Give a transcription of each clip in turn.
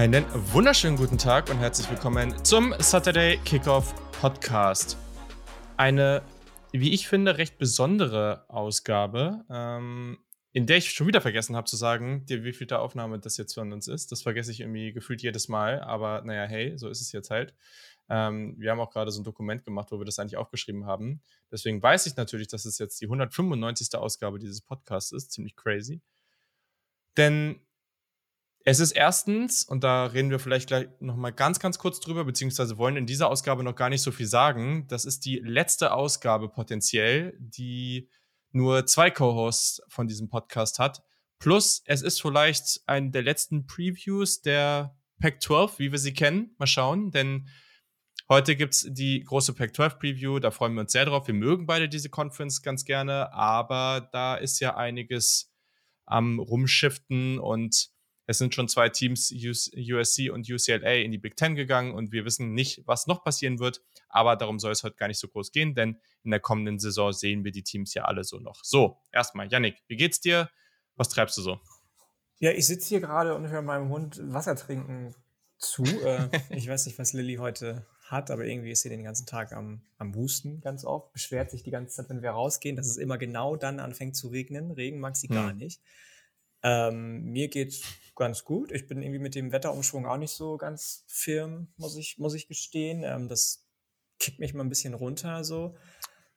Einen wunderschönen guten Tag und herzlich willkommen zum Saturday Kickoff Podcast. Eine, wie ich finde, recht besondere Ausgabe, ähm, in der ich schon wieder vergessen habe zu sagen, wie viel der Aufnahme das jetzt von uns ist. Das vergesse ich irgendwie gefühlt jedes Mal, aber naja, hey, so ist es jetzt halt. Ähm, wir haben auch gerade so ein Dokument gemacht, wo wir das eigentlich aufgeschrieben haben. Deswegen weiß ich natürlich, dass es jetzt die 195. Ausgabe dieses Podcasts ist. Ziemlich crazy. Denn es ist erstens, und da reden wir vielleicht gleich nochmal ganz, ganz kurz drüber, beziehungsweise wollen in dieser Ausgabe noch gar nicht so viel sagen. Das ist die letzte Ausgabe potenziell, die nur zwei Co-Hosts von diesem Podcast hat. Plus, es ist vielleicht eine der letzten Previews der Pac-12, wie wir sie kennen. Mal schauen, denn heute gibt's die große Pac-12-Preview. Da freuen wir uns sehr drauf. Wir mögen beide diese Conference ganz gerne, aber da ist ja einiges am Rumschiften und es sind schon zwei Teams, USC und UCLA, in die Big Ten gegangen und wir wissen nicht, was noch passieren wird. Aber darum soll es heute gar nicht so groß gehen, denn in der kommenden Saison sehen wir die Teams ja alle so noch. So, erstmal, Yannick, wie geht's dir? Was treibst du so? Ja, ich sitze hier gerade und höre meinem Hund Wasser trinken zu. Äh, ich weiß nicht, was Lilly heute hat, aber irgendwie ist sie den ganzen Tag am, am Husten ganz oft. Beschwert sich die ganze Zeit, wenn wir rausgehen, dass es immer genau dann anfängt zu regnen. Regen mag sie hm. gar nicht. Ähm, mir geht's ganz gut. Ich bin irgendwie mit dem Wetterumschwung auch nicht so ganz firm, muss ich, muss ich gestehen. Ähm, das kickt mich mal ein bisschen runter, so.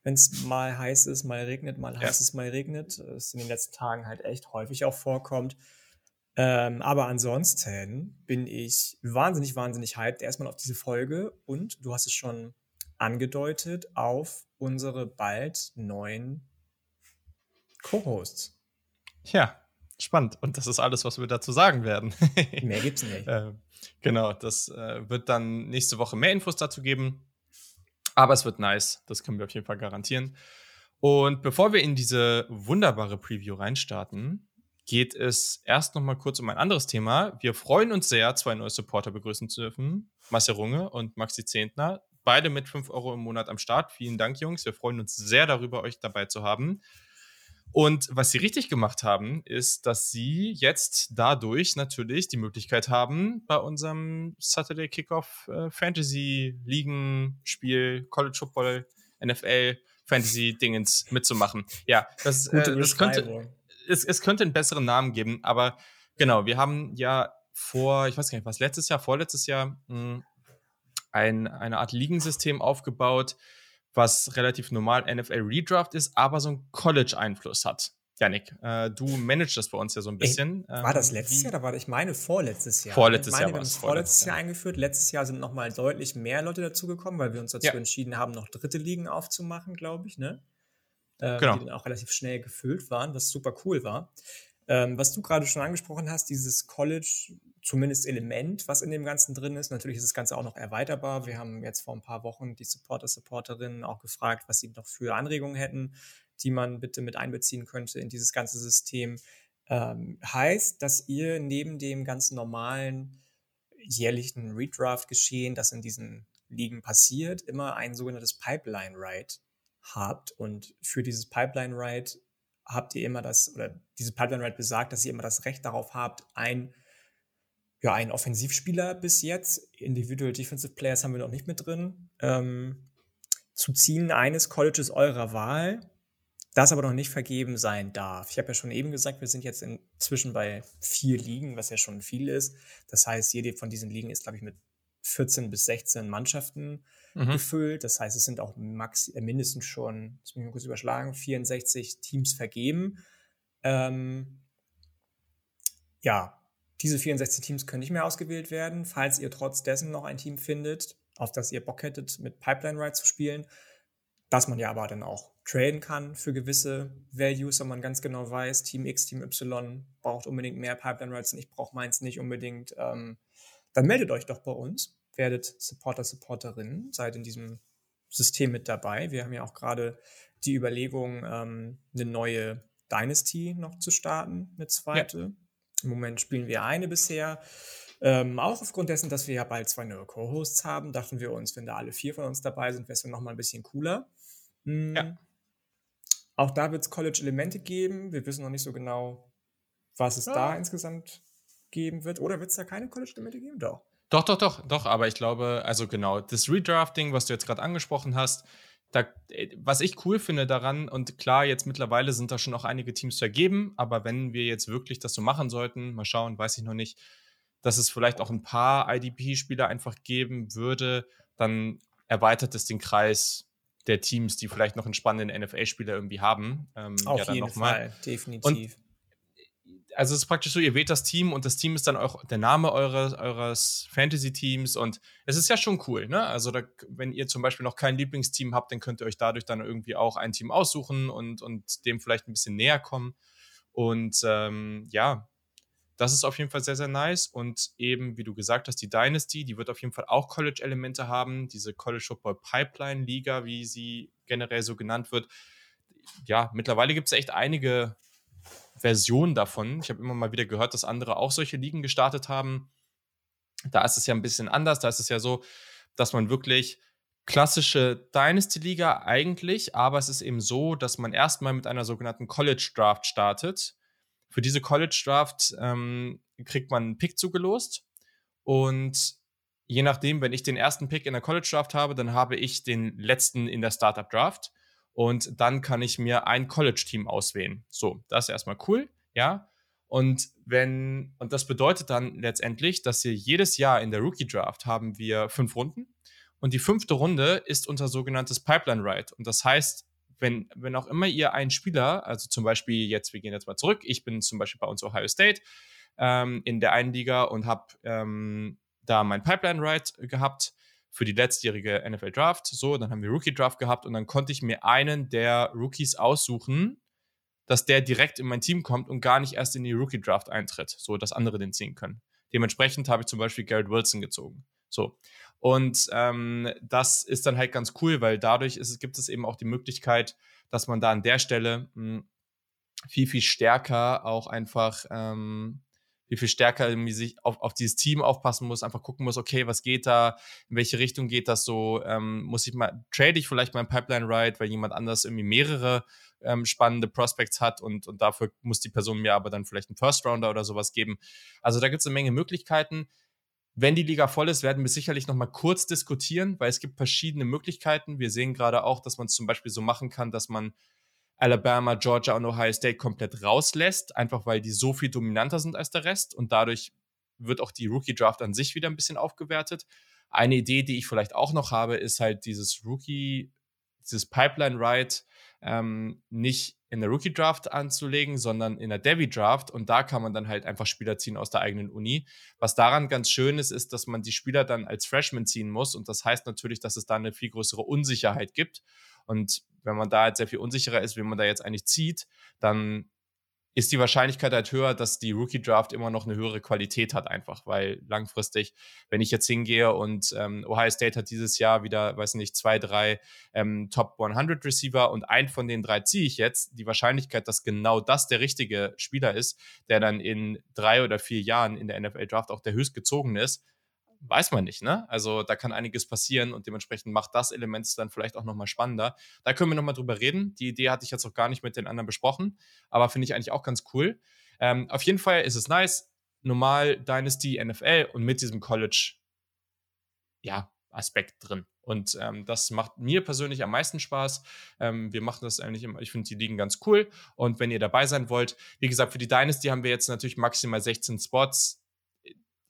Wenn es mal heiß ist, mal regnet, mal heiß ist, mal regnet. Das in den letzten Tagen halt echt häufig auch vorkommt. Ähm, aber ansonsten bin ich wahnsinnig, wahnsinnig hyped erstmal auf diese Folge und du hast es schon angedeutet, auf unsere bald neuen Co-Hosts. Ja, spannend. Und das ist alles, was wir dazu sagen werden. mehr gibt's nicht. Äh, genau, das äh, wird dann nächste Woche mehr Infos dazu geben. Aber es wird nice. Das können wir auf jeden Fall garantieren. Und bevor wir in diese wunderbare Preview reinstarten, geht es erst noch mal kurz um ein anderes Thema. Wir freuen uns sehr, zwei neue Supporter begrüßen zu dürfen. Marcel Runge und Maxi Zehntner. Beide mit 5 Euro im Monat am Start. Vielen Dank, Jungs. Wir freuen uns sehr darüber, euch dabei zu haben. Und was sie richtig gemacht haben, ist, dass sie jetzt dadurch natürlich die Möglichkeit haben, bei unserem Saturday Kickoff äh, Fantasy Ligen Spiel, College Football, NFL, Fantasy Dingens mitzumachen. Ja, das, äh, das könnte, es, es könnte einen besseren Namen geben, aber genau, wir haben ja vor, ich weiß gar nicht, was letztes Jahr, vorletztes Jahr, mh, hm, ein, eine Art Ligensystem aufgebaut, was relativ normal NFL Redraft ist, aber so einen College-Einfluss hat. Janik, äh, du managst das bei uns ja so ein bisschen. Ey, war das ähm, letztes Jahr oder war ich meine vorletztes Jahr? Vorletztes ich meine, Jahr. Wir haben es vorletztes Jahr eingeführt. Letztes Jahr sind nochmal deutlich mehr Leute dazugekommen, weil wir uns dazu ja. entschieden haben, noch dritte Ligen aufzumachen, glaube ich, ne? Ähm, genau. Die dann auch relativ schnell gefüllt waren, was super cool war. Ähm, was du gerade schon angesprochen hast, dieses College zumindest Element, was in dem Ganzen drin ist. Natürlich ist das Ganze auch noch erweiterbar. Wir haben jetzt vor ein paar Wochen die Supporter, Supporterinnen auch gefragt, was sie noch für Anregungen hätten, die man bitte mit einbeziehen könnte in dieses ganze System. Ähm, heißt, dass ihr neben dem ganz normalen jährlichen Redraft-Geschehen, das in diesen Ligen passiert, immer ein sogenanntes Pipeline-Ride habt. Und für dieses Pipeline-Ride habt ihr immer das, oder diese Pipeline-Ride besagt, dass ihr immer das Recht darauf habt, ein ja, ein Offensivspieler bis jetzt. Individual Defensive Players haben wir noch nicht mit drin. Ähm, zu ziehen eines Colleges eurer Wahl, das aber noch nicht vergeben sein darf. Ich habe ja schon eben gesagt, wir sind jetzt inzwischen bei vier Ligen, was ja schon viel ist. Das heißt, jede von diesen Ligen ist, glaube ich, mit 14 bis 16 Mannschaften mhm. gefüllt. Das heißt, es sind auch max äh, mindestens schon, das muss ich mal kurz überschlagen, 64 Teams vergeben. Ähm, ja, diese 64 Teams können nicht mehr ausgewählt werden. Falls ihr trotz dessen noch ein Team findet, auf das ihr Bock hättet, mit Pipeline Ride zu spielen, dass man ja aber dann auch traden kann für gewisse Values, wenn man ganz genau weiß, Team X, Team Y braucht unbedingt mehr Pipeline Rides und ich brauche meins nicht unbedingt, ähm, dann meldet euch doch bei uns, werdet Supporter, Supporterinnen, seid in diesem System mit dabei. Wir haben ja auch gerade die Überlegung, ähm, eine neue Dynasty noch zu starten, eine zweite. Ja. Im Moment spielen wir eine bisher. Ähm, auch aufgrund dessen, dass wir ja bald zwei neue Co-Hosts haben, dachten wir uns, wenn da alle vier von uns dabei sind, wäre es dann nochmal ein bisschen cooler. Mhm. Ja. Auch da wird es College-Elemente geben. Wir wissen noch nicht so genau, was es ja. da insgesamt geben wird. Oder wird es da keine College-Elemente geben? Doch. Doch, doch, doch, doch. Aber ich glaube, also genau, das Redrafting, was du jetzt gerade angesprochen hast, da, äh, was ich cool finde daran, und klar, jetzt mittlerweile sind da schon auch einige Teams vergeben, aber wenn wir jetzt wirklich das so machen sollten, mal schauen, weiß ich noch nicht, dass es vielleicht auch ein paar IDP-Spieler einfach geben würde, dann erweitert es den Kreis der Teams, die vielleicht noch einen spannenden NFL-Spieler irgendwie haben. Ähm, Auf ja, jeden Fall, definitiv. Und also es ist praktisch so, ihr wählt das Team und das Team ist dann auch der Name eures, eures Fantasy-Teams und es ist ja schon cool, ne? Also da, wenn ihr zum Beispiel noch kein Lieblingsteam habt, dann könnt ihr euch dadurch dann irgendwie auch ein Team aussuchen und, und dem vielleicht ein bisschen näher kommen. Und ähm, ja, das ist auf jeden Fall sehr, sehr nice. Und eben, wie du gesagt hast, die Dynasty, die wird auf jeden Fall auch College-Elemente haben. Diese College Football Pipeline Liga, wie sie generell so genannt wird. Ja, mittlerweile gibt es echt einige Version davon. Ich habe immer mal wieder gehört, dass andere auch solche Ligen gestartet haben. Da ist es ja ein bisschen anders. Da ist es ja so, dass man wirklich klassische Dynasty-Liga eigentlich, aber es ist eben so, dass man erstmal mit einer sogenannten College Draft startet. Für diese College Draft ähm, kriegt man einen Pick zugelost und je nachdem, wenn ich den ersten Pick in der College Draft habe, dann habe ich den letzten in der Startup Draft und dann kann ich mir ein College-Team auswählen. So, das ist erstmal cool, ja. Und wenn, und das bedeutet dann letztendlich, dass wir jedes Jahr in der Rookie Draft haben wir fünf Runden. Und die fünfte Runde ist unser sogenanntes Pipeline Ride. Und das heißt, wenn, wenn auch immer ihr einen Spieler, also zum Beispiel jetzt, wir gehen jetzt mal zurück, ich bin zum Beispiel bei uns Ohio State ähm, in der einen Liga und habe ähm, da mein Pipeline Ride gehabt für die letztjährige NFL Draft. So, dann haben wir Rookie Draft gehabt und dann konnte ich mir einen der Rookies aussuchen, dass der direkt in mein Team kommt und gar nicht erst in die Rookie Draft eintritt, so dass andere den ziehen können. Dementsprechend habe ich zum Beispiel Garrett Wilson gezogen. So. Und ähm, das ist dann halt ganz cool, weil dadurch ist, gibt es eben auch die Möglichkeit, dass man da an der Stelle mh, hm, viel, viel stärker auch einfach ähm, wie viel stärker sich auf, auf dieses Team aufpassen muss, einfach gucken muss, okay, was geht da, in welche Richtung geht das so, ähm, muss ich mal, trade ich vielleicht mein Pipeline Ride, weil jemand anders irgendwie mehrere ähm, spannende Prospects hat und, und dafür muss die Person mir aber dann vielleicht einen First Rounder oder sowas geben. Also da gibt es eine Menge Möglichkeiten. Wenn die Liga voll ist, werden wir sicherlich noch mal kurz diskutieren, weil es gibt verschiedene Möglichkeiten. Wir sehen gerade auch, dass man es zum Beispiel so machen kann, dass man Alabama, Georgia und Ohio State komplett rauslässt, einfach weil die so viel dominanter sind als der Rest und dadurch wird auch die Rookie Draft an sich wieder ein bisschen aufgewertet. Eine Idee, die ich vielleicht auch noch habe, ist halt dieses Rookie, dieses Pipeline Ride ähm, nicht in der Rookie Draft anzulegen, sondern in der Devi Draft und da kann man dann halt einfach Spieler ziehen aus der eigenen Uni. Was daran ganz schön ist, ist, dass man die Spieler dann als Freshman ziehen muss und das heißt natürlich, dass es da eine viel größere Unsicherheit gibt und wenn man da jetzt sehr viel unsicherer ist, wie man da jetzt eigentlich zieht, dann ist die Wahrscheinlichkeit halt höher, dass die Rookie Draft immer noch eine höhere Qualität hat, einfach, weil langfristig, wenn ich jetzt hingehe und ähm, Ohio State hat dieses Jahr wieder, weiß nicht, zwei, drei ähm, Top 100 Receiver und einen von den drei ziehe ich jetzt, die Wahrscheinlichkeit, dass genau das der richtige Spieler ist, der dann in drei oder vier Jahren in der NFL Draft auch der höchstgezogene ist, weiß man nicht, ne? Also da kann einiges passieren und dementsprechend macht das Element dann vielleicht auch nochmal spannender. Da können wir nochmal drüber reden. Die Idee hatte ich jetzt auch gar nicht mit den anderen besprochen, aber finde ich eigentlich auch ganz cool. Ähm, auf jeden Fall ist es nice. Normal Dynasty, NFL und mit diesem College, ja, Aspekt drin. Und ähm, das macht mir persönlich am meisten Spaß. Ähm, wir machen das eigentlich immer, ich finde die Ligen ganz cool. Und wenn ihr dabei sein wollt, wie gesagt, für die Dynasty haben wir jetzt natürlich maximal 16 Spots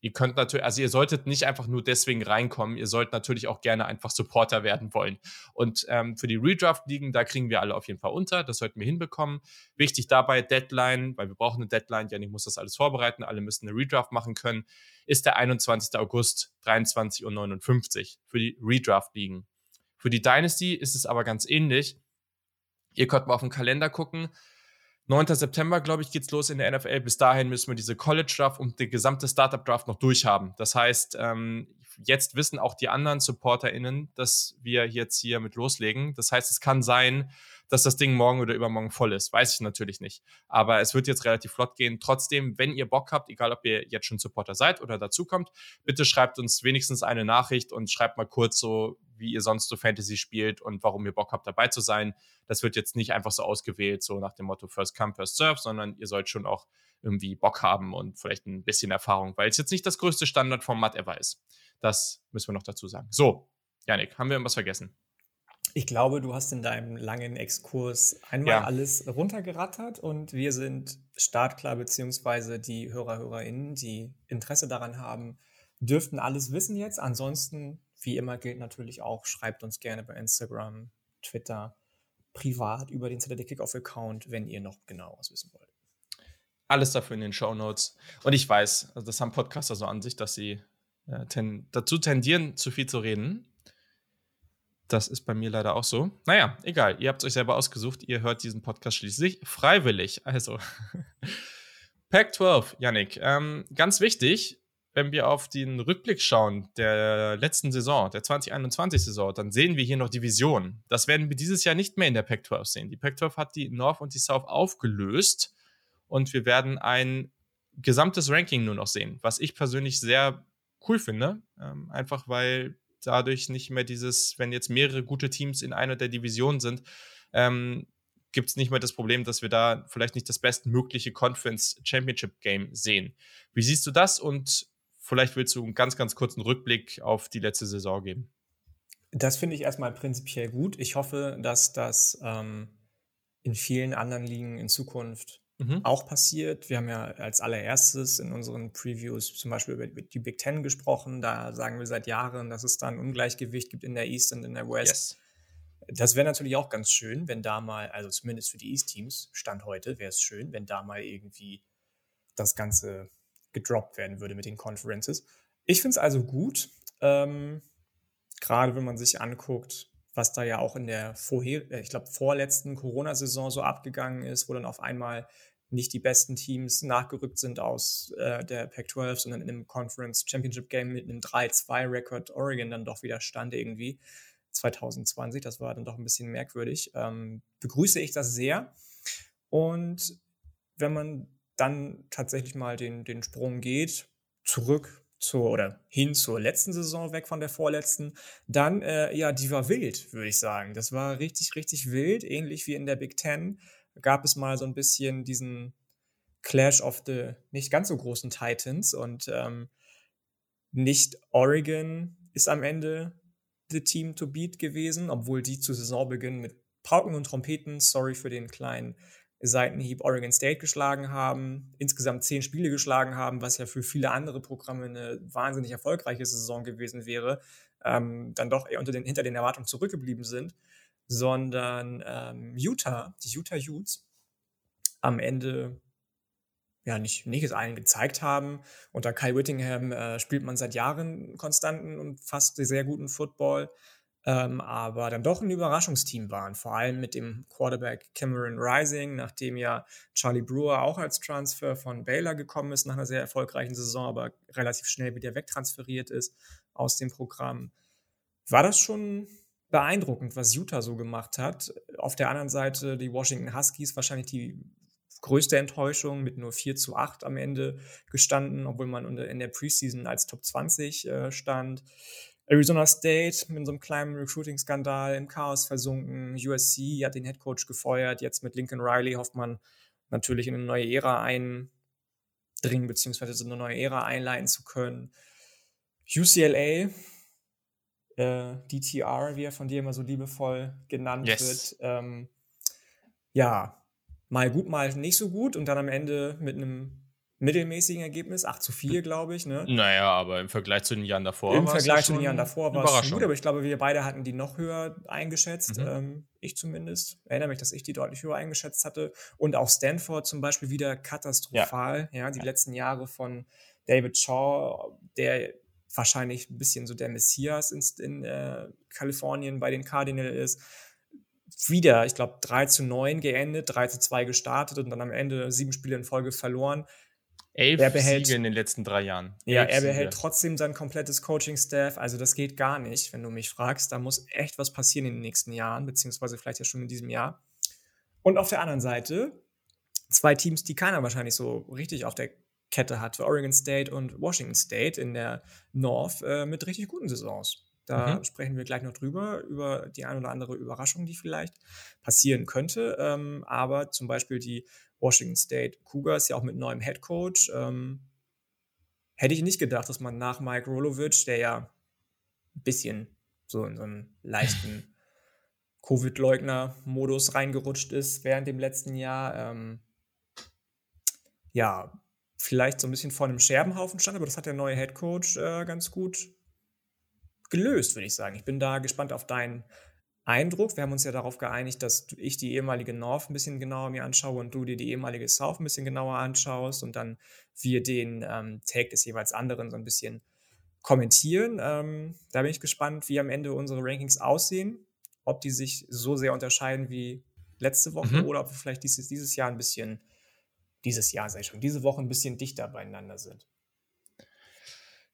ihr könnt natürlich, also ihr solltet nicht einfach nur deswegen reinkommen, ihr sollt natürlich auch gerne einfach Supporter werden wollen. Und ähm, für die Redraft-Ligen, da kriegen wir alle auf jeden Fall unter, das sollten wir hinbekommen. Wichtig dabei, Deadline, weil wir brauchen eine Deadline, Janik muss das alles vorbereiten, alle müssen eine Redraft machen können, ist der 21. August, 23.59 Uhr für die Redraft-Ligen. Für die Dynasty ist es aber ganz ähnlich. Ihr könnt mal auf den Kalender gucken. 9. September, glaube ich, geht's los in der NFL. Bis dahin müssen wir diese College Draft und die gesamte Startup Draft noch durchhaben. Das heißt, ähm, jetzt wissen auch die anderen SupporterInnen, dass wir jetzt hier mit loslegen. Das heißt, es kann sein, dass das Ding morgen oder übermorgen voll ist. Weiß ich natürlich nicht. Aber es wird jetzt relativ flott gehen. Trotzdem, wenn ihr Bock habt, egal ob ihr jetzt schon Supporter seid oder dazukommt, bitte schreibt uns wenigstens eine Nachricht und schreibt mal kurz so, wie ihr sonst so Fantasy spielt und warum ihr Bock habt, dabei zu sein. Das wird jetzt nicht einfach so ausgewählt, so nach dem Motto First Come, First Serve, sondern ihr sollt schon auch irgendwie Bock haben und vielleicht ein bisschen Erfahrung, weil es jetzt nicht das größte Standardformat ever ist. Das müssen wir noch dazu sagen. So, Janik, haben wir irgendwas vergessen? Ich glaube, du hast in deinem langen Exkurs einmal ja. alles runtergerattert und wir sind startklar, beziehungsweise die Hörer, HörerInnen, die Interesse daran haben, dürften alles wissen jetzt. Ansonsten, wie immer, gilt natürlich auch, schreibt uns gerne bei Instagram, Twitter, privat über den ZDD Kickoff-Account, wenn ihr noch genaueres wissen wollt. Alles dafür in den Show Notes. Und ich weiß, also das haben Podcaster so an sich, dass sie äh, ten dazu tendieren, zu viel zu reden. Das ist bei mir leider auch so. Naja, egal. Ihr habt es euch selber ausgesucht. Ihr hört diesen Podcast schließlich freiwillig. Also, Pack 12, Yannick. Ähm, ganz wichtig, wenn wir auf den Rückblick schauen der letzten Saison, der 2021-Saison, dann sehen wir hier noch Divisionen. Das werden wir dieses Jahr nicht mehr in der Pac 12 sehen. Die Pac 12 hat die North und die South aufgelöst und wir werden ein gesamtes Ranking nur noch sehen, was ich persönlich sehr cool finde. Ähm, einfach weil dadurch nicht mehr dieses, wenn jetzt mehrere gute Teams in einer der Divisionen sind, ähm, gibt es nicht mehr das Problem, dass wir da vielleicht nicht das bestmögliche Conference Championship Game sehen. Wie siehst du das und vielleicht willst du einen ganz, ganz kurzen Rückblick auf die letzte Saison geben? Das finde ich erstmal prinzipiell gut. Ich hoffe, dass das ähm, in vielen anderen Ligen in Zukunft mhm. auch passiert. Wir haben ja als allererstes in unseren Previews zum Beispiel über die Big Ten gesprochen. Da sagen wir seit Jahren, dass es da ein Ungleichgewicht gibt in der East und in der West. Yes. Das wäre natürlich auch ganz schön, wenn da mal, also zumindest für die East-Teams, Stand heute, wäre es schön, wenn da mal irgendwie das Ganze gedroppt werden würde mit den Conferences. Ich finde es also gut, ähm, gerade wenn man sich anguckt, was da ja auch in der vorher, äh, ich glaube, vorletzten Corona-Saison so abgegangen ist, wo dann auf einmal nicht die besten Teams nachgerückt sind aus äh, der Pac-12, sondern in einem Conference Championship Game mit einem 3-2-Record Oregon dann doch wieder stand irgendwie 2020. Das war dann doch ein bisschen merkwürdig. Ähm, begrüße ich das sehr. Und wenn man dann tatsächlich mal den, den Sprung geht, zurück zur oder hin zur letzten Saison weg von der vorletzten, dann äh, ja, die war wild, würde ich sagen. Das war richtig, richtig wild, ähnlich wie in der Big Ten. Gab es mal so ein bisschen diesen Clash of the nicht ganz so großen Titans und ähm, nicht Oregon ist am Ende the Team to beat gewesen, obwohl die zu Saisonbeginn mit Pauken und Trompeten, sorry für den kleinen Seitenhieb Oregon State geschlagen haben, insgesamt zehn Spiele geschlagen haben, was ja für viele andere Programme eine wahnsinnig erfolgreiche Saison gewesen wäre, ähm, dann doch eher unter den, hinter den Erwartungen zurückgeblieben sind, sondern ähm, Utah, die Utah Utes, am Ende ja nicht, nicht es allen gezeigt haben. Unter Kyle Whittingham äh, spielt man seit Jahren konstanten und fast sehr guten Football ähm, aber dann doch ein Überraschungsteam waren, vor allem mit dem Quarterback Cameron Rising, nachdem ja Charlie Brewer auch als Transfer von Baylor gekommen ist nach einer sehr erfolgreichen Saison, aber relativ schnell wieder wegtransferiert ist aus dem Programm. War das schon beeindruckend, was Utah so gemacht hat. Auf der anderen Seite die Washington Huskies wahrscheinlich die größte Enttäuschung mit nur 4 zu 8 am Ende gestanden, obwohl man in der Preseason als Top 20 äh, stand. Arizona State mit so einem kleinen Recruiting-Skandal im Chaos versunken. USC hat den Headcoach gefeuert. Jetzt mit Lincoln Riley hofft man natürlich in eine neue Ära eindringen, beziehungsweise so eine neue Ära einleiten zu können. UCLA, äh, DTR, wie er von dir immer so liebevoll genannt yes. wird. Ähm, ja, mal gut, mal nicht so gut und dann am Ende mit einem mittelmäßigen Ergebnis, 8 zu 4, glaube ich. Ne? Naja, aber im Vergleich zu den Jahren davor Im Vergleich zu den Jahren davor war es schon gut, aber ich glaube, wir beide hatten die noch höher eingeschätzt. Mhm. Ähm, ich zumindest. Erinnere mich, dass ich die deutlich höher eingeschätzt hatte. Und auch Stanford zum Beispiel wieder katastrophal. Ja, ja die ja. letzten Jahre von David Shaw, der wahrscheinlich ein bisschen so der Messias in, in äh, Kalifornien bei den Cardinals ist wieder, ich glaube, 3 zu 9 geendet, 3 zu 2 gestartet und dann am Ende sieben Spiele in Folge verloren. Elf er behält, Siege in den letzten drei Jahren. Ja, er behält Siege. trotzdem sein komplettes Coaching-Staff. Also das geht gar nicht, wenn du mich fragst. Da muss echt was passieren in den nächsten Jahren, beziehungsweise vielleicht ja schon in diesem Jahr. Und auf der anderen Seite zwei Teams, die keiner wahrscheinlich so richtig auf der Kette hat. Oregon State und Washington State in der North äh, mit richtig guten Saisons. Da mhm. sprechen wir gleich noch drüber, über die ein oder andere Überraschung, die vielleicht passieren könnte. Ähm, aber zum Beispiel die Washington State Cougars, ja auch mit neuem Head Coach. Ähm, hätte ich nicht gedacht, dass man nach Mike Rolovic, der ja ein bisschen so in so einen leichten Covid-Leugner-Modus reingerutscht ist während dem letzten Jahr, ähm, ja, vielleicht so ein bisschen vor einem Scherbenhaufen stand, aber das hat der neue Head Coach äh, ganz gut gelöst, würde ich sagen. Ich bin da gespannt auf deinen Eindruck. Wir haben uns ja darauf geeinigt, dass ich die ehemalige North ein bisschen genauer mir anschaue und du dir die ehemalige South ein bisschen genauer anschaust und dann wir den ähm, Tag des jeweils anderen so ein bisschen kommentieren. Ähm, da bin ich gespannt, wie am Ende unsere Rankings aussehen, ob die sich so sehr unterscheiden wie letzte Woche mhm. oder ob wir vielleicht dieses, dieses Jahr ein bisschen, dieses Jahr sei schon, diese Woche ein bisschen dichter beieinander sind.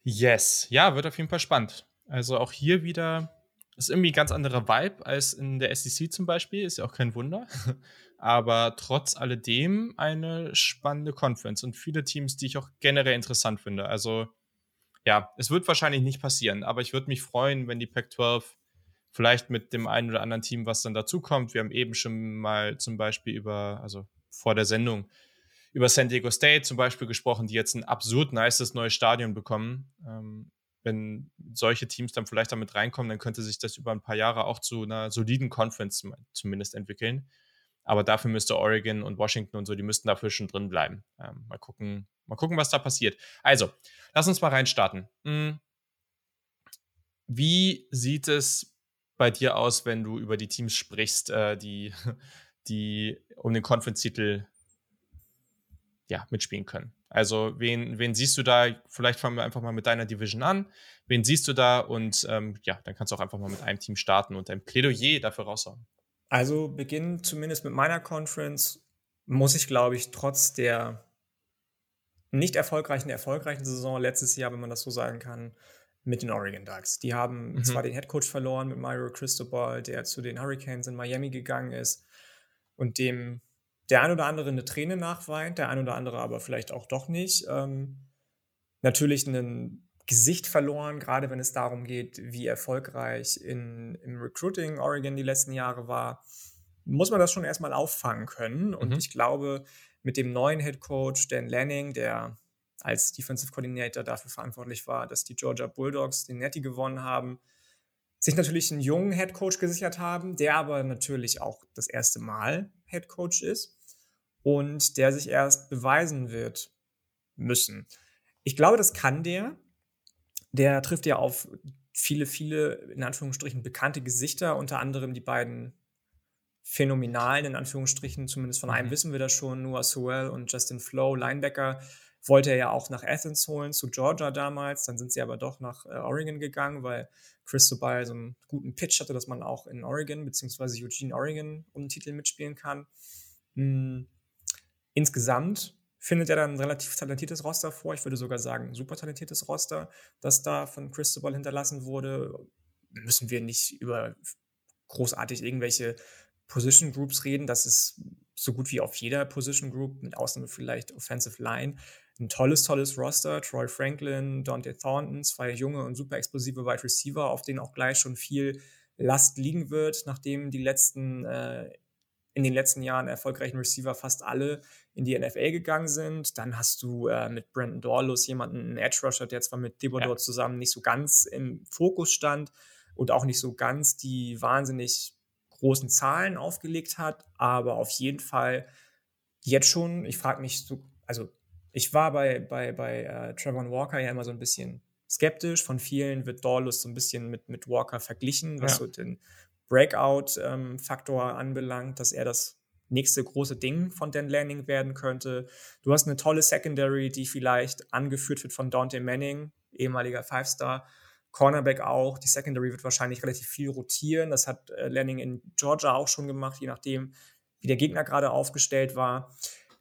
Yes, ja, wird auf jeden Fall spannend. Also auch hier wieder ist irgendwie ein ganz anderer Vibe als in der SEC zum Beispiel, ist ja auch kein Wunder. Aber trotz alledem eine spannende Conference und viele Teams, die ich auch generell interessant finde. Also ja, es wird wahrscheinlich nicht passieren, aber ich würde mich freuen, wenn die Pac-12 vielleicht mit dem einen oder anderen Team, was dann dazukommt. Wir haben eben schon mal zum Beispiel über, also vor der Sendung, über San Diego State zum Beispiel gesprochen, die jetzt ein absurd nices neues Stadion bekommen. Ähm, wenn solche Teams dann vielleicht damit reinkommen, dann könnte sich das über ein paar Jahre auch zu einer soliden Conference zumindest entwickeln. Aber dafür müsste Oregon und Washington und so, die müssten dafür schon drin bleiben. Ähm, mal gucken, mal gucken, was da passiert. Also, lass uns mal reinstarten. Hm. Wie sieht es bei dir aus, wenn du über die Teams sprichst, äh, die, die um den Conference-Titel ja, mitspielen können? Also, wen, wen siehst du da? Vielleicht fangen wir einfach mal mit deiner Division an. Wen siehst du da? Und ähm, ja, dann kannst du auch einfach mal mit einem Team starten und ein Plädoyer dafür raushauen. Also, beginnen zumindest mit meiner Conference, muss ich, glaube ich, trotz der nicht erfolgreichen, erfolgreichen Saison letztes Jahr, wenn man das so sagen kann, mit den Oregon Ducks. Die haben mhm. zwar den Headcoach verloren mit Mario Cristobal, der zu den Hurricanes in Miami gegangen ist und dem der ein oder andere eine Träne nachweint, der ein oder andere aber vielleicht auch doch nicht. Ähm, natürlich ein Gesicht verloren, gerade wenn es darum geht, wie erfolgreich in, im Recruiting Oregon die letzten Jahre war, muss man das schon erstmal auffangen können. Und mhm. ich glaube, mit dem neuen Head Coach Dan Lanning, der als Defensive Coordinator dafür verantwortlich war, dass die Georgia Bulldogs den Netty gewonnen haben, sich natürlich einen jungen Head Coach gesichert haben, der aber natürlich auch das erste Mal Head Coach ist und der sich erst beweisen wird müssen. Ich glaube, das kann der. Der trifft ja auf viele, viele, in Anführungsstrichen, bekannte Gesichter, unter anderem die beiden phänomenalen, in Anführungsstrichen, zumindest von einem mhm. wissen wir das schon, Noah Sewell und Justin Flo, Linebacker, wollte er ja auch nach Athens holen, zu Georgia damals. Dann sind sie aber doch nach äh, Oregon gegangen, weil Cristobal so einen guten Pitch hatte, dass man auch in Oregon bzw. Eugene, Oregon um den Titel mitspielen kann. Hm Insgesamt findet er dann ein relativ talentiertes Roster vor. Ich würde sogar sagen, super talentiertes Roster, das da von Cristobal hinterlassen wurde. Müssen wir nicht über großartig irgendwelche Position Groups reden. Das ist so gut wie auf jeder Position Group, mit Ausnahme vielleicht Offensive Line. Ein tolles, tolles Roster. Troy Franklin, Dante Thornton, zwei junge und super explosive Wide Receiver, auf denen auch gleich schon viel Last liegen wird, nachdem die letzten äh, in den letzten Jahren erfolgreichen Receiver fast alle in die NFL gegangen sind. Dann hast du äh, mit Brandon Dorlus jemanden, einen Edge Rusher, der zwar mit Debordor ja. zusammen nicht so ganz im Fokus stand und auch nicht so ganz die wahnsinnig großen Zahlen aufgelegt hat, aber auf jeden Fall jetzt schon, ich frage mich so, also ich war bei, bei, bei äh, Trevor Walker ja immer so ein bisschen skeptisch. Von vielen wird Dorlus so ein bisschen mit, mit Walker verglichen, was ja. so den Breakout-Faktor ähm, anbelangt, dass er das nächste große Ding von Dan Lanning werden könnte. Du hast eine tolle Secondary, die vielleicht angeführt wird von Dante Manning, ehemaliger Five-Star. Cornerback auch. Die Secondary wird wahrscheinlich relativ viel rotieren. Das hat äh, Lanning in Georgia auch schon gemacht, je nachdem, wie der Gegner gerade aufgestellt war.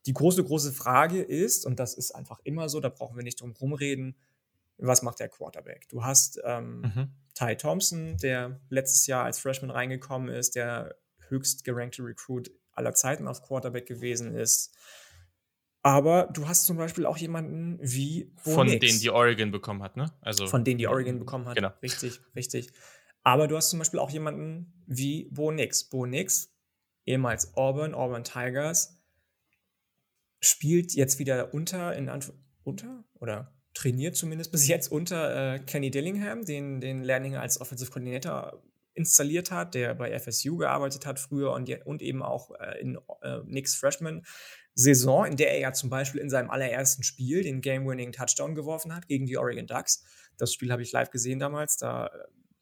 Die große, große Frage ist, und das ist einfach immer so, da brauchen wir nicht drum rumreden, was macht der Quarterback? Du hast ähm, mhm. Ty Thompson, der letztes Jahr als Freshman reingekommen ist, der höchst gerankte Recruit aller Zeiten auf Quarterback gewesen ist. Aber du hast zum Beispiel auch jemanden wie Bo Von Nix. denen die Oregon bekommen hat, ne? Also Von denen die Oregon bekommen hat. Genau. Richtig, richtig. Aber du hast zum Beispiel auch jemanden wie Bo Nix. Bo Nix, ehemals Auburn, Auburn Tigers, spielt jetzt wieder unter, in Anf unter oder trainiert zumindest bis jetzt unter äh, Kenny Dillingham, den, den Lerninger als Offensive Coordinator installiert hat, der bei FSU gearbeitet hat früher und, und eben auch äh, in äh, Knicks Freshman Saison, in der er ja zum Beispiel in seinem allerersten Spiel den Game-Winning Touchdown geworfen hat gegen die Oregon Ducks. Das Spiel habe ich live gesehen damals. Da äh,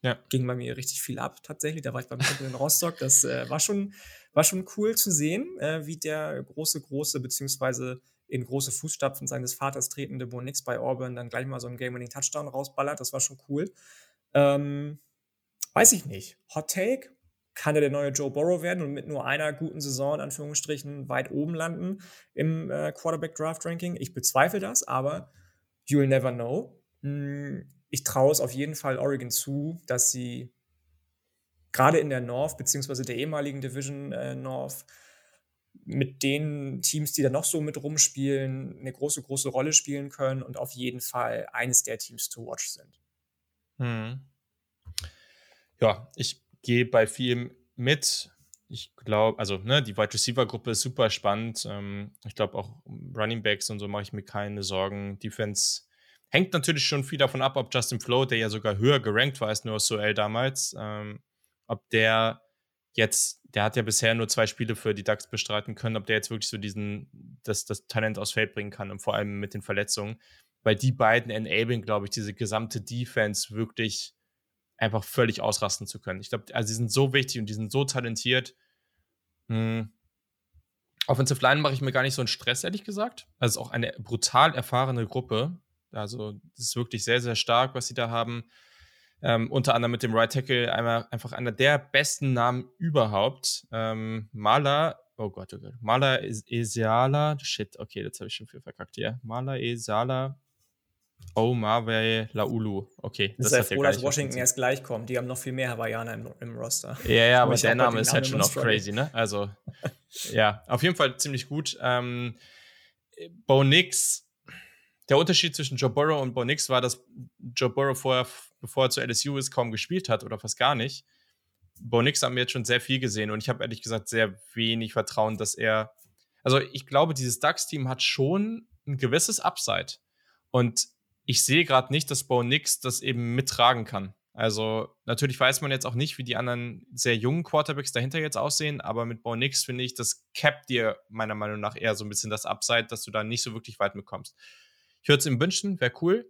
ja. ging bei mir richtig viel ab tatsächlich. Da war ich beim Kumpel in Rostock. Das äh, war, schon, war schon cool zu sehen, äh, wie der große, große, beziehungsweise in große Fußstapfen seines Vaters tretende Bo Nix bei Auburn dann gleich mal so einen Game-Winning-Touchdown rausballert. Das war schon cool. Ähm, weiß ich nicht. Hot Take? Kann er der neue Joe Burrow werden und mit nur einer guten Saison in Anführungsstrichen weit oben landen im äh, Quarterback-Draft-Ranking? Ich bezweifle das, aber you'll never know. Hm, ich traue es auf jeden Fall Oregon zu, dass sie gerade in der North, beziehungsweise der ehemaligen Division äh, North, mit den Teams, die da noch so mit rumspielen, eine große, große Rolle spielen können und auf jeden Fall eines der Teams to watch sind. Hm. Ja, ich gehe bei vielem mit. Ich glaube, also ne, die Wide Receiver Gruppe ist super spannend. Ähm, ich glaube auch Running Backs und so mache ich mir keine Sorgen. Defense hängt natürlich schon viel davon ab, ob Justin Flo, der ja sogar höher gerankt war als nur Soel damals, ähm, ob der jetzt, der hat ja bisher nur zwei Spiele für die Ducks bestreiten können, ob der jetzt wirklich so diesen, das, das Talent aufs Feld bringen kann und vor allem mit den Verletzungen, weil die beiden enablen, glaube ich, diese gesamte Defense wirklich einfach völlig ausrasten zu können. Ich glaube, also die sind so wichtig und die sind so talentiert. Hm. Offensive Line mache ich mir gar nicht so einen Stress, ehrlich gesagt. Also auch eine brutal erfahrene Gruppe. Also, das ist wirklich sehr, sehr stark, was sie da haben. Ähm, unter anderem mit dem Right Tackle einmal, einfach einer der besten Namen überhaupt. Ähm, Mala, oh Gott, oh Gott, Mala Esiala, shit, okay, jetzt habe ich schon viel verkackt hier. Mala Esiala, oh Marve Laulu, okay. Das, das ist ja froh, dass Washington erst gleich kommt. Die haben noch viel mehr Hawaiianer im, im Roster. Ja, ja, aber der Name ist halt schon auch crazy, ne? Also, ja, auf jeden Fall ziemlich gut. Ähm, Bo Nix der Unterschied zwischen Joe Burrow und Bo Nix war, dass Joe Burrow vorher, bevor er zu LSU ist, kaum gespielt hat oder fast gar nicht. Bo Nix haben wir jetzt schon sehr viel gesehen und ich habe ehrlich gesagt sehr wenig Vertrauen, dass er. Also ich glaube, dieses Ducks-Team hat schon ein gewisses Upside. Und ich sehe gerade nicht, dass Bo Nix das eben mittragen kann. Also natürlich weiß man jetzt auch nicht, wie die anderen sehr jungen Quarterbacks dahinter jetzt aussehen, aber mit Bo Nix finde ich, das capt dir meiner Meinung nach eher so ein bisschen das Upside, dass du da nicht so wirklich weit mitkommst. Ich würde es ihm wünschen, wäre cool.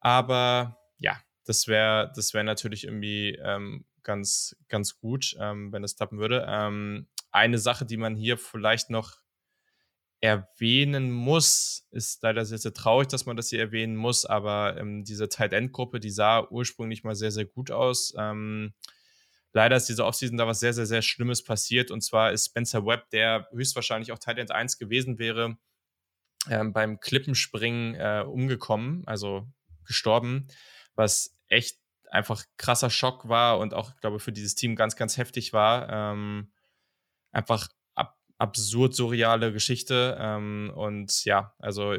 Aber ja, das wäre das wär natürlich irgendwie ähm, ganz, ganz gut, ähm, wenn das klappen würde. Ähm, eine Sache, die man hier vielleicht noch erwähnen muss, ist leider sehr, sehr traurig, dass man das hier erwähnen muss, aber ähm, diese Tight End Gruppe, die sah ursprünglich mal sehr, sehr gut aus. Ähm, leider ist diese Offseason da was sehr, sehr, sehr Schlimmes passiert und zwar ist Spencer Webb, der höchstwahrscheinlich auch Tight End 1 gewesen wäre, ähm, beim Klippenspringen äh, umgekommen, also gestorben, was echt einfach krasser Schock war und auch, glaube ich, für dieses Team ganz, ganz heftig war. Ähm, einfach ab, absurd surreale Geschichte. Ähm, und ja, also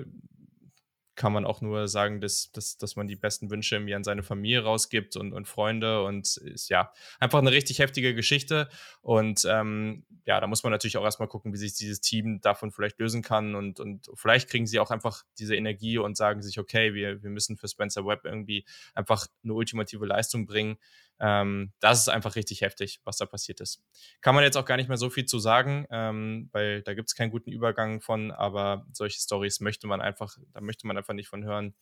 kann man auch nur sagen, dass, dass, dass man die besten Wünsche irgendwie an seine Familie rausgibt und, und Freunde und ist ja einfach eine richtig heftige Geschichte. Und ähm, ja, da muss man natürlich auch erstmal gucken, wie sich dieses Team davon vielleicht lösen kann und, und vielleicht kriegen sie auch einfach diese Energie und sagen sich, okay, wir, wir müssen für Spencer Webb irgendwie einfach eine ultimative Leistung bringen. Ähm, das ist einfach richtig heftig, was da passiert ist. Kann man jetzt auch gar nicht mehr so viel zu sagen, ähm, weil da gibt es keinen guten Übergang von, aber solche Stories möchte man einfach, da möchte man einfach nicht von hören,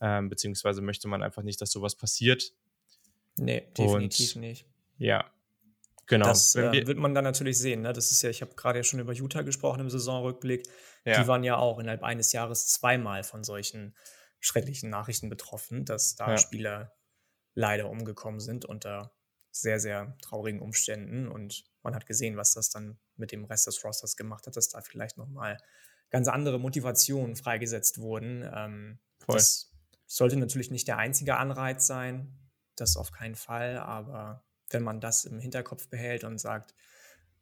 ähm, beziehungsweise möchte man einfach nicht, dass sowas passiert. Nee, definitiv Und, nicht. Ja, Genau. Das äh, wird man dann natürlich sehen. Ne? Das ist ja, ich habe gerade ja schon über Utah gesprochen im Saisonrückblick. Ja. Die waren ja auch innerhalb eines Jahres zweimal von solchen schrecklichen Nachrichten betroffen, dass da ja. Spieler leider umgekommen sind unter sehr, sehr traurigen Umständen. Und man hat gesehen, was das dann mit dem Rest des Rosters gemacht hat, dass da vielleicht nochmal ganz andere Motivationen freigesetzt wurden. Ähm, das sollte natürlich nicht der einzige Anreiz sein, das auf keinen Fall, aber wenn man das im Hinterkopf behält und sagt,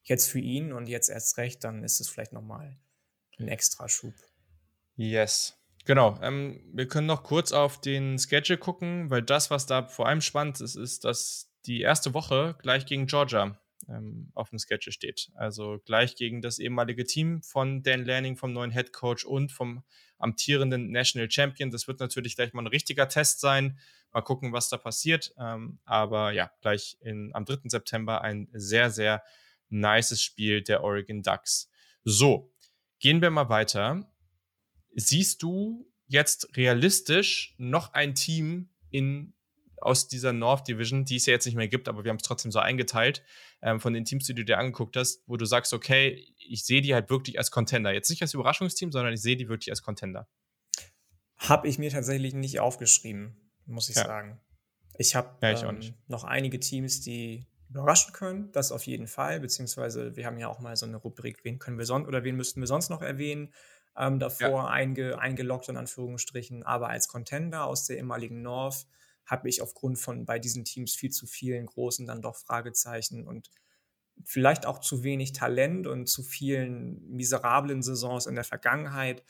jetzt für ihn und jetzt erst recht, dann ist es vielleicht nochmal ein extra Schub. Yes. Genau, ähm, wir können noch kurz auf den Schedule gucken, weil das, was da vor allem spannend ist, ist, dass die erste Woche gleich gegen Georgia ähm, auf dem Schedule steht. Also gleich gegen das ehemalige Team von Dan Lanning, vom neuen Head Coach und vom amtierenden National Champion. Das wird natürlich gleich mal ein richtiger Test sein. Mal gucken, was da passiert. Ähm, aber ja, gleich in, am 3. September ein sehr, sehr nices Spiel der Oregon Ducks. So, gehen wir mal weiter. Siehst du jetzt realistisch noch ein Team in aus dieser North Division, die es ja jetzt nicht mehr gibt, aber wir haben es trotzdem so eingeteilt, ähm, von den Teams, die du dir angeguckt hast, wo du sagst, okay, ich sehe die halt wirklich als Contender. Jetzt nicht als Überraschungsteam, sondern ich sehe die wirklich als Contender. Habe ich mir tatsächlich nicht aufgeschrieben, muss ich ja. sagen. Ich habe ja, ähm, noch einige Teams, die überraschen können, das auf jeden Fall, beziehungsweise wir haben ja auch mal so eine Rubrik, wen können wir sonst oder wen müssten wir sonst noch erwähnen, ähm, davor ja. einge, eingeloggt in Anführungsstrichen, aber als Contender aus der ehemaligen North habe ich aufgrund von bei diesen Teams viel zu vielen großen dann doch Fragezeichen und vielleicht auch zu wenig Talent und zu vielen miserablen Saisons in der Vergangenheit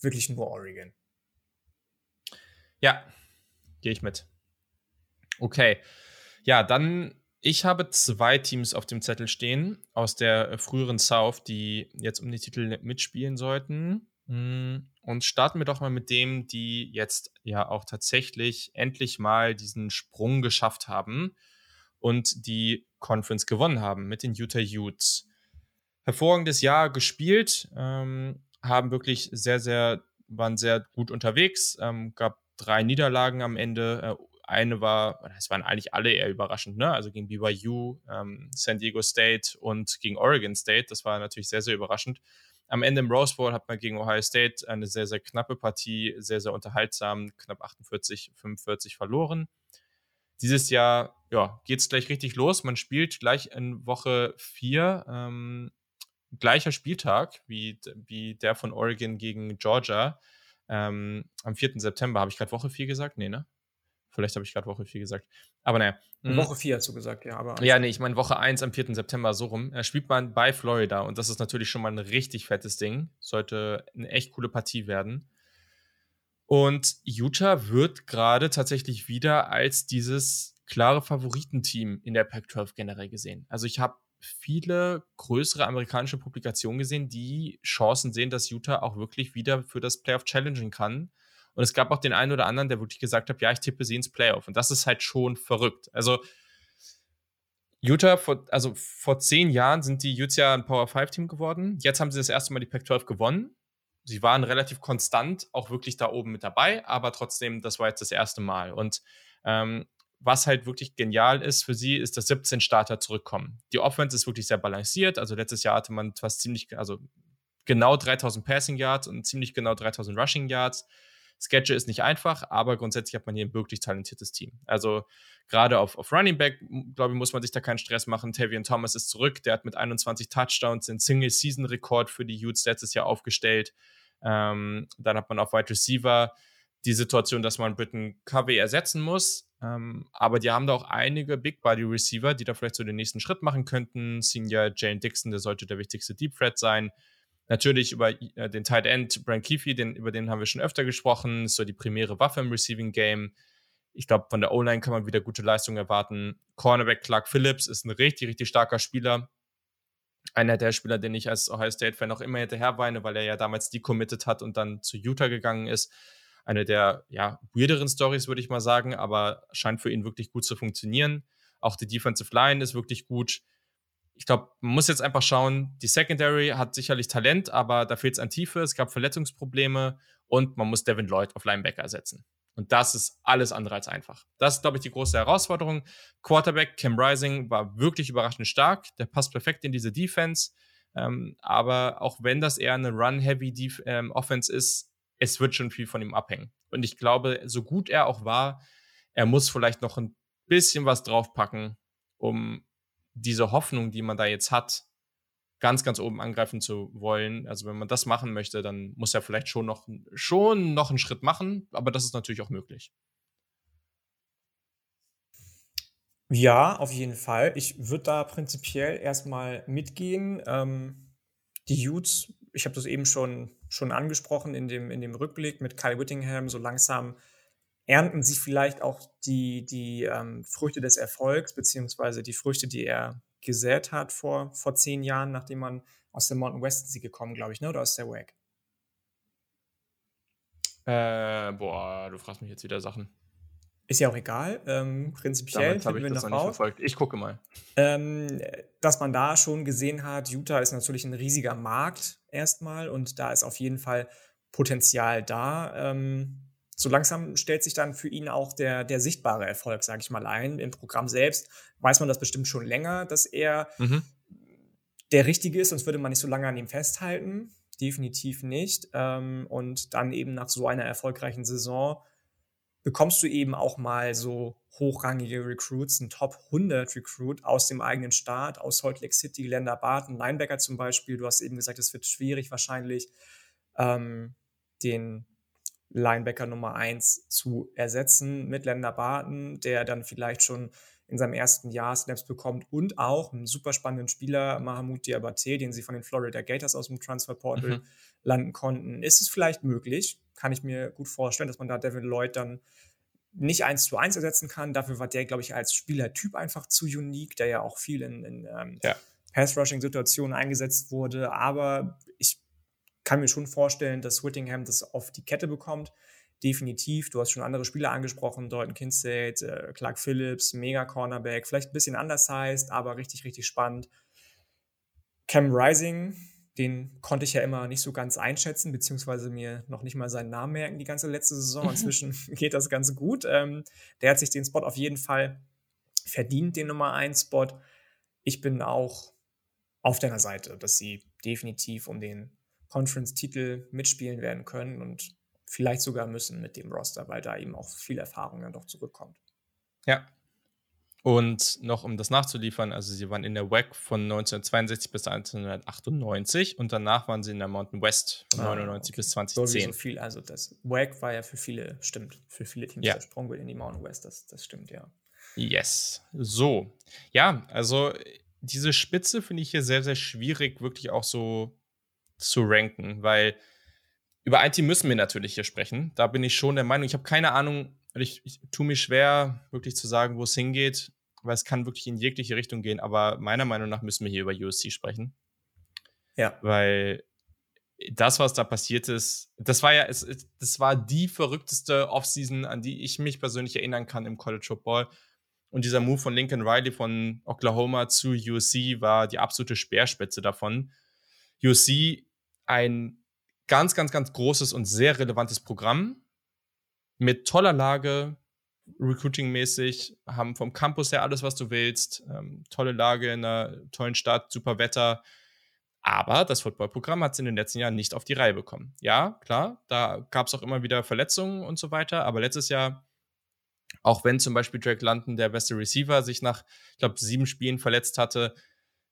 wirklich nur Oregon. Ja, gehe ich mit. Okay. Ja, dann, ich habe zwei Teams auf dem Zettel stehen aus der früheren South, die jetzt um die Titel mitspielen sollten. Hm, und starten wir doch mal mit dem, die jetzt ja auch tatsächlich endlich mal diesen Sprung geschafft haben und die Conference gewonnen haben mit den Utah Utes. Hervorragendes Jahr gespielt, ähm, haben wirklich sehr, sehr, waren sehr gut unterwegs, ähm, gab drei Niederlagen am Ende. Eine war, es waren eigentlich alle eher überraschend, ne? Also gegen BYU, ähm, San Diego State und gegen Oregon State. Das war natürlich sehr, sehr überraschend. Am Ende im Rose Bowl hat man gegen Ohio State eine sehr, sehr knappe Partie, sehr, sehr unterhaltsam, knapp 48, 45 verloren. Dieses Jahr ja, geht es gleich richtig los. Man spielt gleich in Woche 4, ähm, gleicher Spieltag wie, wie der von Oregon gegen Georgia. Ähm, am 4. September. Habe ich gerade Woche 4 gesagt? Nee, ne? Vielleicht habe ich gerade Woche 4 gesagt. Aber naja. Mhm. Woche 4 hast du gesagt, ja. Aber ja, nee, ich meine Woche 1 am 4. September so rum. Er spielt man bei Florida und das ist natürlich schon mal ein richtig fettes Ding. Sollte eine echt coole Partie werden. Und Utah wird gerade tatsächlich wieder als dieses klare Favoritenteam in der Pac-12 generell gesehen. Also ich habe viele größere amerikanische Publikationen gesehen, die Chancen sehen, dass Utah auch wirklich wieder für das Playoff challengen kann. Und es gab auch den einen oder anderen, der wirklich gesagt hat, ja, ich tippe sie ins Playoff. Und das ist halt schon verrückt. Also Utah, vor, also vor zehn Jahren sind die ja ein Power 5 Team geworden. Jetzt haben sie das erste Mal die Pac-12 gewonnen. Sie waren relativ konstant, auch wirklich da oben mit dabei, aber trotzdem, das war jetzt das erste Mal. Und ähm, was halt wirklich genial ist für sie, ist, dass 17 Starter zurückkommen. Die Offense ist wirklich sehr balanciert. Also letztes Jahr hatte man fast ziemlich, also genau 3000 Passing Yards und ziemlich genau 3000 Rushing Yards. Schedule ist nicht einfach, aber grundsätzlich hat man hier ein wirklich talentiertes Team. Also gerade auf, auf Running Back, glaube ich, muss man sich da keinen Stress machen. Tavian Thomas ist zurück, der hat mit 21 Touchdowns den Single-Season-Rekord für die Utes letztes Jahr aufgestellt. Ähm, dann hat man auf Wide Receiver die Situation, dass man Britton Covey ersetzen muss. Ähm, aber die haben da auch einige Big Body Receiver, die da vielleicht so den nächsten Schritt machen könnten. Senior Jane Dixon, der sollte der wichtigste Deep Threat sein. Natürlich über äh, den Tight End Brian Keefe, den, über den haben wir schon öfter gesprochen, ist so die primäre Waffe im Receiving Game. Ich glaube, von der O-Line kann man wieder gute Leistung erwarten. Cornerback Clark Phillips ist ein richtig, richtig starker Spieler. Einer der Spieler, den ich als Ohio State-Fan auch immer hinterher weine, weil er ja damals decommitted hat und dann zu Utah gegangen ist. Eine der ja, weirderen Stories, würde ich mal sagen, aber scheint für ihn wirklich gut zu funktionieren. Auch die Defensive Line ist wirklich gut ich glaube, man muss jetzt einfach schauen, die Secondary hat sicherlich Talent, aber da fehlt es an Tiefe, es gab Verletzungsprobleme und man muss Devin Lloyd auf Linebacker ersetzen. Und das ist alles andere als einfach. Das ist, glaube ich, die große Herausforderung. Quarterback Cam Rising war wirklich überraschend stark. Der passt perfekt in diese Defense. Ähm, aber auch wenn das eher eine Run-Heavy ähm, Offense ist, es wird schon viel von ihm abhängen. Und ich glaube, so gut er auch war, er muss vielleicht noch ein bisschen was draufpacken, um diese Hoffnung, die man da jetzt hat, ganz, ganz oben angreifen zu wollen. Also wenn man das machen möchte, dann muss er vielleicht schon noch, schon noch einen Schritt machen, aber das ist natürlich auch möglich. Ja, auf jeden Fall. Ich würde da prinzipiell erstmal mitgehen. Ähm, die Utes, ich habe das eben schon, schon angesprochen in dem, in dem Rückblick mit Kyle Whittingham, so langsam ernten sie vielleicht auch die, die ähm, Früchte des Erfolgs, beziehungsweise die Früchte, die er gesät hat vor, vor zehn Jahren, nachdem man aus der Mountain West sie gekommen, glaube ich, ne? oder aus der WAC? Äh, boah, du fragst mich jetzt wieder Sachen. Ist ja auch egal. Ähm, prinzipiell habe ich das noch nicht verfolgt. Ich gucke mal. Ähm, dass man da schon gesehen hat, Utah ist natürlich ein riesiger Markt erstmal und da ist auf jeden Fall Potenzial da. Ähm, so langsam stellt sich dann für ihn auch der, der sichtbare Erfolg, sage ich mal, ein. Im Programm selbst weiß man das bestimmt schon länger, dass er mhm. der Richtige ist, sonst würde man nicht so lange an ihm festhalten. Definitiv nicht. Ähm, und dann eben nach so einer erfolgreichen Saison bekommst du eben auch mal so hochrangige Recruits, ein Top 100 Recruit aus dem eigenen Staat, aus Salt Lake City, Länder Barton, Linebacker zum Beispiel. Du hast eben gesagt, es wird schwierig wahrscheinlich, ähm, den Linebacker Nummer 1 zu ersetzen mit Länder Barton, der dann vielleicht schon in seinem ersten Jahr Snaps bekommt und auch einen super spannenden Spieler, Mahamud Diabate, den sie von den Florida Gators aus dem Transferportal mhm. landen konnten. Ist es vielleicht möglich, kann ich mir gut vorstellen, dass man da Devin Lloyd dann nicht eins zu eins ersetzen kann. Dafür war der, glaube ich, als Spielertyp einfach zu unique, der ja auch viel in, in ähm, ja. Pass-Rushing-Situationen eingesetzt wurde. Aber kann mir schon vorstellen, dass Whittingham das auf die Kette bekommt. Definitiv. Du hast schon andere Spieler angesprochen, Dalton Kincaid, äh, Clark Phillips, mega Cornerback, vielleicht ein bisschen anders heißt, aber richtig, richtig spannend. Cam Rising, den konnte ich ja immer nicht so ganz einschätzen, beziehungsweise mir noch nicht mal seinen Namen merken die ganze letzte Saison. Inzwischen geht das Ganze gut. Ähm, der hat sich den Spot auf jeden Fall verdient, den Nummer 1 Spot. Ich bin auch auf deiner Seite, dass sie definitiv um den Conference-Titel mitspielen werden können und vielleicht sogar müssen mit dem Roster, weil da eben auch viel Erfahrung dann doch zurückkommt. Ja. Und noch um das nachzuliefern, also sie waren in der WAC von 1962 bis 1998 und danach waren sie in der Mountain West von ah, 99 okay. bis 2010. So viel, also das WAC war ja für viele, stimmt, für viele Teams ja. der Sprung in die Mountain West, das, das stimmt, ja. Yes. So. Ja, also diese Spitze finde ich hier sehr, sehr schwierig, wirklich auch so zu ranken, weil über ein Team müssen wir natürlich hier sprechen. Da bin ich schon der Meinung, ich habe keine Ahnung, ich, ich tue mir schwer, wirklich zu sagen, wo es hingeht, weil es kann wirklich in jegliche Richtung gehen, aber meiner Meinung nach müssen wir hier über USC sprechen. Ja. Weil das, was da passiert ist, das war ja, es, das war die verrückteste Offseason, an die ich mich persönlich erinnern kann im College Football. Und dieser Move von Lincoln Riley von Oklahoma zu USC war die absolute Speerspitze davon. USC ein ganz, ganz, ganz großes und sehr relevantes Programm mit toller Lage, recruiting-mäßig, haben vom Campus her alles, was du willst, ähm, tolle Lage in einer tollen Stadt, super Wetter. Aber das Footballprogramm hat es in den letzten Jahren nicht auf die Reihe bekommen. Ja, klar, da gab es auch immer wieder Verletzungen und so weiter, aber letztes Jahr, auch wenn zum Beispiel Drake London, der beste Receiver, sich nach, ich glaube, sieben Spielen verletzt hatte,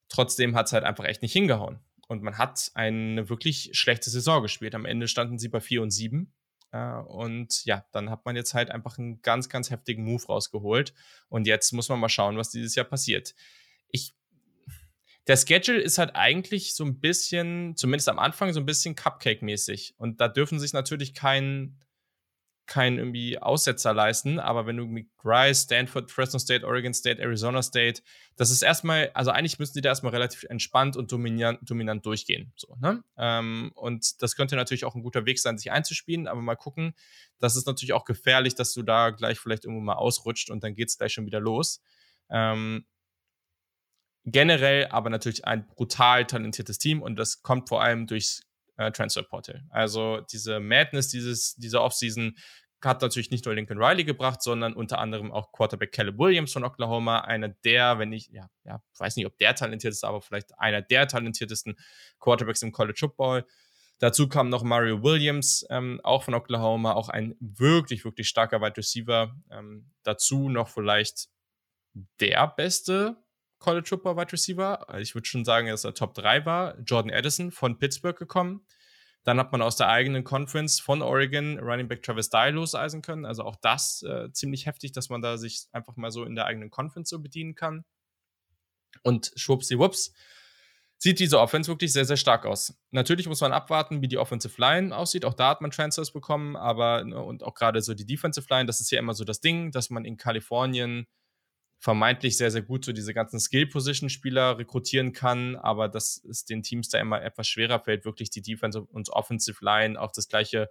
trotzdem hat es halt einfach echt nicht hingehauen. Und man hat eine wirklich schlechte Saison gespielt. Am Ende standen sie bei 4 und 7. Äh, und ja, dann hat man jetzt halt einfach einen ganz, ganz heftigen Move rausgeholt. Und jetzt muss man mal schauen, was dieses Jahr passiert. Ich, der Schedule ist halt eigentlich so ein bisschen, zumindest am Anfang, so ein bisschen Cupcake-mäßig. Und da dürfen sich natürlich kein, keinen irgendwie Aussetzer leisten, aber wenn du mit Rice, Stanford, Fresno State, Oregon State, Arizona State, das ist erstmal, also eigentlich müssen die da erstmal relativ entspannt und dominant, dominant durchgehen. So, ne? Ähm, und das könnte natürlich auch ein guter Weg sein, sich einzuspielen, aber mal gucken, das ist natürlich auch gefährlich, dass du da gleich vielleicht irgendwo mal ausrutscht und dann geht es gleich schon wieder los. Ähm, generell aber natürlich ein brutal talentiertes Team und das kommt vor allem durchs äh, Transferportal. Also diese Madness dieses, dieser Offseason hat natürlich nicht nur Lincoln Riley gebracht, sondern unter anderem auch Quarterback Caleb Williams von Oklahoma, einer der, wenn ich, ja, ja, weiß nicht, ob der talentiert ist, aber vielleicht einer der talentiertesten Quarterbacks im College Football. Dazu kam noch Mario Williams, ähm, auch von Oklahoma, auch ein wirklich, wirklich starker Wide Receiver. Ähm, dazu noch vielleicht der beste College Football Wide Receiver. Ich würde schon sagen, dass er Top 3 war. Jordan Addison von Pittsburgh gekommen. Dann hat man aus der eigenen Conference von Oregon Running Back Travis Dye loseisen können. Also auch das äh, ziemlich heftig, dass man da sich einfach mal so in der eigenen Conference so bedienen kann. Und schwuppsiwupps sieht diese Offense wirklich sehr, sehr stark aus. Natürlich muss man abwarten, wie die Offensive Line aussieht. Auch da hat man Transfers bekommen, aber ne, und auch gerade so die Defensive Line, das ist ja immer so das Ding, dass man in Kalifornien vermeintlich sehr, sehr gut so diese ganzen Skill-Position-Spieler rekrutieren kann, aber dass es den Teams da immer etwas schwerer fällt, wirklich die Defensive und Offensive Line auf das gleiche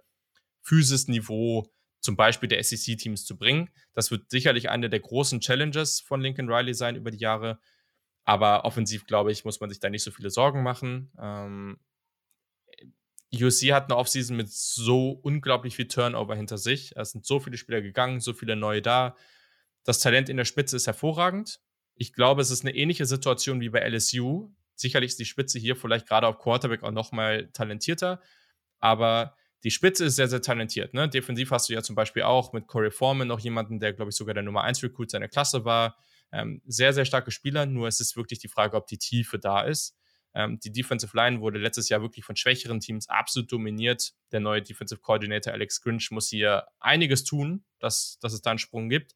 Physis-Niveau zum Beispiel der SEC-Teams zu bringen. Das wird sicherlich eine der großen Challenges von Lincoln Riley sein über die Jahre. Aber offensiv, glaube ich, muss man sich da nicht so viele Sorgen machen. Ähm, USC hat eine Offseason mit so unglaublich viel Turnover hinter sich. Es sind so viele Spieler gegangen, so viele neue da. Das Talent in der Spitze ist hervorragend. Ich glaube, es ist eine ähnliche Situation wie bei LSU. Sicherlich ist die Spitze hier vielleicht gerade auf Quarterback auch noch mal talentierter, aber die Spitze ist sehr, sehr talentiert. Ne? Defensiv hast du ja zum Beispiel auch mit Corey Foreman noch jemanden, der, glaube ich, sogar der Nummer 1 Recruit seiner Klasse war. Ähm, sehr, sehr starke Spieler, nur es ist wirklich die Frage, ob die Tiefe da ist. Ähm, die Defensive Line wurde letztes Jahr wirklich von schwächeren Teams absolut dominiert. Der neue Defensive Coordinator Alex Grinch muss hier einiges tun, dass, dass es da einen Sprung gibt.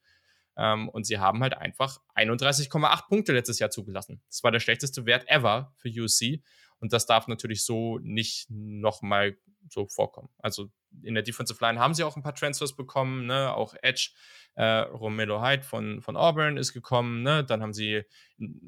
Ähm, und sie haben halt einfach 31,8 Punkte letztes Jahr zugelassen. Das war der schlechteste Wert ever für USC. Und das darf natürlich so nicht nochmal so vorkommen. Also in der Defensive Line haben sie auch ein paar Transfers bekommen, ne? auch Edge, äh, Romelo Hyde von, von Auburn ist gekommen, ne? dann haben sie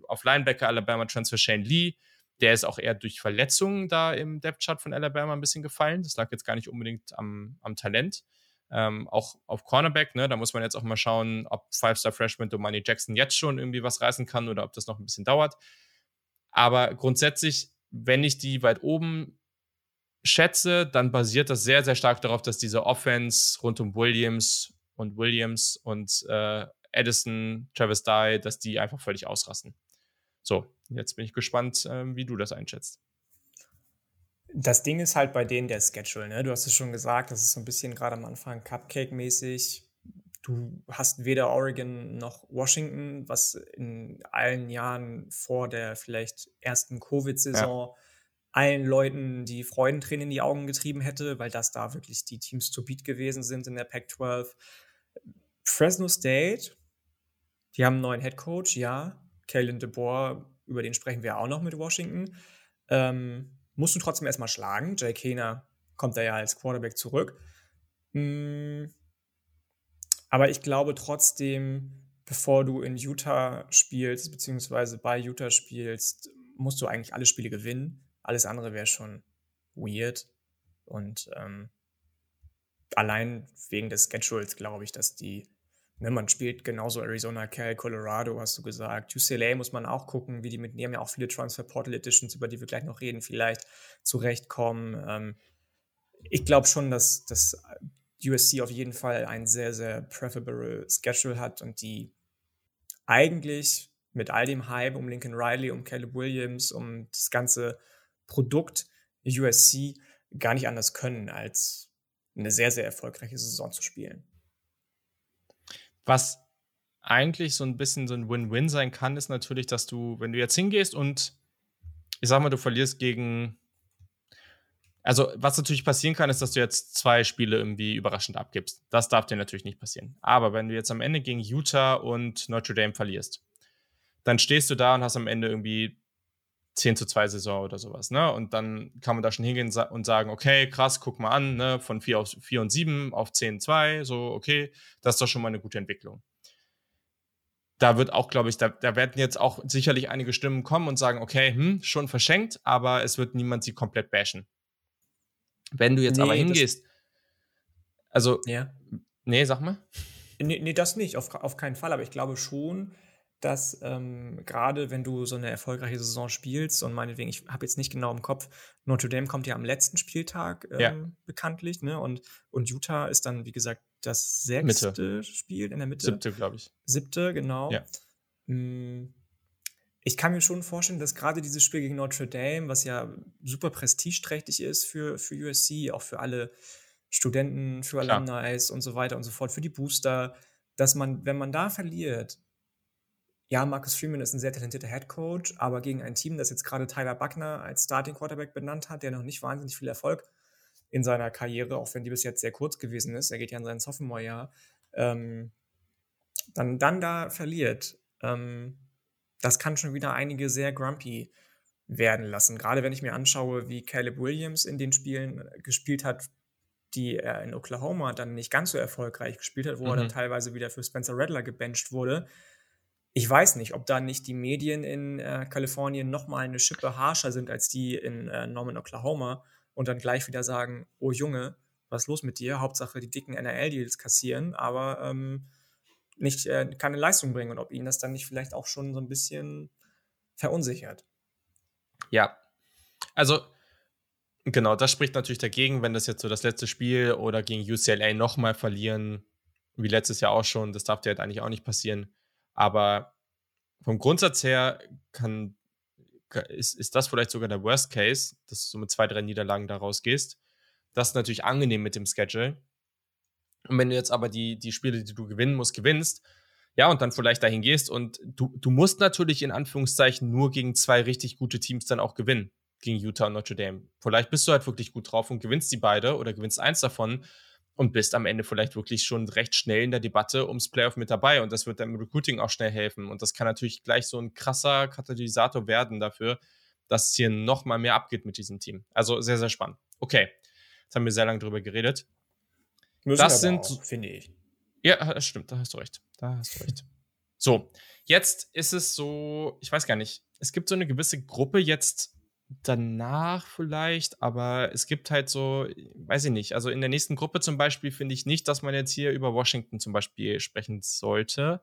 auf Linebacker Alabama Transfer Shane Lee, der ist auch eher durch Verletzungen da im Depth-Chart von Alabama ein bisschen gefallen. Das lag jetzt gar nicht unbedingt am, am Talent. Ähm, auch auf Cornerback, ne, da muss man jetzt auch mal schauen, ob Five-Star-Freshman Domani Jackson jetzt schon irgendwie was reißen kann oder ob das noch ein bisschen dauert. Aber grundsätzlich, wenn ich die weit oben schätze, dann basiert das sehr, sehr stark darauf, dass diese Offense rund um Williams und Williams und äh, Edison, Travis Dye, dass die einfach völlig ausrasten. So, jetzt bin ich gespannt, äh, wie du das einschätzt. Das Ding ist halt bei denen der Schedule, ne? Du hast es schon gesagt, das ist so ein bisschen gerade am Anfang Cupcake-mäßig. Du hast weder Oregon noch Washington, was in allen Jahren vor der vielleicht ersten Covid-Saison ja allen Leuten die Freudentränen in die Augen getrieben hätte, weil das da wirklich die Teams to beat gewesen sind in der Pac-12. Fresno State, die haben einen neuen Head Coach, ja. Kalen DeBoer, über den sprechen wir auch noch mit Washington. Ähm, musst du trotzdem erstmal schlagen. Jay Kehner kommt da ja als Quarterback zurück. Hm. Aber ich glaube trotzdem, bevor du in Utah spielst, beziehungsweise bei Utah spielst, musst du eigentlich alle Spiele gewinnen. Alles andere wäre schon weird. Und ähm, allein wegen des Schedules glaube ich, dass die, ne, man spielt genauso Arizona, Cal, Colorado, hast du gesagt. UCLA muss man auch gucken, wie die mit, die haben ja auch viele Transfer Portal Editions, über die wir gleich noch reden, vielleicht zurechtkommen. Ähm, ich glaube schon, dass, dass USC auf jeden Fall ein sehr, sehr preferable Schedule hat und die eigentlich mit all dem Hype um Lincoln Riley, um Caleb Williams, um das ganze Produkt USC gar nicht anders können, als eine sehr, sehr erfolgreiche Saison zu spielen. Was eigentlich so ein bisschen so ein Win-Win sein kann, ist natürlich, dass du, wenn du jetzt hingehst und ich sag mal, du verlierst gegen. Also, was natürlich passieren kann, ist, dass du jetzt zwei Spiele irgendwie überraschend abgibst. Das darf dir natürlich nicht passieren. Aber wenn du jetzt am Ende gegen Utah und Notre Dame verlierst, dann stehst du da und hast am Ende irgendwie 10 zu 2 Saison oder sowas, ne? Und dann kann man da schon hingehen und sagen, okay, krass, guck mal an, ne? Von 4 auf 4 und 7 auf 10 2, so, okay, das ist doch schon mal eine gute Entwicklung. Da wird auch, glaube ich, da, da werden jetzt auch sicherlich einige Stimmen kommen und sagen, okay, hm, schon verschenkt, aber es wird niemand sie komplett bashen. Wenn du jetzt nee, aber hingehst, also, ja. nee, sag mal. Nee, nee, das nicht, auf, auf keinen Fall, aber ich glaube schon, dass ähm, gerade wenn du so eine erfolgreiche Saison spielst und meinetwegen, ich habe jetzt nicht genau im Kopf, Notre Dame kommt ja am letzten Spieltag ähm, ja. bekanntlich, ne? Und, und Utah ist dann, wie gesagt, das sechste Mitte. Spiel in der Mitte. Siebte, glaube ich. Siebte, genau. Ja. Hm, ich kann mir schon vorstellen, dass gerade dieses Spiel gegen Notre Dame, was ja super prestigeträchtig ist für, für USC, auch für alle Studenten, für Alumni und so weiter und so fort, für die Booster, dass man, wenn man da verliert, ja, Marcus Freeman ist ein sehr talentierter Head Coach, aber gegen ein Team, das jetzt gerade Tyler Buckner als Starting Quarterback benannt hat, der noch nicht wahnsinnig viel Erfolg in seiner Karriere, auch wenn die bis jetzt sehr kurz gewesen ist, er geht ja in sein Sophomore-Jahr, ähm, dann, dann da verliert, ähm, das kann schon wieder einige sehr grumpy werden lassen. Gerade wenn ich mir anschaue, wie Caleb Williams in den Spielen gespielt hat, die er in Oklahoma dann nicht ganz so erfolgreich gespielt hat, wo mhm. er dann mhm. teilweise wieder für Spencer Rattler gebencht wurde ich weiß nicht, ob da nicht die Medien in äh, Kalifornien noch mal eine Schippe harscher sind als die in äh, Norman, Oklahoma und dann gleich wieder sagen, oh Junge, was ist los mit dir? Hauptsache die dicken NRL-Deals kassieren, aber ähm, nicht äh, keine Leistung bringen und ob ihnen das dann nicht vielleicht auch schon so ein bisschen verunsichert. Ja, also genau, das spricht natürlich dagegen, wenn das jetzt so das letzte Spiel oder gegen UCLA nochmal verlieren, wie letztes Jahr auch schon, das darf dir halt eigentlich auch nicht passieren. Aber vom Grundsatz her kann, ist, ist das vielleicht sogar der Worst Case, dass du mit zwei, drei Niederlagen da rausgehst. Das ist natürlich angenehm mit dem Schedule. Und wenn du jetzt aber die, die Spiele, die du gewinnen musst, gewinnst, ja, und dann vielleicht dahin gehst und du, du musst natürlich in Anführungszeichen nur gegen zwei richtig gute Teams dann auch gewinnen. Gegen Utah und Notre Dame. Vielleicht bist du halt wirklich gut drauf und gewinnst die beide oder gewinnst eins davon und bist am Ende vielleicht wirklich schon recht schnell in der Debatte ums Playoff mit dabei. Und das wird deinem Recruiting auch schnell helfen. Und das kann natürlich gleich so ein krasser Katalysator werden dafür, dass es hier noch mal mehr abgeht mit diesem Team. Also sehr, sehr spannend. Okay, jetzt haben wir sehr lange drüber geredet. Müssen das sind, finde ich. Ja, das stimmt, da hast du recht. Da hast du recht. So, jetzt ist es so, ich weiß gar nicht, es gibt so eine gewisse Gruppe jetzt danach vielleicht, aber es gibt halt so, weiß ich nicht, also in der nächsten Gruppe zum Beispiel finde ich nicht, dass man jetzt hier über Washington zum Beispiel sprechen sollte.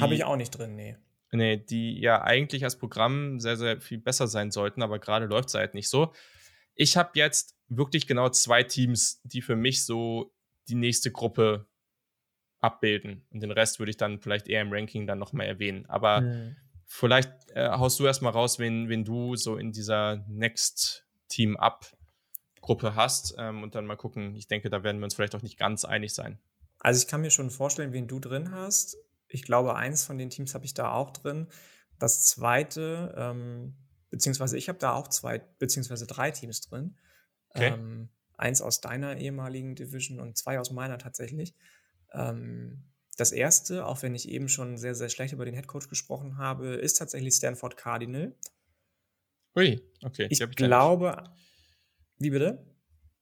Habe ich auch nicht drin, nee. Nee, die ja eigentlich als Programm sehr, sehr viel besser sein sollten, aber gerade läuft es halt nicht so. Ich habe jetzt wirklich genau zwei Teams, die für mich so die nächste Gruppe abbilden. Und den Rest würde ich dann vielleicht eher im Ranking dann nochmal erwähnen. Aber mhm. Vielleicht äh, haust du erstmal raus, wen, wen du so in dieser Next Team Up Gruppe hast ähm, und dann mal gucken. Ich denke, da werden wir uns vielleicht auch nicht ganz einig sein. Also ich kann mir schon vorstellen, wen du drin hast. Ich glaube, eins von den Teams habe ich da auch drin. Das zweite, ähm, beziehungsweise ich habe da auch zwei, beziehungsweise drei Teams drin. Okay. Ähm, eins aus deiner ehemaligen Division und zwei aus meiner tatsächlich. Ähm, das erste, auch wenn ich eben schon sehr, sehr schlecht über den Headcoach gesprochen habe, ist tatsächlich Stanford Cardinal. Ui, okay. Ich, ich glaube. Wie bitte?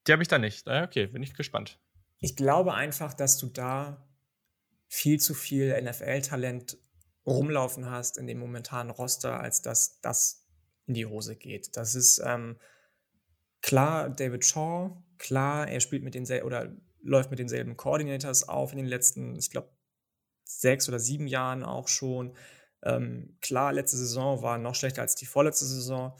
Die habe ich da nicht. Ah, okay, bin ich gespannt. Ich glaube einfach, dass du da viel zu viel NFL-Talent rumlaufen hast in dem momentanen Roster, als dass das in die Hose geht. Das ist ähm, klar, David Shaw, klar, er spielt mit denselben oder läuft mit denselben Coordinators auf in den letzten, ich glaube, sechs oder sieben Jahren auch schon. Ähm, klar, letzte Saison war noch schlechter als die vorletzte Saison,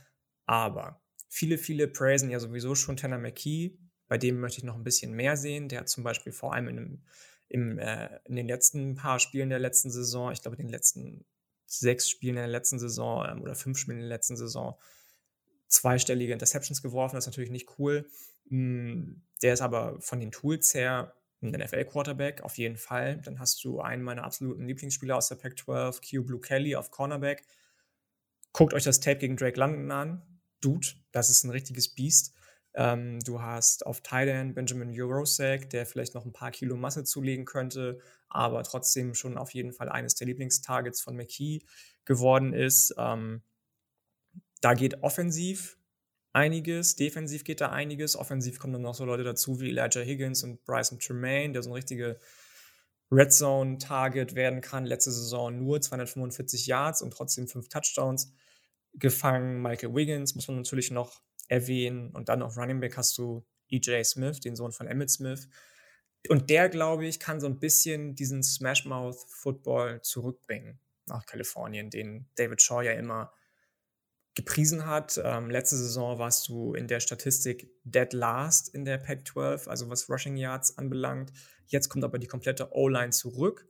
aber viele, viele praisen ja sowieso schon Tanner McKee. Bei dem möchte ich noch ein bisschen mehr sehen. Der hat zum Beispiel vor allem in, einem, im, äh, in den letzten paar Spielen der letzten Saison, ich glaube, in den letzten sechs Spielen der letzten Saison ähm, oder fünf Spielen der letzten Saison zweistellige Interceptions geworfen. Das ist natürlich nicht cool. Hm, der ist aber von den Tools her ein NFL-Quarterback, auf jeden Fall. Dann hast du einen meiner absoluten Lieblingsspieler aus der Pac-12, Q Blue Kelly auf Cornerback. Guckt euch das Tape gegen Drake London an. Dude, das ist ein richtiges Biest. Ähm, du hast auf Thailand Benjamin Jurosek, der vielleicht noch ein paar Kilo Masse zulegen könnte, aber trotzdem schon auf jeden Fall eines der Lieblingstargets von McKee geworden ist. Ähm, da geht offensiv einiges, defensiv geht da einiges, offensiv kommen dann noch so Leute dazu wie Elijah Higgins und Bryson Tremaine, der so ein richtige Red Zone Target werden kann. Letzte Saison nur 245 Yards und trotzdem fünf Touchdowns gefangen. Michael Wiggins muss man natürlich noch erwähnen und dann auf Running Back hast du EJ Smith, den Sohn von Emmett Smith. Und der, glaube ich, kann so ein bisschen diesen Smashmouth Football zurückbringen nach Kalifornien, den David Shaw ja immer gepriesen hat. Ähm, letzte Saison warst du in der Statistik dead last in der Pac-12, also was Rushing Yards anbelangt. Jetzt kommt aber die komplette O-Line zurück.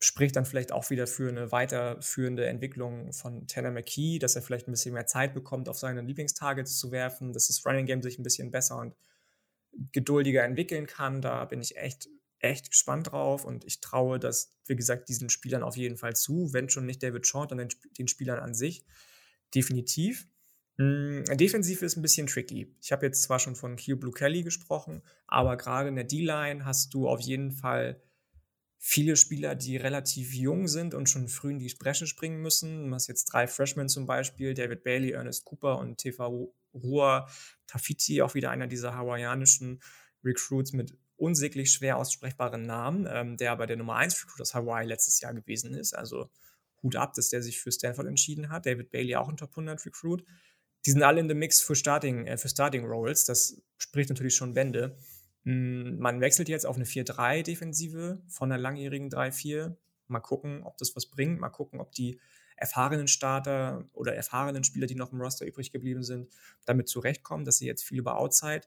Spricht dann vielleicht auch wieder für eine weiterführende Entwicklung von Tanner McKee, dass er vielleicht ein bisschen mehr Zeit bekommt, auf seine Lieblingstargets zu werfen, dass das Running Game sich ein bisschen besser und geduldiger entwickeln kann. Da bin ich echt, echt gespannt drauf und ich traue das, wie gesagt, diesen Spielern auf jeden Fall zu, wenn schon nicht David Short, dann den, den Spielern an sich definitiv. Hm, defensiv ist ein bisschen tricky. Ich habe jetzt zwar schon von Q Blue Kelly gesprochen, aber gerade in der D-Line hast du auf jeden Fall viele Spieler, die relativ jung sind und schon früh in die Bresche springen müssen. Du hast jetzt drei Freshmen zum Beispiel, David Bailey, Ernest Cooper und TV Rua Tafiti, auch wieder einer dieser hawaiianischen Recruits mit unsäglich schwer aussprechbaren Namen, ähm, der aber der Nummer 1 Recruit aus Hawaii letztes Jahr gewesen ist. Also Hut ab, dass der sich für Stanford entschieden hat. David Bailey auch ein Top 100 Recruit. Die sind alle in the Mix für Starting, äh, für Starting Roles. Das spricht natürlich schon Bände. Hm, man wechselt jetzt auf eine 4-3-Defensive von einer langjährigen 3-4. Mal gucken, ob das was bringt. Mal gucken, ob die erfahrenen Starter oder erfahrenen Spieler, die noch im Roster übrig geblieben sind, damit zurechtkommen, dass sie jetzt viel über Outside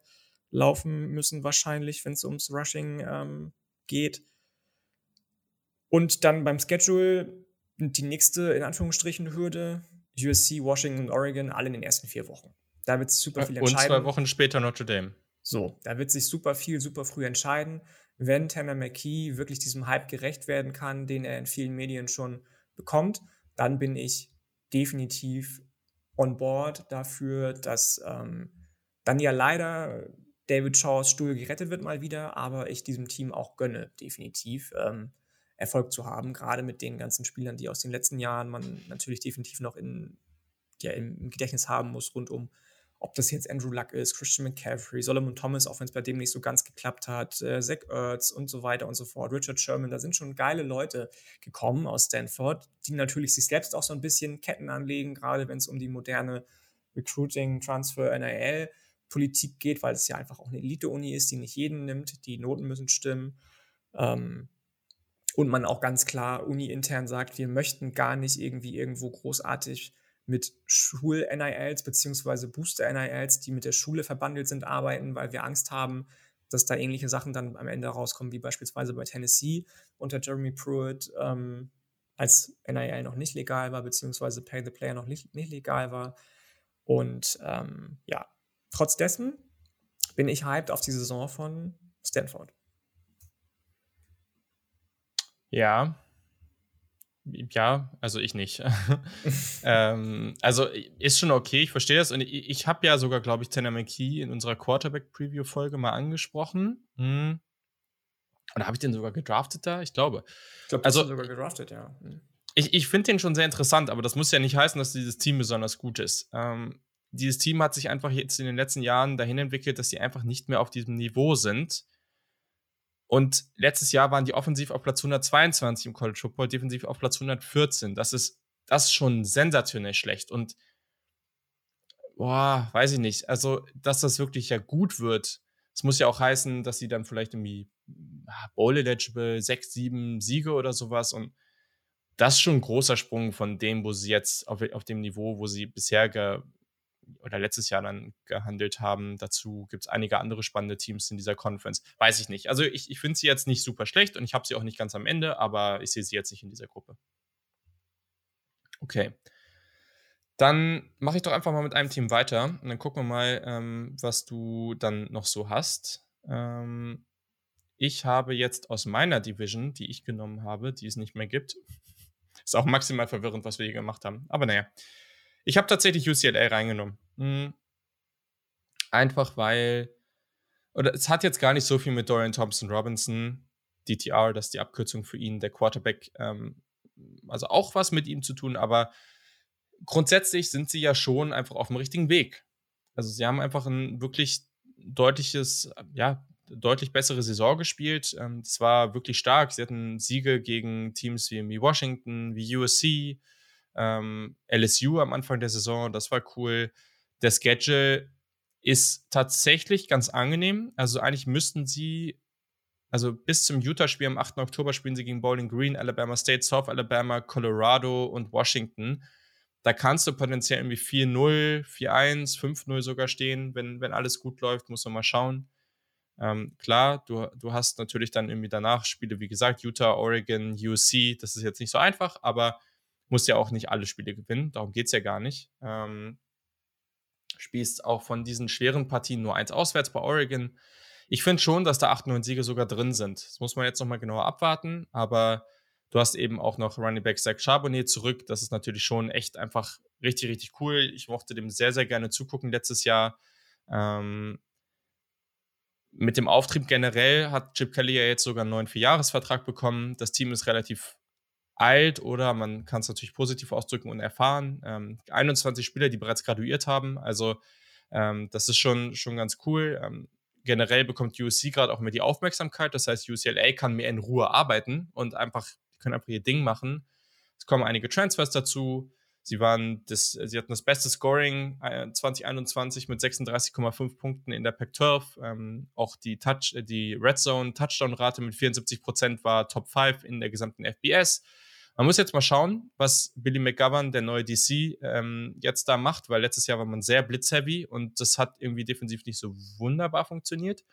laufen müssen, wahrscheinlich, wenn es ums Rushing ähm, geht. Und dann beim Schedule die nächste, in Anführungsstrichen, Hürde, USC, Washington und Oregon, alle in den ersten vier Wochen. Da wird sich super viel entscheiden. Und zwei Wochen später Notre Dame. So, da wird sich super viel, super früh entscheiden, wenn Tanner McKee wirklich diesem Hype gerecht werden kann, den er in vielen Medien schon bekommt, dann bin ich definitiv on board dafür, dass ähm, dann ja leider David Shaws Stuhl gerettet wird mal wieder, aber ich diesem Team auch gönne, definitiv ähm, Erfolg zu haben, gerade mit den ganzen Spielern, die aus den letzten Jahren man natürlich definitiv noch in, ja, im Gedächtnis haben muss, rund um ob das jetzt Andrew Luck ist, Christian McCaffrey, Solomon Thomas, auch wenn es bei dem nicht so ganz geklappt hat, äh, Zach Ertz und so weiter und so fort, Richard Sherman, da sind schon geile Leute gekommen aus Stanford, die natürlich sich selbst auch so ein bisschen Ketten anlegen, gerade wenn es um die moderne Recruiting, Transfer, NIL Politik geht, weil es ja einfach auch eine Elite-Uni ist, die nicht jeden nimmt, die Noten müssen stimmen. Ähm, und man auch ganz klar uni-intern sagt, wir möchten gar nicht irgendwie irgendwo großartig mit Schul-NILs beziehungsweise Booster-NILs, die mit der Schule verbandelt sind, arbeiten, weil wir Angst haben, dass da ähnliche Sachen dann am Ende rauskommen, wie beispielsweise bei Tennessee unter Jeremy Pruitt, ähm, als NIL noch nicht legal war, beziehungsweise Pay the Player noch nicht, nicht legal war. Und ähm, ja, trotz dessen bin ich hyped auf die Saison von Stanford. Ja, ja, also ich nicht. ähm, also ist schon okay, ich verstehe das. Und ich, ich habe ja sogar, glaube ich, Tanner McKee in unserer Quarterback-Preview-Folge mal angesprochen. Hm. Oder habe ich den sogar gedraftet da? Ich glaube. Ich glaube, also, sogar gedraftet, ja. Hm. Ich, ich finde den schon sehr interessant, aber das muss ja nicht heißen, dass dieses Team besonders gut ist. Ähm, dieses Team hat sich einfach jetzt in den letzten Jahren dahin entwickelt, dass sie einfach nicht mehr auf diesem Niveau sind und letztes Jahr waren die offensiv auf Platz 122 im College Football, defensiv auf Platz 114. Das ist, das ist schon sensationell schlecht. Und boah, weiß ich nicht. Also, dass das wirklich ja gut wird, das muss ja auch heißen, dass sie dann vielleicht irgendwie ah, Bowl eligible, sechs, sieben Siege oder sowas. Und das ist schon ein großer Sprung von dem, wo sie jetzt auf, auf dem Niveau, wo sie bisher ge, oder letztes Jahr dann gehandelt haben. Dazu gibt es einige andere spannende Teams in dieser Conference. Weiß ich nicht. Also ich, ich finde sie jetzt nicht super schlecht und ich habe sie auch nicht ganz am Ende, aber ich sehe sie jetzt nicht in dieser Gruppe. Okay. Dann mache ich doch einfach mal mit einem Team weiter und dann gucken wir mal, ähm, was du dann noch so hast. Ähm, ich habe jetzt aus meiner Division, die ich genommen habe, die es nicht mehr gibt, ist auch maximal verwirrend, was wir hier gemacht haben. Aber naja, ich habe tatsächlich UCLA reingenommen. Mhm. Einfach weil, oder es hat jetzt gar nicht so viel mit Dorian Thompson Robinson, DTR, das ist die Abkürzung für ihn, der Quarterback, ähm, also auch was mit ihm zu tun, aber grundsätzlich sind sie ja schon einfach auf dem richtigen Weg. Also sie haben einfach ein wirklich deutliches, ja, deutlich bessere Saison gespielt. Ähm, war wirklich stark. Sie hatten Siege gegen Teams wie Washington, wie USC, ähm, LSU am Anfang der Saison, das war cool. Der Schedule ist tatsächlich ganz angenehm. Also eigentlich müssten sie, also bis zum Utah-Spiel am 8. Oktober spielen sie gegen Bowling Green, Alabama State, South Alabama, Colorado und Washington. Da kannst du potenziell irgendwie 4-0, 4-1, 5-0 sogar stehen, wenn, wenn alles gut läuft, muss man mal schauen. Ähm, klar, du, du hast natürlich dann irgendwie danach Spiele, wie gesagt, Utah, Oregon, USC, das ist jetzt nicht so einfach, aber muss ja auch nicht alle Spiele gewinnen, darum geht es ja gar nicht. Ähm, spielst auch von diesen schweren Partien nur eins auswärts bei Oregon. Ich finde schon, dass da 8, 9 Siege sogar drin sind. Das muss man jetzt nochmal genauer abwarten, aber du hast eben auch noch Running Back Zach Charbonnet zurück. Das ist natürlich schon echt einfach richtig, richtig cool. Ich mochte dem sehr, sehr gerne zugucken letztes Jahr. Ähm, mit dem Auftrieb generell hat Chip Kelly ja jetzt sogar einen neuen Vierjahresvertrag bekommen. Das Team ist relativ alt oder man kann es natürlich positiv ausdrücken und erfahren. Ähm, 21 Spieler, die bereits graduiert haben. Also ähm, das ist schon, schon ganz cool. Ähm, generell bekommt USC gerade auch mehr die Aufmerksamkeit. Das heißt, UCLA kann mehr in Ruhe arbeiten und einfach, können einfach ihr Ding machen. Es kommen einige Transfers dazu. Sie waren das, sie hatten das beste Scoring äh, 2021 mit 36,5 Punkten in der Pac-12. Ähm, auch die Touch, äh, die Red Zone Touchdown-Rate mit 74 Prozent war Top 5 in der gesamten FBS. Man muss jetzt mal schauen, was Billy McGovern, der neue DC, ähm, jetzt da macht, weil letztes Jahr war man sehr blitzheavy und das hat irgendwie defensiv nicht so wunderbar funktioniert.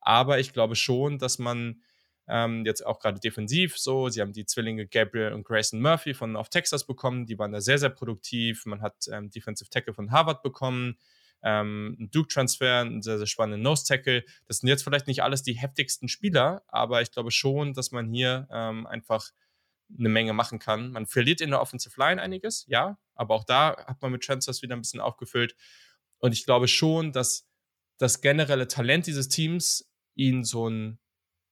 Aber ich glaube schon, dass man ähm, jetzt auch gerade defensiv so, sie haben die Zwillinge Gabriel und Grayson Murphy von auf Texas bekommen, die waren da sehr, sehr produktiv. Man hat ähm, Defensive Tackle von Harvard bekommen, ähm, einen Duke-Transfer, einen sehr, sehr spannenden Nose-Tackle. Das sind jetzt vielleicht nicht alles die heftigsten Spieler, aber ich glaube schon, dass man hier ähm, einfach eine Menge machen kann. Man verliert in der Offensive Line einiges, ja, aber auch da hat man mit Transfers wieder ein bisschen aufgefüllt. Und ich glaube schon, dass das generelle Talent dieses Teams ihnen so, ein,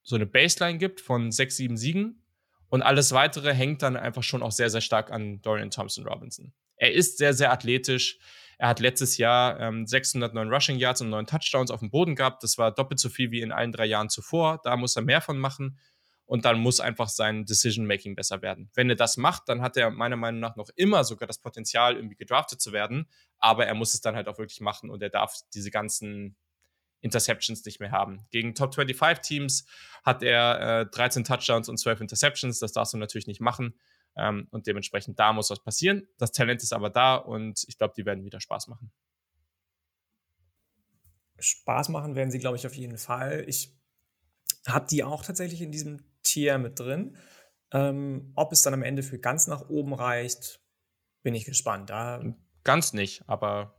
so eine Baseline gibt von sechs, sieben Siegen. Und alles weitere hängt dann einfach schon auch sehr, sehr stark an Dorian Thompson Robinson. Er ist sehr, sehr athletisch. Er hat letztes Jahr ähm, 609 Rushing Yards und 9 Touchdowns auf dem Boden gehabt. Das war doppelt so viel wie in allen drei Jahren zuvor. Da muss er mehr von machen und dann muss einfach sein Decision-Making besser werden. Wenn er das macht, dann hat er meiner Meinung nach noch immer sogar das Potenzial, irgendwie gedraftet zu werden, aber er muss es dann halt auch wirklich machen und er darf diese ganzen Interceptions nicht mehr haben. Gegen Top 25 Teams hat er äh, 13 Touchdowns und 12 Interceptions, das darfst du natürlich nicht machen ähm, und dementsprechend da muss was passieren. Das Talent ist aber da und ich glaube, die werden wieder Spaß machen. Spaß machen werden sie, glaube ich, auf jeden Fall. Ich habe die auch tatsächlich in diesem Tier mit drin. Ähm, ob es dann am Ende für ganz nach oben reicht, bin ich gespannt. Da ganz nicht, aber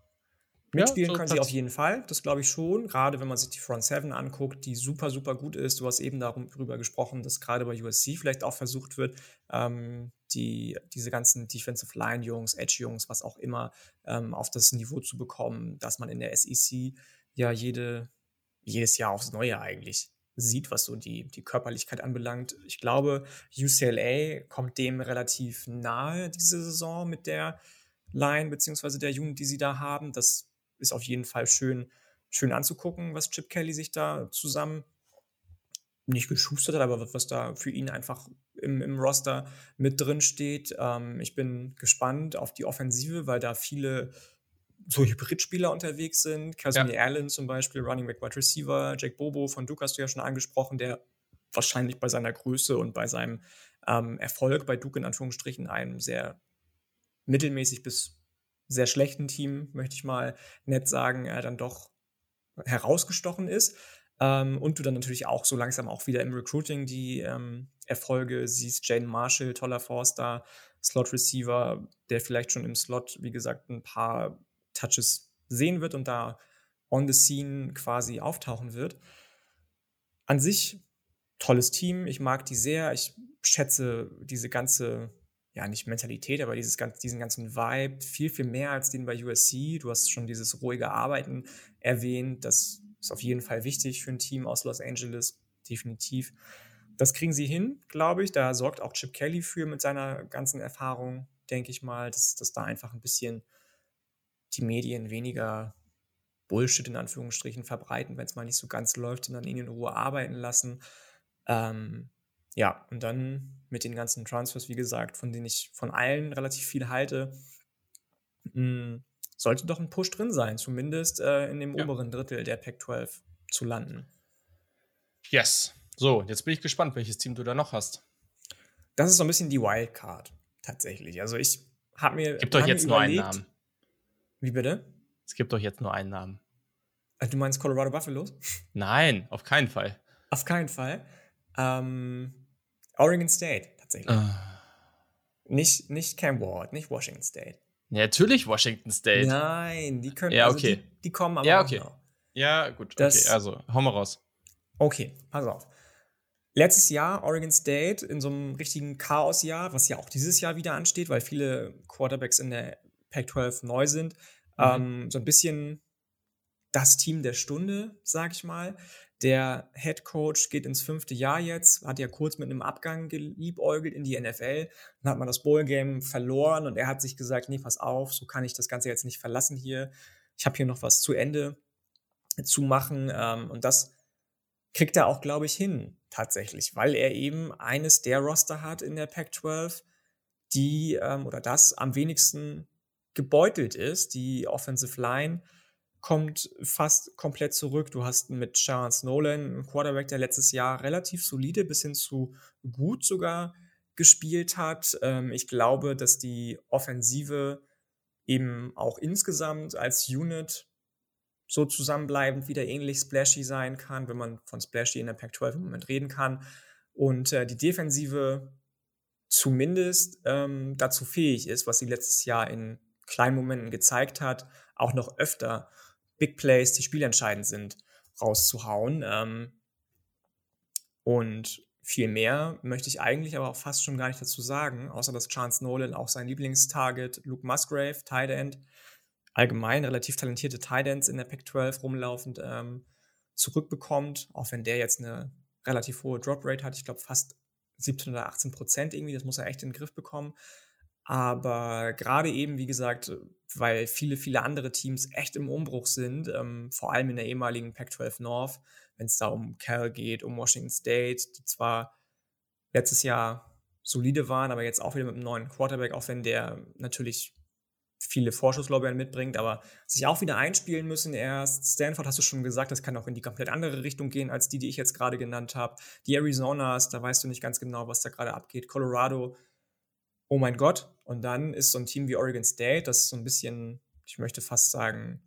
mitspielen ja, so können sie auf jeden Fall. Das glaube ich schon. Gerade wenn man sich die Front 7 anguckt, die super, super gut ist. Du hast eben darüber gesprochen, dass gerade bei USC vielleicht auch versucht wird, ähm, die, diese ganzen Defensive Line Jungs, Edge Jungs, was auch immer, ähm, auf das Niveau zu bekommen, dass man in der SEC ja jede, jedes Jahr aufs Neue eigentlich sieht, was so die, die Körperlichkeit anbelangt. Ich glaube, UCLA kommt dem relativ nahe diese Saison mit der Line beziehungsweise der Unit, die sie da haben. Das ist auf jeden Fall schön, schön anzugucken, was Chip Kelly sich da zusammen nicht geschustert hat, aber was da für ihn einfach im, im Roster mit drin steht. Ähm, ich bin gespannt auf die Offensive, weil da viele so Hybridspieler unterwegs sind. Casimir ja. Allen zum Beispiel, Running Back Wide Receiver, Jack Bobo von Duke hast du ja schon angesprochen, der wahrscheinlich bei seiner Größe und bei seinem ähm, Erfolg bei Duke in Anführungsstrichen einem sehr mittelmäßig bis sehr schlechten Team, möchte ich mal nett sagen, er dann doch herausgestochen ist. Ähm, und du dann natürlich auch so langsam auch wieder im Recruiting die ähm, Erfolge siehst. Jaden Marshall, toller Forster, Slot Receiver, der vielleicht schon im Slot, wie gesagt, ein paar Touches sehen wird und da on the scene quasi auftauchen wird. An sich tolles Team, ich mag die sehr, ich schätze diese ganze, ja nicht Mentalität, aber dieses, diesen ganzen Vibe viel, viel mehr als den bei USC. Du hast schon dieses ruhige Arbeiten erwähnt, das ist auf jeden Fall wichtig für ein Team aus Los Angeles, definitiv. Das kriegen sie hin, glaube ich. Da sorgt auch Chip Kelly für mit seiner ganzen Erfahrung, denke ich mal, dass, dass da einfach ein bisschen die Medien weniger Bullshit in Anführungsstrichen verbreiten, wenn es mal nicht so ganz läuft und dann ihn in Ruhe arbeiten lassen. Ähm, ja, und dann mit den ganzen Transfers, wie gesagt, von denen ich von allen relativ viel halte, mh, hm, sollte doch ein Push drin sein, zumindest äh, in dem ja. oberen Drittel der Pac-12 zu landen. Yes. So, jetzt bin ich gespannt, welches Team du da noch hast. Das ist so ein bisschen die Wildcard, tatsächlich. Also ich habe mir. Gibt doch jetzt nur einen Namen. Wie bitte? Es gibt doch jetzt nur einen Namen. Also du meinst Colorado Buffaloes? Nein, auf keinen Fall. Auf keinen Fall. Ähm, Oregon State, tatsächlich. Uh. Nicht, nicht Cam Ward, nicht Washington State. Ja, natürlich Washington State. Nein, die können. Ja, also okay. Also die, die, kommen aber ja, okay. Noch. Ja, gut. Das, okay, also hau mal raus. Okay, pass auf. Letztes Jahr Oregon State in so einem richtigen Chaosjahr, was ja auch dieses Jahr wieder ansteht, weil viele Quarterbacks in der Pac-12 neu sind. Mhm. Ähm, so ein bisschen das Team der Stunde, sag ich mal. Der Head Coach geht ins fünfte Jahr jetzt, hat ja kurz mit einem Abgang geliebäugelt in die NFL. Dann hat man das Bowl-Game verloren und er hat sich gesagt, nee, pass auf, so kann ich das Ganze jetzt nicht verlassen hier. Ich habe hier noch was zu Ende. zu machen. Ähm, und das kriegt er auch, glaube ich, hin, tatsächlich, weil er eben eines der Roster hat in der Pac-12, die ähm, oder das am wenigsten gebeutelt ist. Die Offensive Line kommt fast komplett zurück. Du hast mit Charles Nolan einen Quarterback, der letztes Jahr relativ solide bis hin zu gut sogar gespielt hat. Ähm, ich glaube, dass die Offensive eben auch insgesamt als Unit so zusammenbleibend wieder ähnlich splashy sein kann, wenn man von splashy in der Pac-12 im Moment reden kann. Und äh, die Defensive zumindest ähm, dazu fähig ist, was sie letztes Jahr in kleinen Momenten gezeigt hat, auch noch öfter Big Plays, die spielentscheidend sind, rauszuhauen. Ähm, und viel mehr möchte ich eigentlich aber auch fast schon gar nicht dazu sagen, außer dass Chance Nolan auch sein Lieblingstarget Luke Musgrave, Tight End, allgemein relativ talentierte Tight Ends in der Pac-12 rumlaufend ähm, zurückbekommt, auch wenn der jetzt eine relativ hohe Drop Rate hat, ich glaube fast 17 oder 18 Prozent irgendwie, das muss er echt in den Griff bekommen. Aber gerade eben, wie gesagt, weil viele, viele andere Teams echt im Umbruch sind, ähm, vor allem in der ehemaligen Pac-12 North, wenn es da um Cal geht, um Washington State, die zwar letztes Jahr solide waren, aber jetzt auch wieder mit einem neuen Quarterback, auch wenn der natürlich viele Vorschusslorbeeren mitbringt, aber sich auch wieder einspielen müssen erst. Stanford hast du schon gesagt, das kann auch in die komplett andere Richtung gehen als die, die ich jetzt gerade genannt habe. Die Arizonas, da weißt du nicht ganz genau, was da gerade abgeht. Colorado oh mein Gott. Und dann ist so ein Team wie Oregon State, das so ein bisschen, ich möchte fast sagen,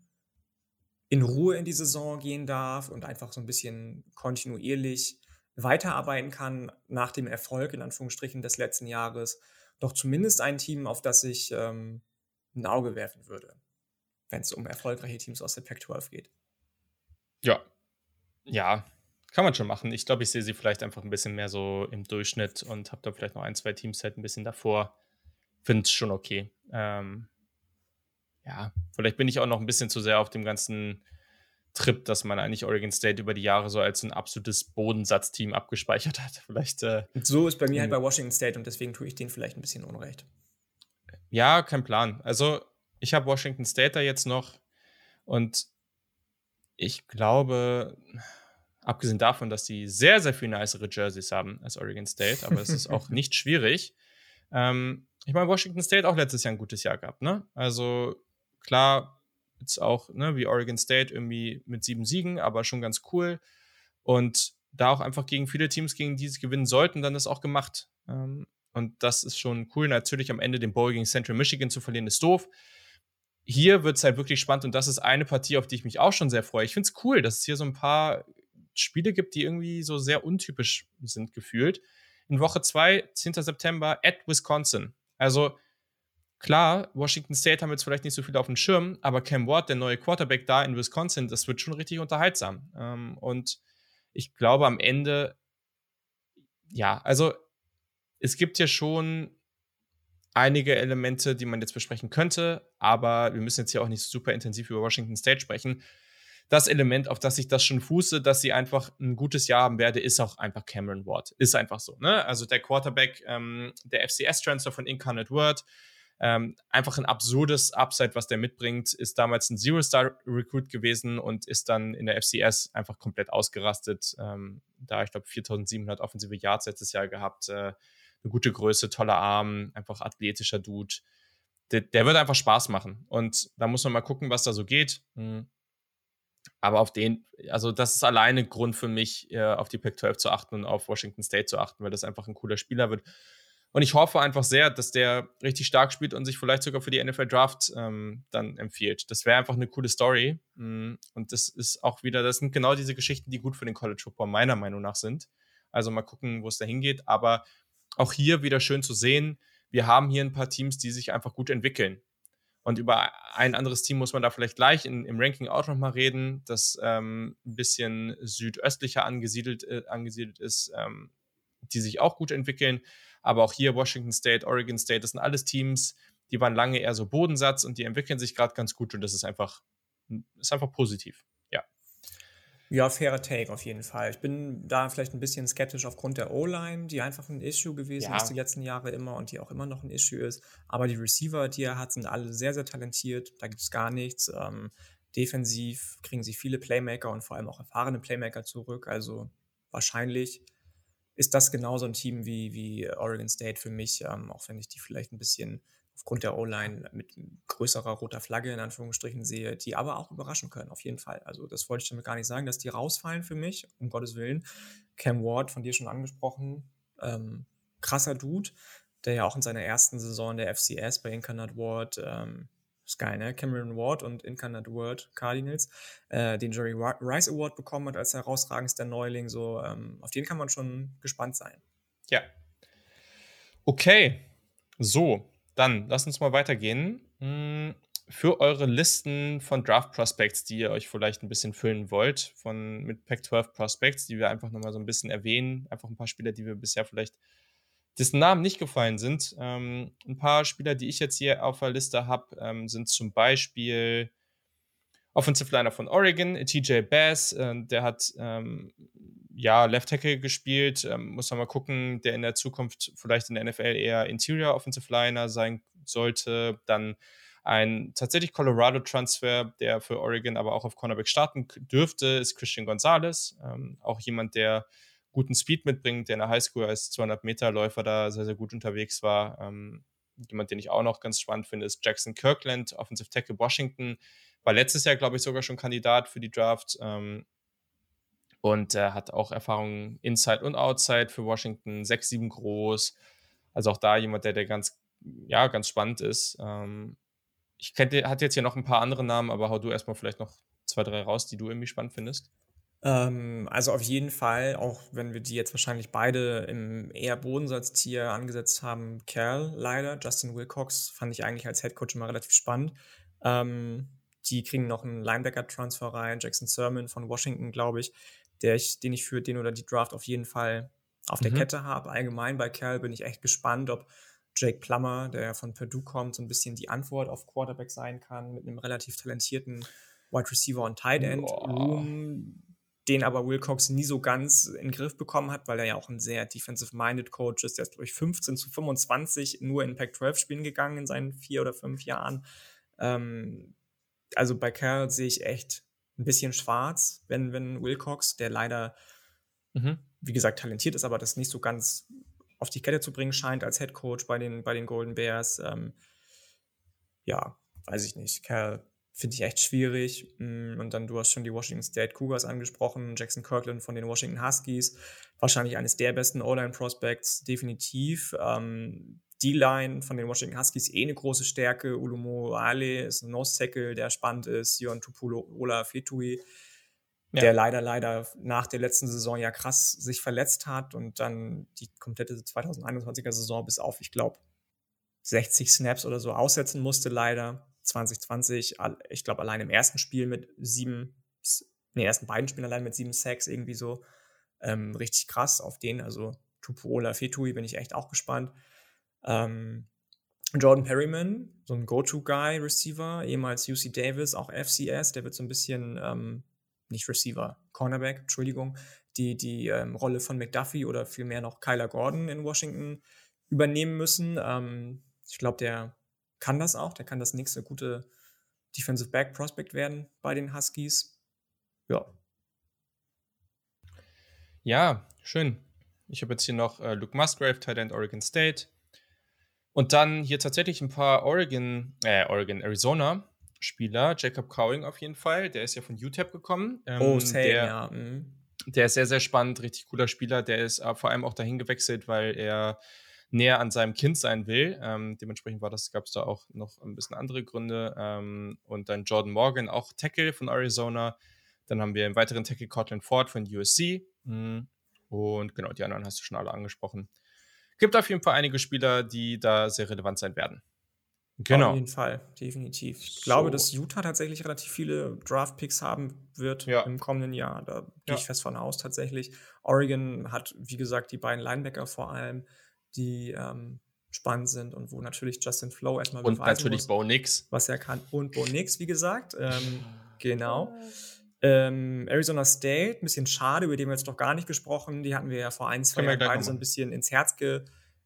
in Ruhe in die Saison gehen darf und einfach so ein bisschen kontinuierlich weiterarbeiten kann nach dem Erfolg in Anführungsstrichen des letzten Jahres. Doch zumindest ein Team, auf das ich ähm, ein Auge werfen würde, wenn es um erfolgreiche Teams aus der Pac-12 geht. Ja, ja, kann man schon machen. Ich glaube, ich sehe sie vielleicht einfach ein bisschen mehr so im Durchschnitt und habe da vielleicht noch ein, zwei Teams halt ein bisschen davor. Finde es schon okay. Ähm, ja, vielleicht bin ich auch noch ein bisschen zu sehr auf dem ganzen Trip, dass man eigentlich Oregon State über die Jahre so als ein absolutes Bodensatzteam abgespeichert hat. Vielleicht. Äh, so ist bei mir halt bei Washington State und deswegen tue ich denen vielleicht ein bisschen Unrecht. Ja, kein Plan. Also, ich habe Washington State da jetzt noch und ich glaube, Abgesehen davon, dass sie sehr, sehr viel nicere Jerseys haben als Oregon State, aber es ist auch nicht schwierig. Ähm, ich meine, Washington State auch letztes Jahr ein gutes Jahr gehabt, ne? Also klar, jetzt auch, ne, wie Oregon State irgendwie mit sieben Siegen, aber schon ganz cool. Und da auch einfach gegen viele Teams, gegen die sie gewinnen sollten, dann ist auch gemacht. Ähm, und das ist schon cool. Natürlich am Ende den Bowl gegen Central Michigan zu verlieren, ist doof hier wird es halt wirklich spannend und das ist eine Partie, auf die ich mich auch schon sehr freue. Ich finde es cool, dass es hier so ein paar Spiele gibt, die irgendwie so sehr untypisch sind gefühlt. In Woche 2, 10. September, at Wisconsin. Also klar, Washington State haben jetzt vielleicht nicht so viel auf dem Schirm, aber Cam Ward, der neue Quarterback da in Wisconsin, das wird schon richtig unterhaltsam. Ähm, und ich glaube am Ende, ja, also es gibt ja schon einige Elemente, die man jetzt besprechen könnte, aber wir müssen jetzt hier auch nicht super intensiv über Washington State sprechen das Element, auf das ich das schon fuße, dass sie einfach ein gutes Jahr haben werde, ist auch einfach Cameron Ward. Ist einfach so. Ne? Also der Quarterback, ähm, der FCS-Transfer von Incarnate Word, ähm, einfach ein absurdes Upside, was der mitbringt, ist damals ein Zero-Star-Recruit gewesen und ist dann in der FCS einfach komplett ausgerastet. Ähm, da, ich glaube, 4700 offensive Yards letztes Jahr gehabt, äh, eine gute Größe, toller Arm, einfach athletischer Dude. Der, der, wird einfach Spaß machen. Und da muss man mal gucken, was da so geht. Hm aber auf den, also das ist alleine Grund für mich, äh, auf die Pac-12 zu achten und auf Washington State zu achten, weil das einfach ein cooler Spieler wird. Und ich hoffe einfach sehr, dass der richtig stark spielt und sich vielleicht sogar für die NFL Draft ähm, dann empfiehlt. Das wäre einfach eine coole Story. Mm, und das ist auch wieder, das sind genau diese Geschichten, die gut für den College Football meiner Meinung nach sind. Also mal gucken, wo es da hingeht. Aber auch hier wieder schön zu sehen, wir haben hier ein paar Teams, die sich einfach gut entwickeln. Und über ein anderes Team muss man da vielleicht gleich in, im Ranking auch nochmal reden, das ähm, ein bisschen südöstlicher angesiedelt, äh, angesiedelt ist, ähm, die sich auch gut entwickeln. Aber auch hier Washington State, Oregon State, das sind alles Teams, die waren lange eher so Bodensatz und die entwickeln sich gerade ganz gut und das ist einfach, ist einfach positiv. Ja, fairer Take auf jeden Fall. Ich bin da vielleicht ein bisschen skeptisch aufgrund der O-Line, die einfach ein Issue gewesen ja. ist die letzten Jahre immer und die auch immer noch ein Issue ist. Aber die Receiver, die er hat, sind alle sehr, sehr talentiert. Da gibt es gar nichts. Ähm, Defensiv kriegen sie viele Playmaker und vor allem auch erfahrene Playmaker zurück. Also wahrscheinlich ist das genauso ein Team wie, wie Oregon State für mich, ähm, auch wenn ich die vielleicht ein bisschen aufgrund der O-Line mit größerer roter Flagge in Anführungsstrichen sehe, die aber auch überraschen können, auf jeden Fall. Also das wollte ich damit gar nicht sagen, dass die rausfallen für mich, um Gottes Willen. Cam Ward, von dir schon angesprochen, ähm, krasser Dude, der ja auch in seiner ersten Saison der FCS bei Incarnate Ward ähm, Sky, ne? Cameron Ward und Incarnate Word Cardinals, äh, den Jerry Rice Award bekommen hat als herausragendster Neuling. So, ähm, auf den kann man schon gespannt sein. Ja. Okay. So, dann lass uns mal weitergehen. Hm, für eure Listen von Draft Prospects, die ihr euch vielleicht ein bisschen füllen wollt, von mit Pac 12 Prospects, die wir einfach nochmal so ein bisschen erwähnen, einfach ein paar Spieler, die wir bisher vielleicht dessen Namen nicht gefallen sind. Ähm, ein paar Spieler, die ich jetzt hier auf der Liste habe, ähm, sind zum Beispiel Offensive Liner von Oregon, TJ Bass, äh, der hat ähm, ja Left Tackle gespielt, ähm, muss man mal gucken, der in der Zukunft vielleicht in der NFL eher Interior Offensive Liner sein sollte. Dann ein tatsächlich Colorado-Transfer, der für Oregon aber auch auf Cornerback starten dürfte, ist Christian Gonzalez, ähm, auch jemand, der guten Speed mitbringt, der in der Highschool als 200-Meter-Läufer da sehr, sehr gut unterwegs war. Ähm, jemand, den ich auch noch ganz spannend finde, ist Jackson Kirkland, Offensive Tackle Washington. War letztes Jahr, glaube ich, sogar schon Kandidat für die Draft. Ähm, und er hat auch Erfahrungen Inside und Outside für Washington, 6-7 groß. Also auch da jemand, der, der ganz, ja, ganz spannend ist. Ähm, ich hätte, hatte jetzt hier noch ein paar andere Namen, aber hau du erstmal vielleicht noch zwei, drei raus, die du irgendwie spannend findest. Ähm, also auf jeden Fall, auch wenn wir die jetzt wahrscheinlich beide im eher Bodensatztier angesetzt haben, Kerl leider. Justin Wilcox fand ich eigentlich als Headcoach immer relativ spannend. Ähm, die kriegen noch einen Linebacker-Transfer rein, Jackson Sermon von Washington, glaube ich, der ich, den ich für den oder die Draft auf jeden Fall auf der mhm. Kette habe. Allgemein bei Kerl bin ich echt gespannt, ob Jake Plummer, der von Purdue kommt, so ein bisschen die Antwort auf Quarterback sein kann, mit einem relativ talentierten Wide Receiver und Tight End Room den aber Wilcox nie so ganz in den Griff bekommen hat, weil er ja auch ein sehr defensive-minded Coach ist. Der ist, glaube ich, 15 zu 25 nur in Pac-12-Spielen gegangen in seinen vier oder fünf Jahren. Ähm, also bei Carroll sehe ich echt ein bisschen schwarz, wenn, wenn Wilcox, der leider, mhm. wie gesagt, talentiert ist, aber das nicht so ganz auf die Kette zu bringen scheint als Head Coach bei den, bei den Golden Bears. Ähm, ja, weiß ich nicht. Carroll finde ich echt schwierig. Mm, und dann, du hast schon die Washington State Cougars angesprochen, Jackson Kirkland von den Washington Huskies, wahrscheinlich eines der besten O-Line-Prospects, definitiv. Ähm, D-Line von den Washington Huskies eh eine große Stärke. Ulumo Ale ist ein Nose-Tackle, der spannend ist. Jon Tupulo Ola Fetui, ja. der leider, leider nach der letzten Saison ja krass sich verletzt hat und dann die komplette 2021er Saison bis auf, ich glaube, 60 Snaps oder so aussetzen musste, leider. 2020, ich glaube, allein im ersten Spiel mit sieben, in den ersten beiden Spielen allein mit sieben Sacks irgendwie so. Ähm, richtig krass auf den. Also Tupuola Fetui bin ich echt auch gespannt. Ähm, Jordan Perryman, so ein Go-To-Guy-Receiver, ehemals UC Davis, auch FCS, der wird so ein bisschen, ähm, nicht Receiver, Cornerback, Entschuldigung, die, die ähm, Rolle von McDuffie oder vielmehr noch Kyler Gordon in Washington übernehmen müssen. Ähm, ich glaube, der kann das auch. Der kann das nächste gute Defensive Back Prospect werden bei den Huskies. Ja. Ja, schön. Ich habe jetzt hier noch äh, Luke Musgrave, Tight Oregon State. Und dann hier tatsächlich ein paar Oregon, äh, Oregon, Arizona Spieler. Jacob Cowing auf jeden Fall. Der ist ja von UTEP gekommen. Ähm, oh, same, der, ja. Mhm. Der ist sehr, sehr spannend, richtig cooler Spieler. Der ist äh, vor allem auch dahin gewechselt, weil er näher an seinem Kind sein will. Ähm, dementsprechend war das, gab es da auch noch ein bisschen andere Gründe. Ähm, und dann Jordan Morgan, auch Tackle von Arizona. Dann haben wir im weiteren Tackle Cortland Ford von USC. Mhm. Und genau, die anderen hast du schon alle angesprochen. Gibt auf jeden Fall einige Spieler, die da sehr relevant sein werden. Genau. Auf jeden Fall, definitiv. Ich so. glaube, dass Utah tatsächlich relativ viele Draft-Picks haben wird ja. im kommenden Jahr. Da gehe ja. ich fest von aus, tatsächlich. Oregon hat, wie gesagt, die beiden Linebacker vor allem die ähm, spannend sind und wo natürlich Justin Flow erstmal Und natürlich muss, Bo Nix. Was er kann. Und Bo Nix, wie gesagt. Ähm, genau. Ähm, Arizona State, ein bisschen schade, über den wir jetzt noch gar nicht gesprochen. Die hatten wir ja vor ein, zwei Jahren beide so ein bisschen ins Herz ge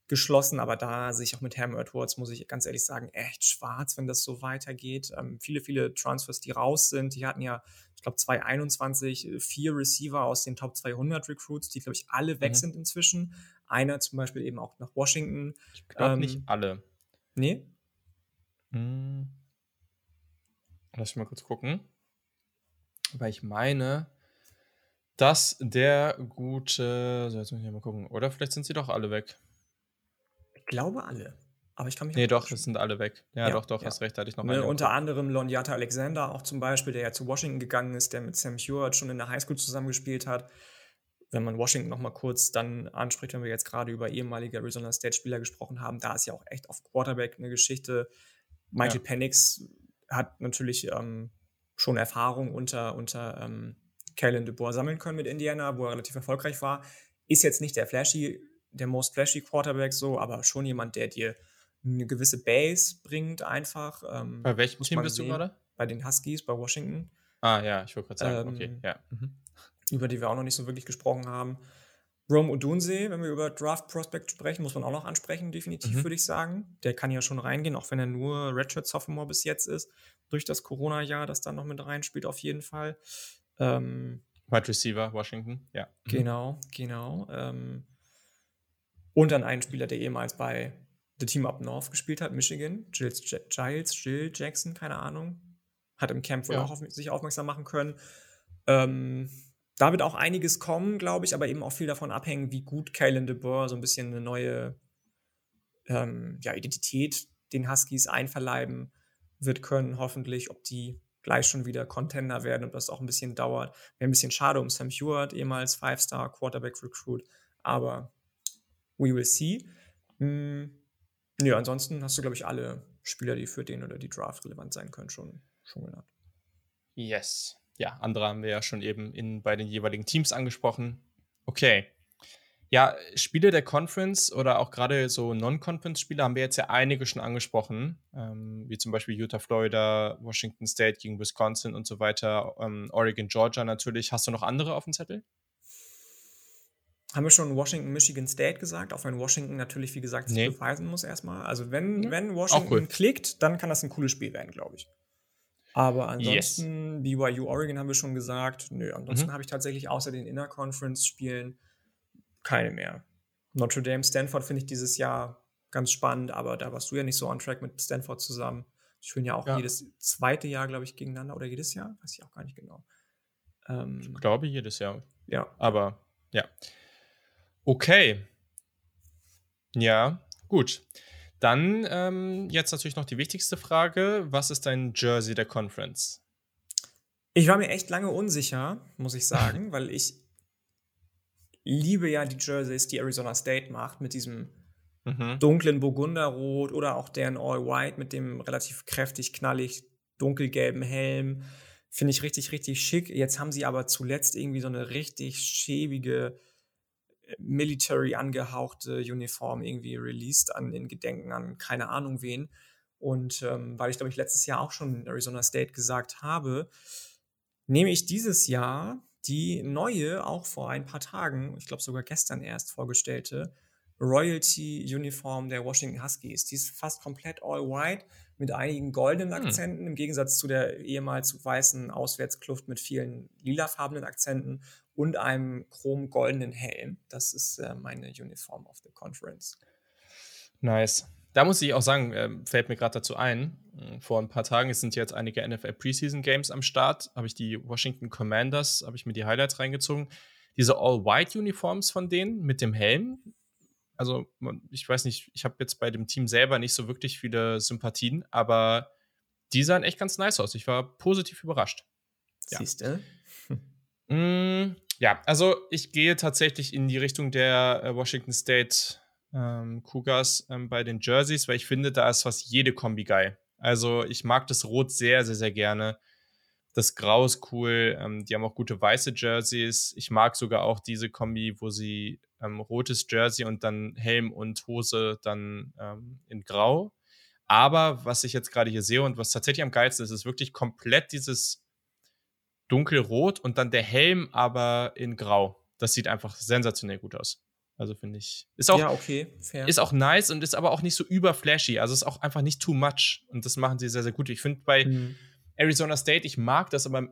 geschlossen, aber da sehe ich auch mit Herm Edwards, muss ich ganz ehrlich sagen, echt schwarz, wenn das so weitergeht. Ähm, viele, viele Transfers, die raus sind, die hatten ja, ich glaube, 2021 äh, vier Receiver aus den Top 200 Recruits, die, glaube ich, alle weg mhm. sind inzwischen. Einer zum Beispiel eben auch nach Washington. Ich glaube ähm, nicht alle. Nee? Hm. Lass mich mal kurz gucken. Weil ich meine, dass der gute. So, jetzt muss ich mal gucken. Oder vielleicht sind sie doch alle weg. Ich glaube alle. Aber ich kann mich Nee, doch, es sind alle weg. Ja, ja doch, doch, ja. hast recht, hatte ich noch ne, Unter anderem Londiata Alexander auch zum Beispiel, der ja zu Washington gegangen ist, der mit Sam Hewitt schon in der Highschool zusammengespielt hat. Wenn man Washington noch mal kurz dann anspricht, wenn wir jetzt gerade über ehemalige Arizona State-Spieler gesprochen haben, da ist ja auch echt auf Quarterback eine Geschichte. Michael ja. Penix hat natürlich ähm, schon Erfahrung unter, unter ähm, Kalen DeBoer sammeln können mit Indiana, wo er relativ erfolgreich war. Ist jetzt nicht der flashy, der most flashy Quarterback so, aber schon jemand, der dir eine gewisse Base bringt einfach. Ähm, bei welchem Team bist sehen. du gerade? Bei den Huskies, bei Washington. Ah ja, ich wollte gerade sagen, ähm, okay, ja. Mhm. Über die wir auch noch nicht so wirklich gesprochen haben. Rome Odunse, wenn wir über Draft Prospect sprechen, muss man auch noch ansprechen, definitiv, mhm. würde ich sagen. Der kann ja schon reingehen, auch wenn er nur Redshirt Sophomore bis jetzt ist, durch das Corona-Jahr, das da noch mit reinspielt, auf jeden Fall. Ähm, Wide Receiver, Washington, ja. Mhm. Genau, genau. Ähm, und dann einen Spieler, der ehemals bei The Team Up North gespielt hat, Michigan, Giles, Giles Jill Jackson, keine Ahnung. Hat im Camp wohl ja. auch auf sich aufmerksam machen können. Ähm, da wird auch einiges kommen, glaube ich, aber eben auch viel davon abhängen, wie gut Kalen DeBoer so ein bisschen eine neue ähm, ja, Identität den Huskies einverleiben wird können, hoffentlich, ob die gleich schon wieder Contender werden und das auch ein bisschen dauert. Wäre ein bisschen schade um Sam Hewitt, ehemals Five-Star Quarterback Recruit, aber we will see. Hm, ja, ansonsten hast du, glaube ich, alle Spieler, die für den oder die Draft relevant sein können, schon, schon genannt. Yes ja, andere haben wir ja schon eben in, bei den jeweiligen Teams angesprochen. Okay. Ja, Spiele der Conference oder auch gerade so Non-Conference-Spiele haben wir jetzt ja einige schon angesprochen, ähm, wie zum Beispiel Utah, Florida, Washington State gegen Wisconsin und so weiter, ähm, Oregon, Georgia natürlich. Hast du noch andere auf dem Zettel? Haben wir schon Washington, Michigan State gesagt, auch wenn Washington natürlich, wie gesagt, sich nee. beweisen muss erstmal. Also wenn, ja. wenn Washington cool. klickt, dann kann das ein cooles Spiel werden, glaube ich. Aber ansonsten, yes. BYU Oregon haben wir schon gesagt. Nö, ansonsten mhm. habe ich tatsächlich außer den Inner Conference Spielen keine mehr. Notre Dame, Stanford finde ich dieses Jahr ganz spannend, aber da warst du ja nicht so on track mit Stanford zusammen. Die spielen ja auch ja. jedes zweite Jahr, glaube ich, gegeneinander oder jedes Jahr? Weiß ich auch gar nicht genau. Ähm, ich glaube jedes Jahr. Ja. Aber ja. Okay. Ja, gut. Dann ähm, jetzt natürlich noch die wichtigste Frage: Was ist dein Jersey der Conference? Ich war mir echt lange unsicher, muss ich sagen, weil ich liebe ja die Jerseys, die Arizona State macht, mit diesem mhm. dunklen Burgunderrot oder auch deren All-White mit dem relativ kräftig, knallig, dunkelgelben Helm. Finde ich richtig, richtig schick. Jetzt haben sie aber zuletzt irgendwie so eine richtig schäbige Military angehauchte Uniform irgendwie released an den Gedenken an keine Ahnung wen. Und ähm, weil ich, glaube ich, letztes Jahr auch schon in Arizona State gesagt habe, nehme ich dieses Jahr die neue, auch vor ein paar Tagen, ich glaube sogar gestern erst vorgestellte, Royalty Uniform der Washington Huskies. Die ist fast komplett all white mit einigen goldenen hm. Akzenten, hm. im Gegensatz zu der ehemals weißen Auswärtskluft mit vielen lilafarbenen Akzenten und einem chrom-goldenen Helm. Das ist äh, meine Uniform of the Conference. Nice. Da muss ich auch sagen, äh, fällt mir gerade dazu ein, hm, vor ein paar Tagen sind jetzt einige NFL Preseason Games am Start, habe ich die Washington Commanders, habe ich mir die Highlights reingezogen. Diese All-White-Uniforms von denen mit dem Helm, also ich weiß nicht, ich habe jetzt bei dem Team selber nicht so wirklich viele Sympathien, aber die sahen echt ganz nice aus. Ich war positiv überrascht. Ja. Siehst du? mm, ja, also ich gehe tatsächlich in die Richtung der äh, Washington State ähm, Cougars ähm, bei den Jerseys, weil ich finde, da ist fast jede Kombi geil. Also ich mag das Rot sehr, sehr, sehr gerne. Das Grau ist cool. Ähm, die haben auch gute weiße Jerseys. Ich mag sogar auch diese Kombi, wo sie ähm, rotes Jersey und dann Helm und Hose dann ähm, in Grau. Aber was ich jetzt gerade hier sehe und was tatsächlich am geilsten ist, ist wirklich komplett dieses dunkelrot und dann der Helm aber in grau. Das sieht einfach sensationell gut aus. Also finde ich. Ist auch, ja, okay, fair. Ist auch nice und ist aber auch nicht so überflashy. Also ist auch einfach nicht too much. Und das machen sie sehr, sehr gut. Ich finde bei mhm. Arizona State, ich mag das, aber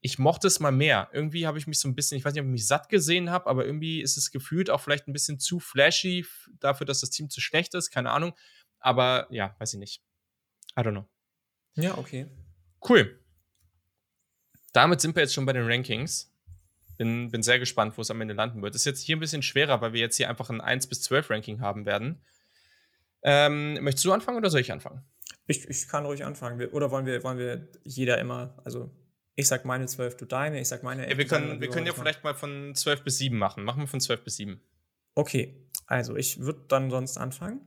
ich mochte es mal mehr. Irgendwie habe ich mich so ein bisschen, ich weiß nicht, ob ich mich satt gesehen habe, aber irgendwie ist es gefühlt auch vielleicht ein bisschen zu flashy dafür, dass das Team zu schlecht ist. Keine Ahnung. Aber ja, weiß ich nicht. I don't know. Ja, okay. Cool. Damit sind wir jetzt schon bei den Rankings. Bin, bin sehr gespannt, wo es am Ende landen wird. Ist jetzt hier ein bisschen schwerer, weil wir jetzt hier einfach ein 1 bis 12 Ranking haben werden. Ähm, möchtest du anfangen oder soll ich anfangen? Ich, ich kann ruhig anfangen. Oder wollen wir, wollen wir jeder immer, also ich sag meine 12, du deine, ich sag meine Ja, wir können, wir können ja vielleicht mal von 12 bis 7 machen. Machen wir von 12 bis 7. Okay, also ich würde dann sonst anfangen.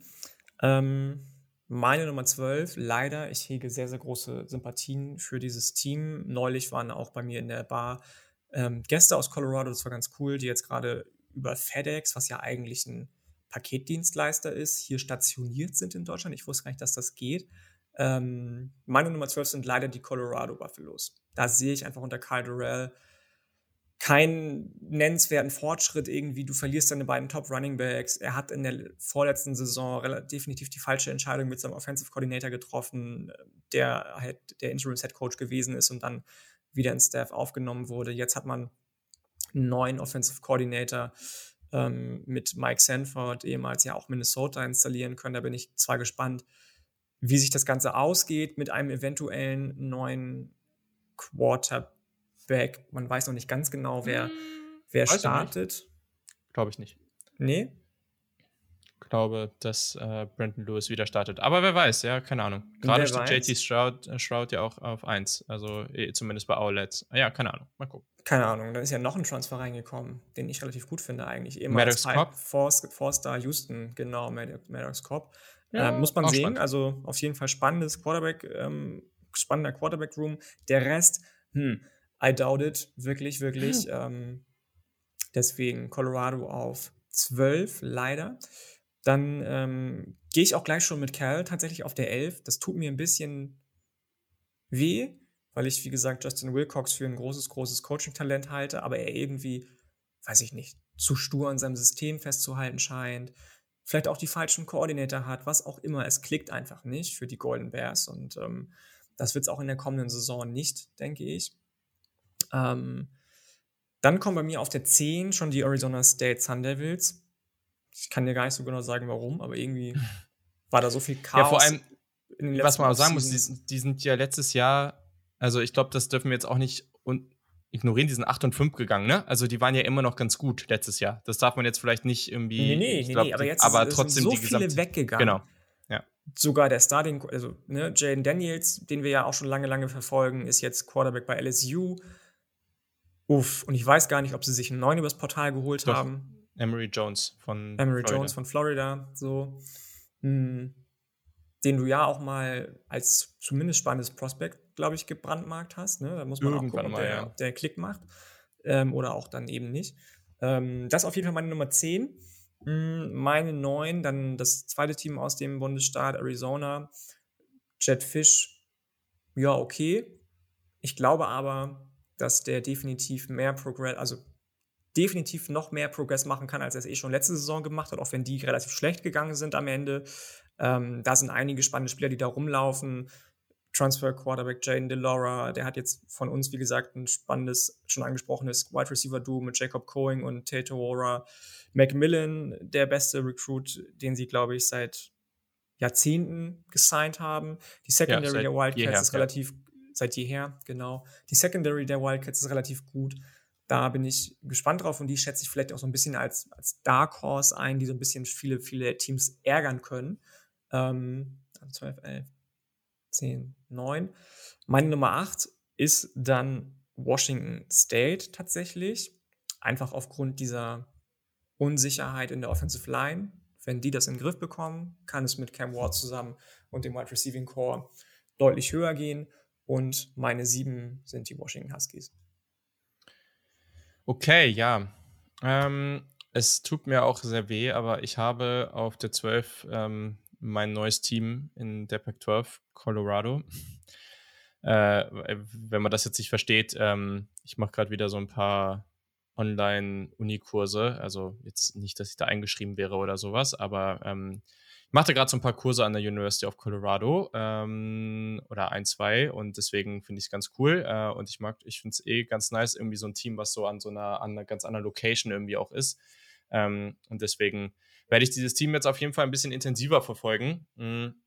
Ähm, meine Nummer 12, leider, ich hege sehr, sehr große Sympathien für dieses Team. Neulich waren auch bei mir in der Bar ähm, Gäste aus Colorado, das war ganz cool, die jetzt gerade über FedEx, was ja eigentlich ein Paketdienstleister ist, hier stationiert sind in Deutschland. Ich wusste gar nicht, dass das geht. Ähm, meine Nummer 12 sind leider die Colorado Buffaloes. Da sehe ich einfach unter Kyle Durrell keinen nennenswerten Fortschritt irgendwie. Du verlierst deine beiden Top Running Backs. Er hat in der vorletzten Saison definitiv die falsche Entscheidung mit seinem Offensive Coordinator getroffen, der halt der Interims Head Coach gewesen ist und dann wieder ins Staff aufgenommen wurde. Jetzt hat man einen neuen Offensive Coordinator ähm, mit Mike Sanford, ehemals ja auch Minnesota, installieren können. Da bin ich zwar gespannt, wie sich das Ganze ausgeht mit einem eventuellen neuen Quarterback. Man weiß noch nicht ganz genau, wer, hm, wer startet. Glaube ich nicht. Nee? Glaube, dass äh, Brandon Lewis wieder startet. Aber wer weiß, ja, keine Ahnung. Gerade steht JT Stroud, äh, ja auch auf 1. Also eh, zumindest bei Owlets. Ja, keine Ahnung. Mal gucken. Keine Ahnung. Da ist ja noch ein Transfer reingekommen, den ich relativ gut finde eigentlich. Maddox Cobb? Forster Houston, genau, Maddox Cobb. Ja, ähm, muss man sehen. Spannend. Also auf jeden Fall spannendes Quarterback, ähm, spannender Quarterback-Room. Der Rest, hm, I doubt it, wirklich, wirklich. Hm. Ähm, deswegen Colorado auf 12, leider. Dann ähm, gehe ich auch gleich schon mit Cal tatsächlich auf der 11. Das tut mir ein bisschen weh, weil ich, wie gesagt, Justin Wilcox für ein großes, großes Coaching-Talent halte, aber er irgendwie, weiß ich nicht, zu stur an seinem System festzuhalten scheint vielleicht auch die falschen Koordinator hat, was auch immer. Es klickt einfach nicht für die Golden Bears und ähm, das wird es auch in der kommenden Saison nicht, denke ich. Ähm, dann kommen bei mir auf der 10 schon die Arizona State Sun Devils. Ich kann dir gar nicht so genau sagen, warum, aber irgendwie war da so viel Chaos. Ja, vor allem, was man auch sagen muss, die, die, sind ja letztes Jahr, also ich glaube, das dürfen wir jetzt auch nicht un ignorieren, die sind 8 und 5 gegangen, ne? Also die waren ja immer noch ganz gut letztes Jahr. Das darf man jetzt vielleicht nicht irgendwie. Nee, nee, nee, glaub, nee aber jetzt aber ist, trotzdem sind so viele weggegangen. Genau. Ja. Sogar der Starting, also ne, Jaden Daniels, den wir ja auch schon lange, lange verfolgen, ist jetzt Quarterback bei LSU. Uff, und ich weiß gar nicht, ob sie sich einen neuen übers Portal geholt Doch. haben. Emery Jones von Emery Florida. Jones von Florida, so. Hm den du ja auch mal als zumindest spannendes Prospect, glaube ich, gebrandmarkt hast. Ne? Da muss man Irgendwann auch gucken, ob der, ja. der Klick macht ähm, oder auch dann eben nicht. Ähm, das ist auf jeden Fall meine Nummer 10. Hm, meine 9, dann das zweite Team aus dem Bundesstaat Arizona, Jet Fish, ja, okay. Ich glaube aber, dass der definitiv mehr Progress, also definitiv noch mehr Progress machen kann, als er es eh schon letzte Saison gemacht hat, auch wenn die relativ schlecht gegangen sind am Ende. Ähm, da sind einige spannende Spieler, die da rumlaufen. Transfer Quarterback Jaden DeLaura, der hat jetzt von uns, wie gesagt, ein spannendes, schon angesprochenes Wide Receiver Duo mit Jacob Coing und Tato Ora. Macmillan, der beste Recruit, den sie, glaube ich, seit Jahrzehnten gesigned haben. Die Secondary ja, der Wildcats jeher, ist relativ, ja. seit jeher, genau. Die Secondary der Wildcats ist relativ gut. Da bin ich gespannt drauf und die schätze ich vielleicht auch so ein bisschen als, als Dark Horse ein, die so ein bisschen viele, viele Teams ärgern können. Ähm, 12, 11, 10, 9. Meine Nummer 8 ist dann Washington State tatsächlich. Einfach aufgrund dieser Unsicherheit in der Offensive Line. Wenn die das in den Griff bekommen, kann es mit Cam Ward zusammen und dem Wide Receiving Core deutlich höher gehen. Und meine sieben sind die Washington Huskies. Okay, ja. Ähm, es tut mir auch sehr weh, aber ich habe auf der 12 ähm, mein neues Team in der Pac-12, Colorado. Äh, wenn man das jetzt nicht versteht, ähm, ich mache gerade wieder so ein paar Online-Uni-Kurse. Also jetzt nicht, dass ich da eingeschrieben wäre oder sowas, aber ähm, machte gerade so ein paar Kurse an der University of Colorado ähm, oder ein, zwei und deswegen finde ich es ganz cool. Äh, und ich mag, ich finde es eh ganz nice, irgendwie so ein Team, was so an so einer, an einer ganz anderen Location irgendwie auch ist. Ähm, und deswegen werde ich dieses Team jetzt auf jeden Fall ein bisschen intensiver verfolgen. Mhm.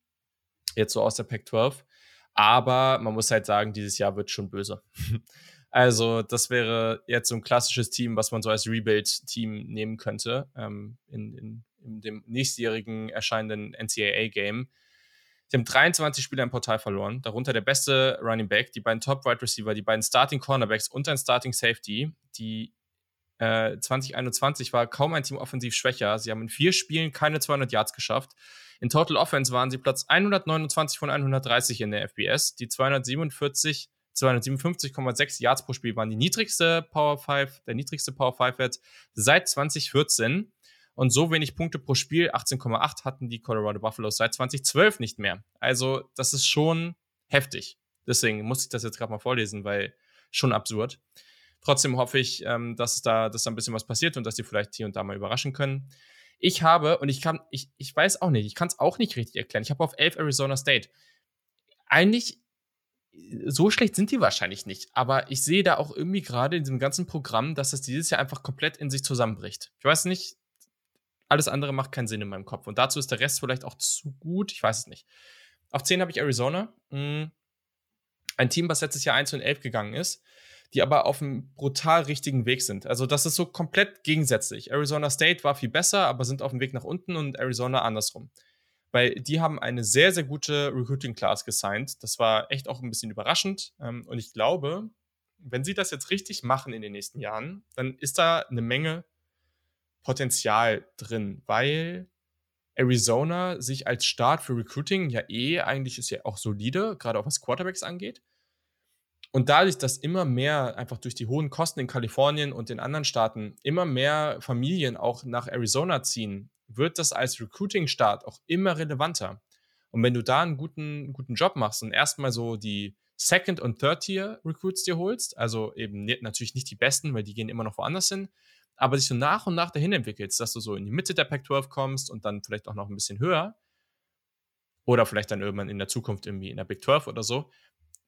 Jetzt so aus der Pac 12. Aber man muss halt sagen, dieses Jahr wird schon böse. also, das wäre jetzt so ein klassisches Team, was man so als Rebuild-Team nehmen könnte ähm, in, in, in, dem nächstjährigen erscheinenden NCAA-Game. Sie haben 23 Spieler im Portal verloren, darunter der beste Running Back, die beiden Top Wide Receiver, die beiden Starting Cornerbacks und ein Starting Safety. Die äh, 2021 war kaum ein Team offensiv schwächer. Sie haben in vier Spielen keine 200 Yards geschafft. In Total Offense waren sie Platz 129 von 130 in der FBS. Die 247 257,6 Yards pro Spiel waren die niedrigste Power 5, der niedrigste Power 5 Wert seit 2014. Und so wenig Punkte pro Spiel, 18,8, hatten die Colorado Buffaloes seit 2012 nicht mehr. Also, das ist schon heftig. Deswegen muss ich das jetzt gerade mal vorlesen, weil schon absurd. Trotzdem hoffe ich, ähm, dass da, dass da ein bisschen was passiert und dass die vielleicht hier und da mal überraschen können. Ich habe, und ich kann, ich, ich weiß auch nicht, ich kann es auch nicht richtig erklären. Ich habe auf 11 Arizona State. Eigentlich, so schlecht sind die wahrscheinlich nicht. Aber ich sehe da auch irgendwie gerade in diesem ganzen Programm, dass es dieses Jahr einfach komplett in sich zusammenbricht. Ich weiß nicht, alles andere macht keinen Sinn in meinem Kopf. Und dazu ist der Rest vielleicht auch zu gut. Ich weiß es nicht. Auf 10 habe ich Arizona. Hm. Ein Team, was letztes Jahr 1 und 11 gegangen ist die aber auf einem brutal richtigen Weg sind. Also das ist so komplett gegensätzlich. Arizona State war viel besser, aber sind auf dem Weg nach unten und Arizona andersrum. Weil die haben eine sehr, sehr gute Recruiting Class gesigned. Das war echt auch ein bisschen überraschend. Ähm, und ich glaube, wenn sie das jetzt richtig machen in den nächsten Jahren, dann ist da eine Menge Potenzial drin, weil Arizona sich als Start für Recruiting ja eh eigentlich ist ja auch solide, gerade auch was Quarterbacks angeht. Und dadurch, dass immer mehr, einfach durch die hohen Kosten in Kalifornien und den anderen Staaten, immer mehr Familien auch nach Arizona ziehen, wird das als Recruiting-Start auch immer relevanter. Und wenn du da einen guten, guten Job machst und erstmal so die Second- und Third-Tier-Recruits dir holst, also eben natürlich nicht die besten, weil die gehen immer noch woanders hin, aber dich so nach und nach dahin entwickelst, dass du so in die Mitte der Pac-12 kommst und dann vielleicht auch noch ein bisschen höher, oder vielleicht dann irgendwann in der Zukunft irgendwie in der Big 12 oder so,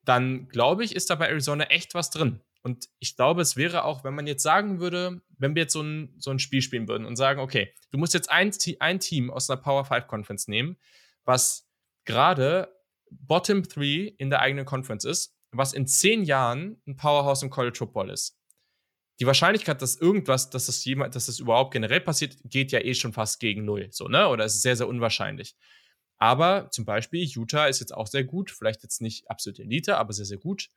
dann glaube ich, ist da bei Arizona echt was drin. Und ich glaube, es wäre auch, wenn man jetzt sagen würde, wenn wir jetzt so ein, so ein Spiel spielen würden und sagen, okay, du musst jetzt ein, ein Team aus einer Power 5 Conference nehmen, was gerade Bottom 3 in der eigenen Conference ist, was in zehn Jahren ein Powerhouse im College Football ist. Die Wahrscheinlichkeit, dass irgendwas, dass das jemand, dass das überhaupt generell passiert, geht ja eh schon fast gegen null, so, ne? Oder ist sehr, sehr unwahrscheinlich. Aber zum Beispiel Utah ist jetzt auch sehr gut, vielleicht jetzt nicht absolute Elite, aber sehr, sehr gut.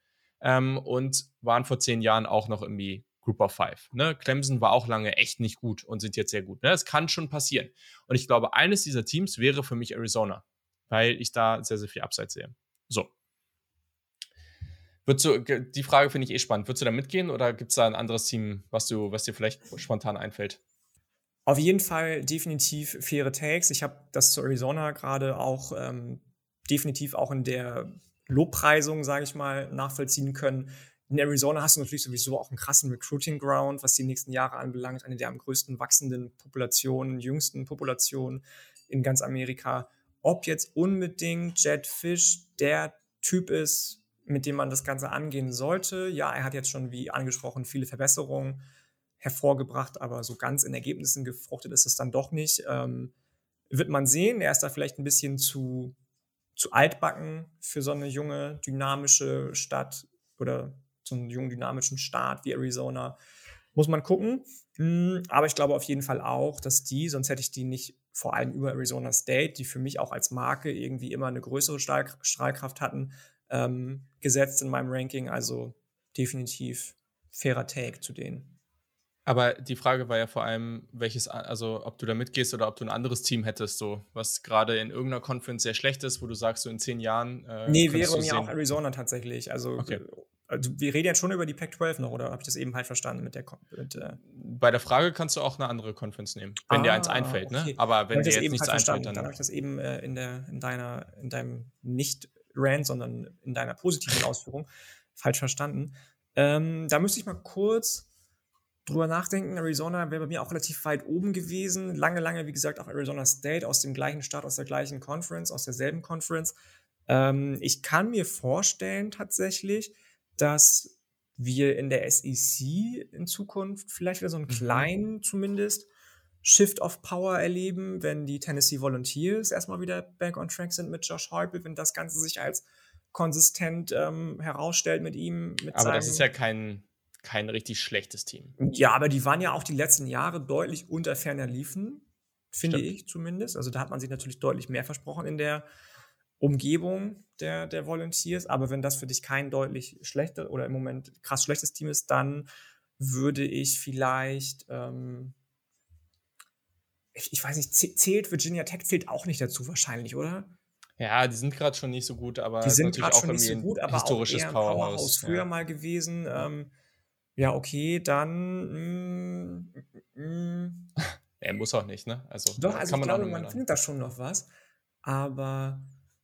Ähm, und waren vor zehn Jahren auch noch irgendwie Group of Five. Ne? Clemson war auch lange echt nicht gut und sind jetzt sehr gut. Ne? Das kann schon passieren. Und ich glaube, eines dieser Teams wäre für mich Arizona, weil ich da sehr, sehr viel Upside sehe. So. Würdest du, die Frage finde ich eh spannend. Würdest du da mitgehen oder gibt es da ein anderes Team, was, du, was dir vielleicht spontan einfällt? Auf jeden Fall definitiv faire Takes. Ich habe das zu Arizona gerade auch ähm, definitiv auch in der Lobpreisung, sage ich mal, nachvollziehen können. In Arizona hast du natürlich sowieso auch einen krassen Recruiting Ground, was die nächsten Jahre anbelangt. Eine der am größten wachsenden Populationen, jüngsten Populationen in ganz Amerika. Ob jetzt unbedingt Jet Fish der Typ ist, mit dem man das Ganze angehen sollte. Ja, er hat jetzt schon, wie angesprochen, viele Verbesserungen hervorgebracht, aber so ganz in Ergebnissen gefruchtet ist es dann doch nicht. Ähm, wird man sehen, er ist da vielleicht ein bisschen zu, zu altbacken für so eine junge, dynamische Stadt oder so einen jungen, dynamischen Staat wie Arizona. Muss man gucken. Hm, aber ich glaube auf jeden Fall auch, dass die, sonst hätte ich die nicht vor allem über Arizona State, die für mich auch als Marke irgendwie immer eine größere Strahlkraft hatten, ähm, gesetzt in meinem Ranking. Also definitiv fairer Take zu denen. Aber die Frage war ja vor allem, welches, also ob du da mitgehst oder ob du ein anderes Team hättest, so, was gerade in irgendeiner Conference sehr schlecht ist, wo du sagst, so in zehn Jahren. Äh, nee, wäre mir auch Arizona tatsächlich. Also, okay. also, wir reden jetzt schon über die Pac-12 noch, oder habe ich das eben halt verstanden mit der. Mit, äh Bei der Frage kannst du auch eine andere Conference nehmen, wenn ah, dir eins einfällt, ne? okay. ne? Aber wenn dir jetzt nichts halt einfällt, dann. Dann habe ich das eben äh, in, der, in, deiner, in deinem nicht Rant, sondern in deiner positiven Ausführung falsch verstanden. Ähm, da müsste ich mal kurz drüber nachdenken. Arizona wäre bei mir auch relativ weit oben gewesen. Lange, lange, wie gesagt, auch Arizona State aus dem gleichen Staat, aus der gleichen Conference, aus derselben Conference. Ähm, ich kann mir vorstellen tatsächlich, dass wir in der SEC in Zukunft vielleicht wieder so einen mhm. kleinen zumindest Shift of Power erleben, wenn die Tennessee Volunteers erstmal wieder back on track sind mit Josh Heupel, wenn das Ganze sich als konsistent ähm, herausstellt mit ihm. Mit aber das ist ja kein, kein richtig schlechtes Team. Ja, aber die waren ja auch die letzten Jahre deutlich unter ferner liefen, finde Stimmt. ich zumindest. Also da hat man sich natürlich deutlich mehr versprochen in der Umgebung der, der Volunteers. Aber wenn das für dich kein deutlich schlechter oder im Moment krass schlechtes Team ist, dann würde ich vielleicht, ähm, ich, ich, weiß nicht, zählt Virginia Tech zählt auch nicht dazu wahrscheinlich, oder? Ja, die sind gerade schon nicht so gut, aber die sind gerade schon nicht so gut, aber historisches auch eher Powerhouse, Powerhouse früher ja. mal gewesen. Ähm, ja, okay, dann. Mm, mm. Er muss auch nicht, ne? Also, Doch, also ich glaube, man findet da schon noch was. Aber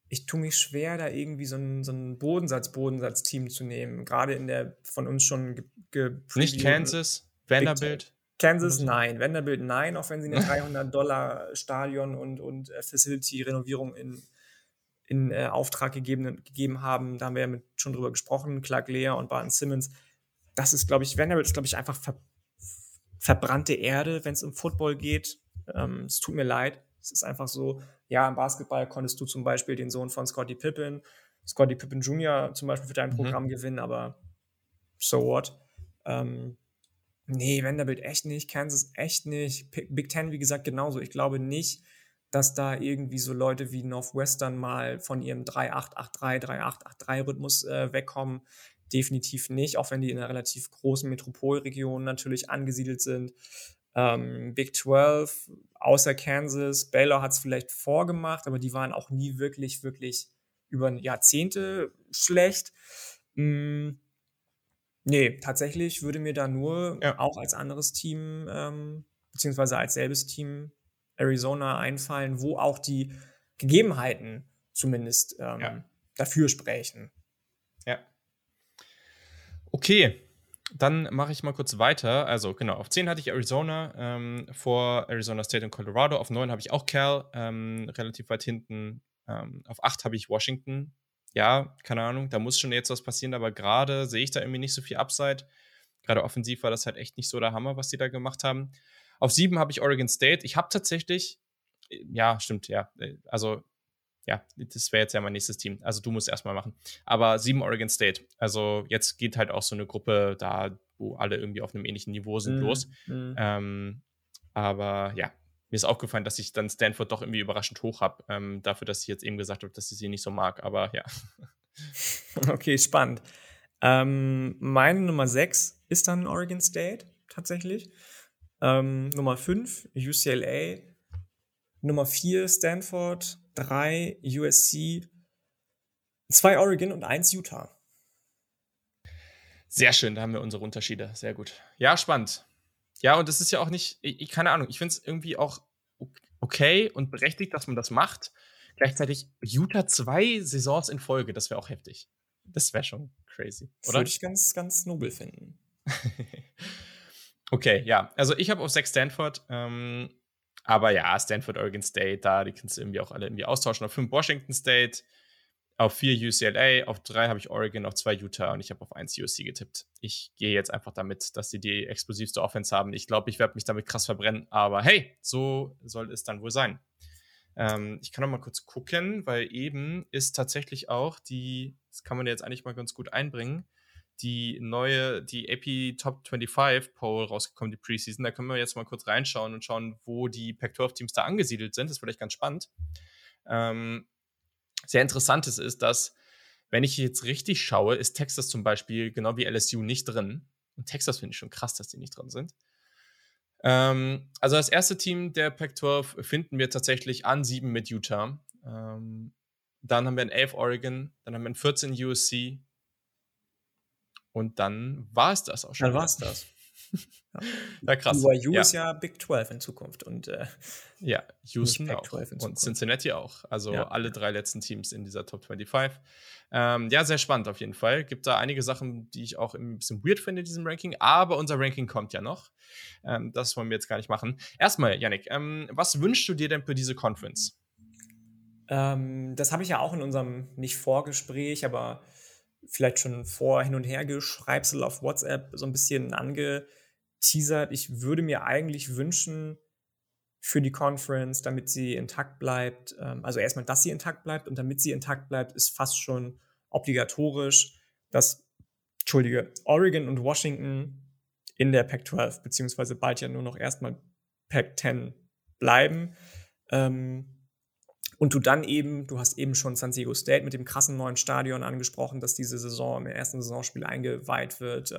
ich tue mich schwer, da irgendwie so ein, so ein Bodensatz-Bodensatz-Team zu nehmen. Gerade in der von uns schon ge, ge Nicht Kansas, Vanderbilt. Kansas, nein. Vanderbilt, nein, auch wenn sie eine 300 Dollar Stadion und, und äh, Facility-Renovierung in, in äh, Auftrag gegeben, gegeben haben. Da haben wir ja mit, schon drüber gesprochen. Clark Lear und Barton Simmons. Das ist, glaube ich, Vanderbilt ist, glaube ich, einfach ver, verbrannte Erde, wenn es um Football geht. Ähm, es tut mir leid. Es ist einfach so, ja, im Basketball konntest du zum Beispiel den Sohn von Scotty Pippen, Scotty Pippen Jr. zum Beispiel für dein mhm. Programm mhm. gewinnen, aber so what? Ähm, nee, Vanderbilt echt nicht, Kansas echt nicht, Big Ten, wie gesagt, genauso. Ich glaube nicht, dass da irgendwie so Leute wie Northwestern mal von ihrem 3883, 3883 Rhythmus äh, wegkommen. Definitiv nicht, auch wenn die in einer relativ großen Metropolregion natürlich angesiedelt sind. Ähm, Big 12, außer Kansas, Baylor hat es vielleicht vorgemacht, aber die waren auch nie wirklich, wirklich über Jahrzehnte schlecht. Hm, nee, tatsächlich würde mir da nur ja. auch als anderes Team, ähm, beziehungsweise als selbes Team Arizona einfallen, wo auch die Gegebenheiten zumindest ähm, ja. dafür sprechen. Ja. Okay, dann mache ich mal kurz weiter. Also, genau, auf 10 hatte ich Arizona, ähm, vor Arizona State und Colorado. Auf 9 habe ich auch Cal, ähm, relativ weit hinten. Ähm, auf 8 habe ich Washington. Ja, keine Ahnung, da muss schon jetzt was passieren, aber gerade sehe ich da irgendwie nicht so viel Upside. Gerade offensiv war das halt echt nicht so der Hammer, was die da gemacht haben. Auf 7 habe ich Oregon State. Ich habe tatsächlich, äh, ja, stimmt, ja. Äh, also ja, das wäre jetzt ja mein nächstes Team. Also du musst erstmal machen. Aber sieben Oregon State. Also jetzt geht halt auch so eine Gruppe da, wo alle irgendwie auf einem ähnlichen Niveau sind, mm, los. Mm. Ähm, aber ja, mir ist aufgefallen, dass ich dann Stanford doch irgendwie überraschend hoch habe, ähm, dafür, dass ich jetzt eben gesagt habe, dass ich sie nicht so mag. Aber ja. Okay, spannend. Ähm, meine Nummer 6 ist dann Oregon State tatsächlich. Ähm, Nummer 5 UCLA. Nummer 4 Stanford drei USC, zwei Oregon und eins Utah. Sehr schön, da haben wir unsere Unterschiede. Sehr gut. Ja, spannend. Ja, und das ist ja auch nicht, ich, keine Ahnung, ich finde es irgendwie auch okay und berechtigt, dass man das macht. Gleichzeitig Utah zwei Saisons in Folge, das wäre auch heftig. Das wäre schon crazy, oder? Würde ich ganz, ganz nobel finden. okay, ja. Also ich habe auf sechs Stanford. Ähm, aber ja, Stanford, Oregon State, da, die kannst du irgendwie auch alle irgendwie austauschen. Auf 5 Washington State, auf 4 UCLA, auf 3 habe ich Oregon, auf 2 Utah und ich habe auf 1 USC getippt. Ich gehe jetzt einfach damit, dass sie die explosivste Offense haben. Ich glaube, ich werde mich damit krass verbrennen, aber hey, so soll es dann wohl sein. Ähm, ich kann noch mal kurz gucken, weil eben ist tatsächlich auch die, das kann man jetzt eigentlich mal ganz gut einbringen, die neue, die AP Top 25 Poll rausgekommen, die Preseason. Da können wir jetzt mal kurz reinschauen und schauen, wo die Pac-12-Teams da angesiedelt sind. Das ist vielleicht ganz spannend. Ähm, sehr interessant ist, dass, wenn ich jetzt richtig schaue, ist Texas zum Beispiel genau wie LSU nicht drin. Und Texas finde ich schon krass, dass die nicht drin sind. Ähm, also das erste Team der Pac-12 finden wir tatsächlich an 7 mit Utah. Ähm, dann haben wir ein 11 Oregon, dann haben wir ein 14 USC, und dann war es das auch schon. Dann war es das. Ja. ja, krass. BYU ja. ist ja Big 12 in Zukunft und äh, ja, Houston auch und Cincinnati auch. Also ja. alle drei letzten Teams in dieser Top 25. Ähm, ja, sehr spannend auf jeden Fall. Gibt da einige Sachen, die ich auch ein bisschen weird finde in diesem Ranking, aber unser Ranking kommt ja noch. Ähm, das wollen wir jetzt gar nicht machen. Erstmal, Yannick, ähm, was wünschst du dir denn für diese Conference? Ähm, das habe ich ja auch in unserem, nicht Vorgespräch, aber vielleicht schon vor hin und her geschreibsel auf WhatsApp so ein bisschen angeteasert. Ich würde mir eigentlich wünschen für die Conference, damit sie intakt bleibt, ähm, also erstmal, dass sie intakt bleibt und damit sie intakt bleibt, ist fast schon obligatorisch, dass, Entschuldige, Oregon und Washington in der Pac-12, beziehungsweise bald ja nur noch erstmal Pac-10 bleiben. Ähm, und du dann eben, du hast eben schon San Diego State mit dem krassen neuen Stadion angesprochen, das diese Saison im ersten Saisonspiel eingeweiht wird.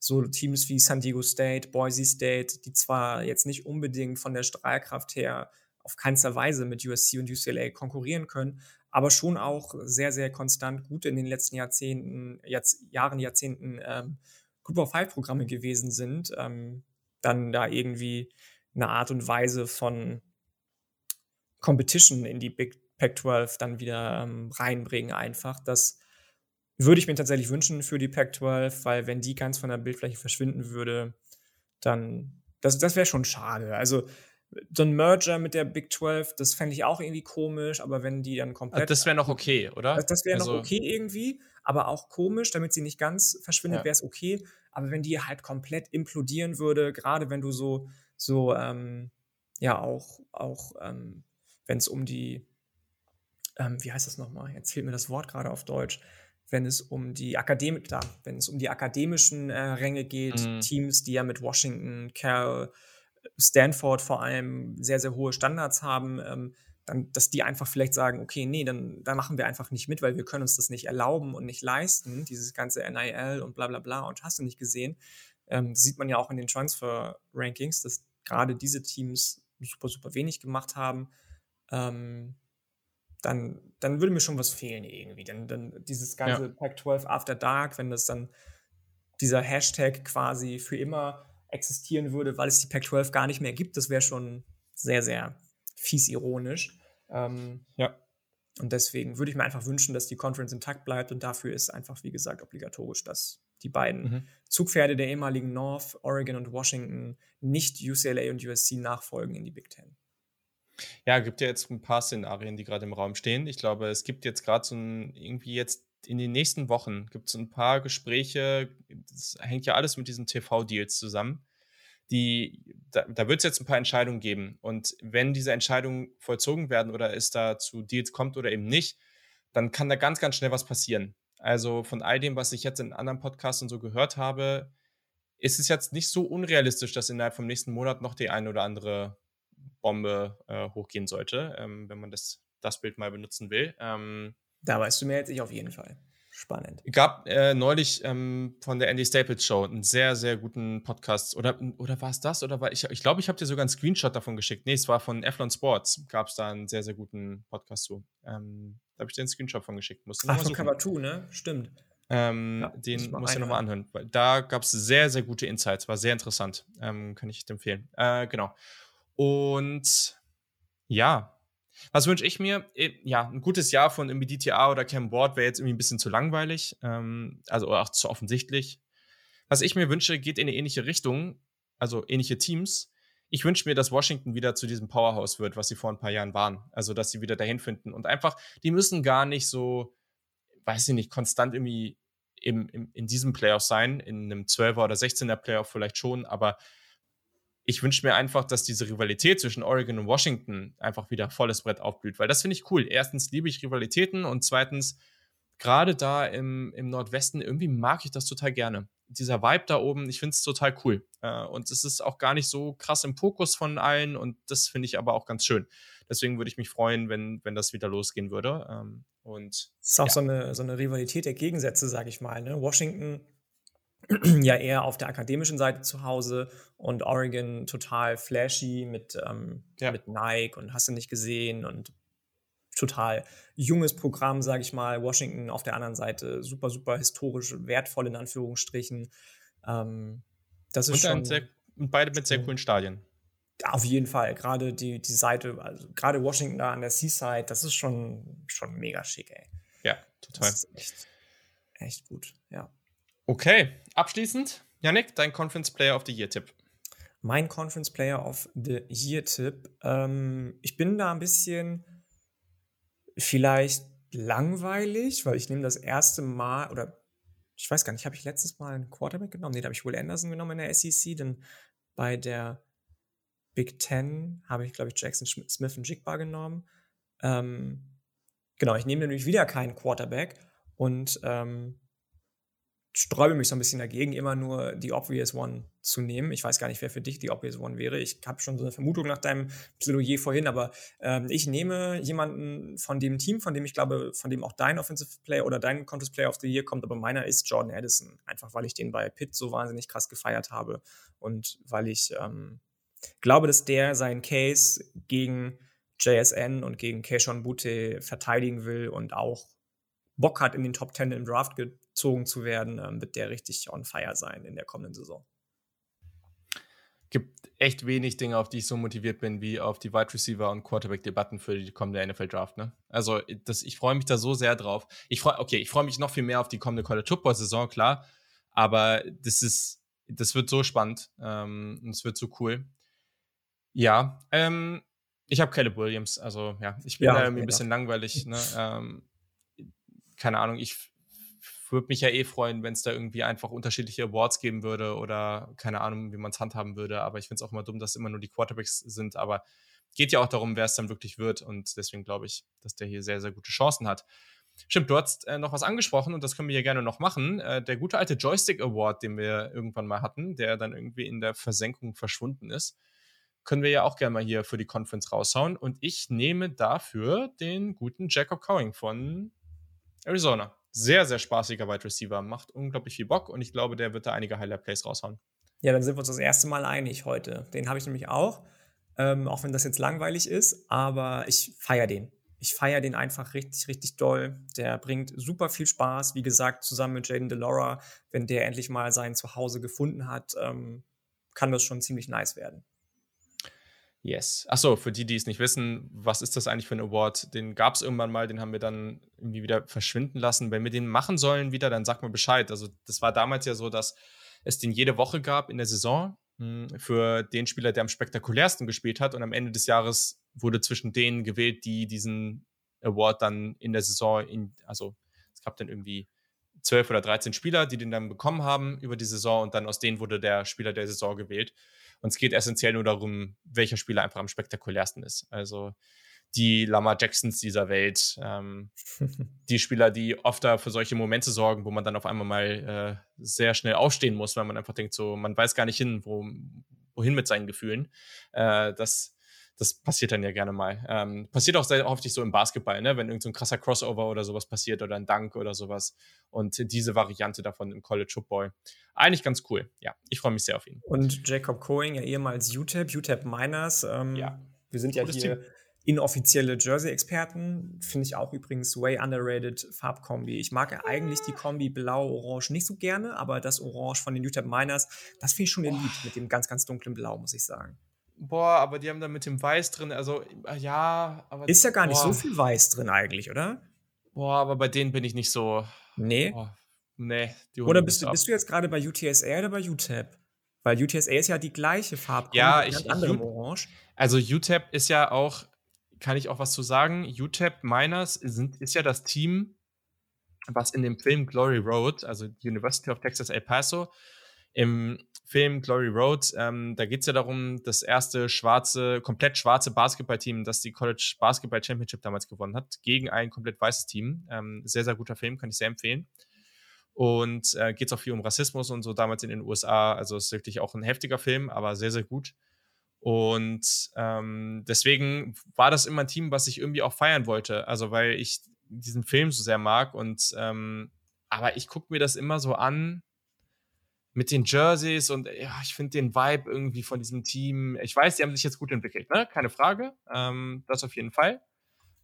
So Teams wie San Diego State, Boise State, die zwar jetzt nicht unbedingt von der Strahlkraft her auf keinster Weise mit USC und UCLA konkurrieren können, aber schon auch sehr, sehr konstant gut in den letzten Jahrzehnten, Jahrz Jahren, Jahrzehnten ähm, Group of Five Programme gewesen sind, ähm, dann da irgendwie eine Art und Weise von Competition in die Big Pac-12 dann wieder ähm, reinbringen einfach. Das würde ich mir tatsächlich wünschen für die Pac-12, weil wenn die ganz von der Bildfläche verschwinden würde, dann, das, das wäre schon schade. Also so ein Merger mit der Big 12, das fände ich auch irgendwie komisch, aber wenn die dann also komplett. Also das wäre noch okay, oder? Das, das wäre also, noch okay irgendwie, aber auch komisch, damit sie nicht ganz verschwindet, ja. wäre es okay. Aber wenn die halt komplett implodieren würde, gerade wenn du so, so, ähm, ja, auch, auch ähm, wenn es um die, ähm, wie heißt das nochmal? Jetzt fehlt mir das Wort gerade auf Deutsch. Wenn es um die Akademik, da, wenn es um die akademischen äh, Ränge geht, mhm. Teams, die ja mit Washington, Cal, Stanford vor allem sehr, sehr hohe Standards haben, ähm, dann, dass die einfach vielleicht sagen, okay, nee, dann, dann machen wir einfach nicht mit, weil wir können uns das nicht erlauben und nicht leisten, dieses ganze NIL und bla bla bla und hast du nicht gesehen. Ähm, sieht man ja auch in den Transfer-Rankings, dass gerade diese Teams super, super wenig gemacht haben ähm, dann, dann würde mir schon was fehlen irgendwie. Dann, dann dieses ganze ja. Pac-12 After Dark, wenn das dann dieser Hashtag quasi für immer existieren würde, weil es die Pac-12 gar nicht mehr gibt, das wäre schon sehr, sehr fies ironisch. Ähm, ja. Und deswegen würde ich mir einfach wünschen, dass die Conference intakt bleibt und dafür ist einfach, wie gesagt, obligatorisch, dass die beiden mhm. Zugpferde der ehemaligen North, Oregon und Washington nicht UCLA und USC nachfolgen in die Big Ten. Ja, gibt ja jetzt ein paar Szenarien, die gerade im Raum stehen. Ich glaube, es gibt jetzt gerade so ein, irgendwie jetzt in den nächsten Wochen gibt es ein paar Gespräche, das hängt ja alles mit diesen TV-Deals zusammen. Die, da, da wird es jetzt ein paar Entscheidungen geben. Und wenn diese Entscheidungen vollzogen werden oder es da zu Deals kommt oder eben nicht, dann kann da ganz, ganz schnell was passieren. Also von all dem, was ich jetzt in anderen Podcasts und so gehört habe, ist es jetzt nicht so unrealistisch, dass innerhalb vom nächsten Monat noch die eine oder andere Bombe äh, hochgehen sollte, ähm, wenn man das, das Bild mal benutzen will. Ähm, da weißt du mehr als ich auf jeden Fall. Spannend. Gab äh, neulich ähm, von der Andy Staples Show einen sehr, sehr guten Podcast. Oder, oder war es das? Oder war ich, ich glaube, ich habe dir sogar einen Screenshot davon geschickt. Nee, es war von Eflon Sports. Gab es da einen sehr, sehr guten Podcast zu. Ähm, da habe ich dir einen Screenshot von geschickt. Musst Ach, von Cover 2, ne? Stimmt. Ähm, ja, den muss ich nochmal anhören. Da gab es sehr, sehr gute Insights. War sehr interessant. Ähm, kann ich empfehlen. Äh, genau. Und ja, was wünsche ich mir? Äh, ja, ein gutes Jahr von MBDTA oder Cam Board wäre jetzt irgendwie ein bisschen zu langweilig, ähm, also auch zu offensichtlich. Was ich mir wünsche, geht in eine ähnliche Richtung, also ähnliche Teams. Ich wünsche mir, dass Washington wieder zu diesem Powerhouse wird, was sie vor ein paar Jahren waren. Also, dass sie wieder dahin finden. Und einfach, die müssen gar nicht so, weiß ich nicht, konstant irgendwie im, im, in diesem Playoff sein. In einem 12er oder 16er Playoff vielleicht schon, aber ich wünsche mir einfach, dass diese Rivalität zwischen Oregon und Washington einfach wieder volles Brett aufblüht, weil das finde ich cool. Erstens liebe ich Rivalitäten und zweitens, gerade da im, im Nordwesten, irgendwie mag ich das total gerne. Dieser Vibe da oben, ich finde es total cool. Äh, und es ist auch gar nicht so krass im Fokus von allen und das finde ich aber auch ganz schön. Deswegen würde ich mich freuen, wenn, wenn das wieder losgehen würde. Ähm, und, es ist auch ja. so, eine, so eine Rivalität der Gegensätze, sage ich mal. Ne? Washington ja eher auf der akademischen Seite zu Hause und Oregon total flashy mit, ähm, ja. mit Nike und hast du nicht gesehen und total junges Programm, sage ich mal. Washington auf der anderen Seite super, super historisch wertvoll in Anführungsstrichen. Ähm, Das ist und schon. Sehr, beide mit sehr coolen Stadien. Auf jeden Fall. Gerade die, die Seite, also gerade Washington da an der Seaside, das ist schon, schon mega schick, ey. Ja, total. Das ist echt, echt gut, ja. Okay, abschließend, Yannick, dein Conference Player of the Year-Tipp. Mein Conference Player of the Year-Tipp. Ähm, ich bin da ein bisschen vielleicht langweilig, weil ich nehme das erste Mal, oder ich weiß gar nicht, habe ich letztes Mal einen Quarterback genommen? Nee, da habe ich wohl Anderson genommen in der SEC, denn bei der Big Ten habe ich, glaube ich, Jackson Smith und Jigbar genommen. Ähm, genau, ich nehme nämlich wieder keinen Quarterback und ähm, sträube mich so ein bisschen dagegen, immer nur die Obvious One zu nehmen. Ich weiß gar nicht, wer für dich die Obvious One wäre. Ich habe schon so eine Vermutung nach deinem Plädoyer vorhin, aber ähm, ich nehme jemanden von dem Team, von dem ich glaube, von dem auch dein Offensive Player oder dein Contest Player of the Year kommt, aber meiner ist Jordan Addison. Einfach weil ich den bei Pitt so wahnsinnig krass gefeiert habe und weil ich ähm, glaube, dass der seinen Case gegen JSN und gegen Keishon Butte verteidigen will und auch Bock hat, in den Top Ten im Draft gezogen zu werden, ähm, wird der richtig on fire sein in der kommenden Saison. Gibt echt wenig Dinge, auf die ich so motiviert bin, wie auf die Wide Receiver und Quarterback-Debatten für die kommende NFL-Draft. Ne? Also, das, ich freue mich da so sehr drauf. Ich freue, okay, ich freue mich noch viel mehr auf die kommende College Football-Saison, klar. Aber das ist, das wird so spannend ähm, und es wird so cool. Ja, ähm, ich habe Caleb Williams. Also, ja, ich bin ja, da irgendwie ein bisschen langweilig. Ne? Ähm, keine Ahnung, ich würde mich ja eh freuen, wenn es da irgendwie einfach unterschiedliche Awards geben würde oder keine Ahnung, wie man es handhaben würde. Aber ich finde es auch immer dumm, dass immer nur die Quarterbacks sind. Aber geht ja auch darum, wer es dann wirklich wird. Und deswegen glaube ich, dass der hier sehr, sehr gute Chancen hat. Stimmt, du hast äh, noch was angesprochen und das können wir hier gerne noch machen. Äh, der gute alte Joystick Award, den wir irgendwann mal hatten, der dann irgendwie in der Versenkung verschwunden ist, können wir ja auch gerne mal hier für die Conference raushauen. Und ich nehme dafür den guten Jacob Cowing von Arizona. Sehr, sehr spaßiger Wide Receiver. Macht unglaublich viel Bock und ich glaube, der wird da einige Highlight Plays raushauen. Ja, dann sind wir uns das erste Mal einig heute. Den habe ich nämlich auch. Ähm, auch wenn das jetzt langweilig ist, aber ich feiere den. Ich feiere den einfach richtig, richtig doll. Der bringt super viel Spaß. Wie gesagt, zusammen mit Jaden Delora, wenn der endlich mal sein Zuhause gefunden hat, ähm, kann das schon ziemlich nice werden. Yes. Achso, für die, die es nicht wissen, was ist das eigentlich für ein Award? Den gab es irgendwann mal, den haben wir dann irgendwie wieder verschwinden lassen. Wenn wir den machen sollen wieder, dann sag mal Bescheid. Also, das war damals ja so, dass es den jede Woche gab in der Saison hm, für den Spieler, der am spektakulärsten gespielt hat. Und am Ende des Jahres wurde zwischen denen gewählt, die diesen Award dann in der Saison, in, also es gab dann irgendwie zwölf oder dreizehn Spieler, die den dann bekommen haben über die Saison und dann aus denen wurde der Spieler der Saison gewählt. Und es geht essentiell nur darum, welcher Spieler einfach am spektakulärsten ist. Also die Lama Jacksons dieser Welt, ähm, die Spieler, die oft da für solche Momente sorgen, wo man dann auf einmal mal äh, sehr schnell aufstehen muss, weil man einfach denkt, so, man weiß gar nicht hin, wo, wohin mit seinen Gefühlen. Äh, das das passiert dann ja gerne mal. Ähm, passiert auch sehr häufig so im Basketball, ne? wenn irgendein so krasser Crossover oder sowas passiert oder ein Dunk oder sowas. Und diese Variante davon im College Football. Eigentlich ganz cool. Ja, ich freue mich sehr auf ihn. Und Jacob Coing, ja ehemals UTEP, UTEP Miners. Ähm, ja. Wir sind ja hier Team. inoffizielle Jersey-Experten. Finde ich auch übrigens way underrated Farbkombi. Ich mag ja eigentlich die Kombi Blau-Orange nicht so gerne, aber das Orange von den UTEP Miners, das finde ich schon elite mit dem ganz, ganz dunklen Blau, muss ich sagen. Boah, aber die haben da mit dem Weiß drin, also ja, aber. Ist ja gar nicht so viel Weiß drin eigentlich, oder? Boah, aber bei denen bin ich nicht so. Nee. Boah, nee. oder bist du, bist du jetzt gerade bei UTSA oder bei UTEP? Weil UTSA ist ja die gleiche Farbe. Ja, ich. ich Orange. Also UTEP ist ja auch, kann ich auch was zu sagen? UTEP Miners sind, ist ja das Team, was in dem Film Glory Road, also University of Texas El Paso, im Film Glory Road, ähm, da geht es ja darum, das erste schwarze, komplett schwarze Basketballteam, das die College Basketball Championship damals gewonnen hat, gegen ein komplett weißes Team. Ähm, sehr, sehr guter Film, kann ich sehr empfehlen. Und äh, geht es auch viel um Rassismus und so damals in den USA. Also ist wirklich auch ein heftiger Film, aber sehr, sehr gut. Und ähm, deswegen war das immer ein Team, was ich irgendwie auch feiern wollte. Also weil ich diesen Film so sehr mag und ähm, aber ich gucke mir das immer so an mit den Jerseys und ja, ich finde den Vibe irgendwie von diesem Team. Ich weiß, die haben sich jetzt gut entwickelt, ne? Keine Frage. Ähm, das auf jeden Fall.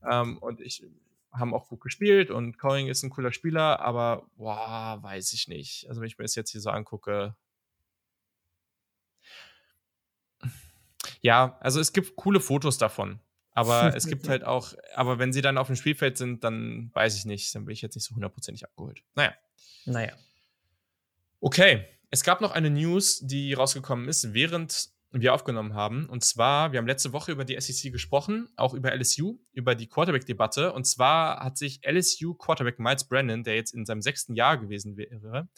Ähm, und ich haben auch gut gespielt und Coing ist ein cooler Spieler, aber boah, weiß ich nicht. Also wenn ich mir das jetzt hier so angucke, Ja, also es gibt coole Fotos davon. Aber es gibt halt auch, aber wenn sie dann auf dem Spielfeld sind, dann weiß ich nicht, dann bin ich jetzt nicht so hundertprozentig abgeholt. Naja. Naja. Okay, es gab noch eine News, die rausgekommen ist, während wir aufgenommen haben. Und zwar, wir haben letzte Woche über die SEC gesprochen, auch über LSU, über die Quarterback-Debatte. Und zwar hat sich LSU-Quarterback Miles Brennan, der jetzt in seinem sechsten Jahr gewesen wäre,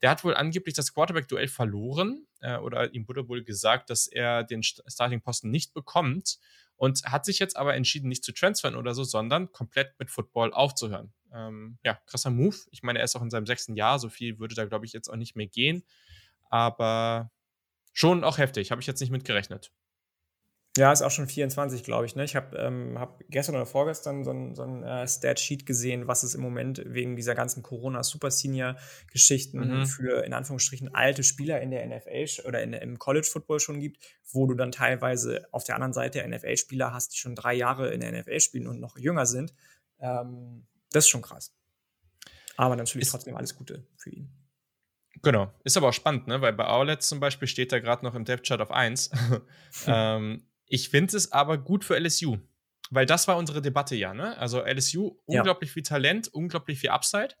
der hat wohl angeblich das Quarterback-Duell verloren äh, oder ihm wurde wohl gesagt, dass er den Starting-Posten nicht bekommt und hat sich jetzt aber entschieden, nicht zu transfern oder so, sondern komplett mit Football aufzuhören. Ähm, ja, krasser Move. Ich meine, er ist auch in seinem sechsten Jahr, so viel würde da, glaube ich, jetzt auch nicht mehr gehen. Aber schon auch heftig, habe ich jetzt nicht mitgerechnet. Ja, ist auch schon 24, glaube ich. Ne? Ich habe ähm, hab gestern oder vorgestern so ein, so ein äh, Stat-Sheet gesehen, was es im Moment wegen dieser ganzen Corona-Super-Senior-Geschichten mhm. für in Anführungsstrichen alte Spieler in der NFL oder in, im College-Football schon gibt, wo du dann teilweise auf der anderen Seite NFL-Spieler hast, die schon drei Jahre in der NFL spielen und noch jünger sind. Ähm, das ist schon krass. Aber natürlich ist trotzdem alles Gute für ihn. Genau. Ist aber auch spannend, ne? weil bei Owlets zum Beispiel steht er gerade noch im Depth-Chart auf 1. ähm, ich finde es aber gut für LSU, weil das war unsere Debatte ja. Ne? Also LSU, unglaublich ja. viel Talent, unglaublich viel Upside.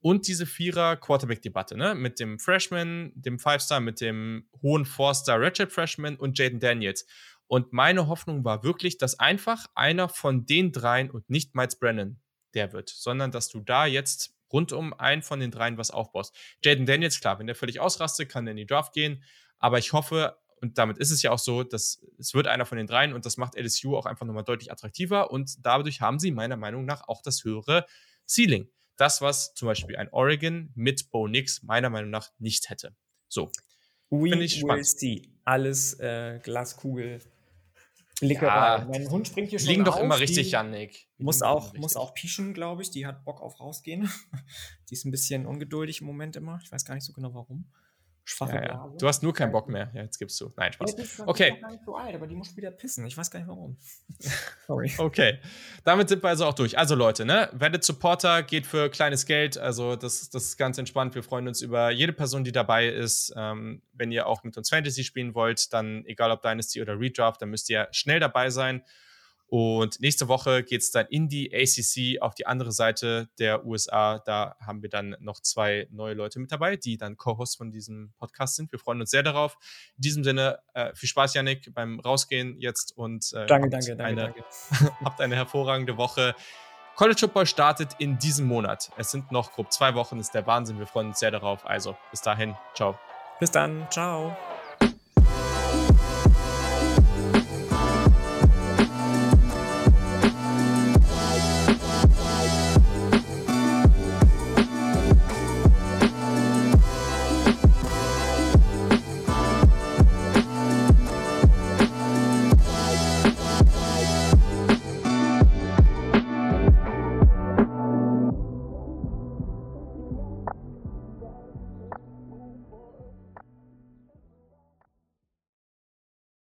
Und diese Vierer-Quarterback-Debatte, ne? Mit dem Freshman, dem Five-Star, mit dem hohen Four-Star Ratchet Freshman und Jaden Daniels. Und meine Hoffnung war wirklich, dass einfach einer von den dreien und nicht Miles Brennan der wird, sondern dass du da jetzt rund um einen von den dreien was aufbaust. Jaden Daniels, klar, wenn der völlig ausrastet, kann der in die Draft gehen. Aber ich hoffe, und damit ist es ja auch so, dass es wird einer von den dreien und das macht LSU auch einfach nochmal deutlich attraktiver und dadurch haben sie meiner Meinung nach auch das höhere Ceiling. Das, was zum Beispiel ein Oregon mit Bo Nix meiner Meinung nach nicht hätte. So. We ich will see. Alles äh, Glaskugel Lickerei. Ja, mein Hund springt hier schon liegen doch immer richtig, Janik. Muss auch, muss auch pieschen, glaube ich. Die hat Bock auf rausgehen. die ist ein bisschen ungeduldig im Moment immer. Ich weiß gar nicht so genau warum. Schwache ja, ja. Du hast nur keinen Bock mehr. Ja, jetzt gibst du. Nein, Spaß. Ja, okay. gar nicht so alt, aber die muss wieder pissen. Ich weiß gar nicht warum. Sorry. Okay. Damit sind wir also auch durch. Also Leute, ne? Werdet Supporter, geht für kleines Geld. Also das, das ist ganz entspannt. Wir freuen uns über jede Person, die dabei ist. Ähm, wenn ihr auch mit uns Fantasy spielen wollt, dann egal ob Dynasty oder Redraft, dann müsst ihr schnell dabei sein. Und nächste Woche geht es dann in die ACC auf die andere Seite der USA. Da haben wir dann noch zwei neue Leute mit dabei, die dann Co-Hosts von diesem Podcast sind. Wir freuen uns sehr darauf. In diesem Sinne, äh, viel Spaß, Yannick, beim Rausgehen jetzt und äh, danke, danke, danke, eine, danke. habt eine hervorragende Woche. College Football startet in diesem Monat. Es sind noch grob zwei Wochen, ist der Wahnsinn. Wir freuen uns sehr darauf. Also, bis dahin, ciao. Bis dann, ciao.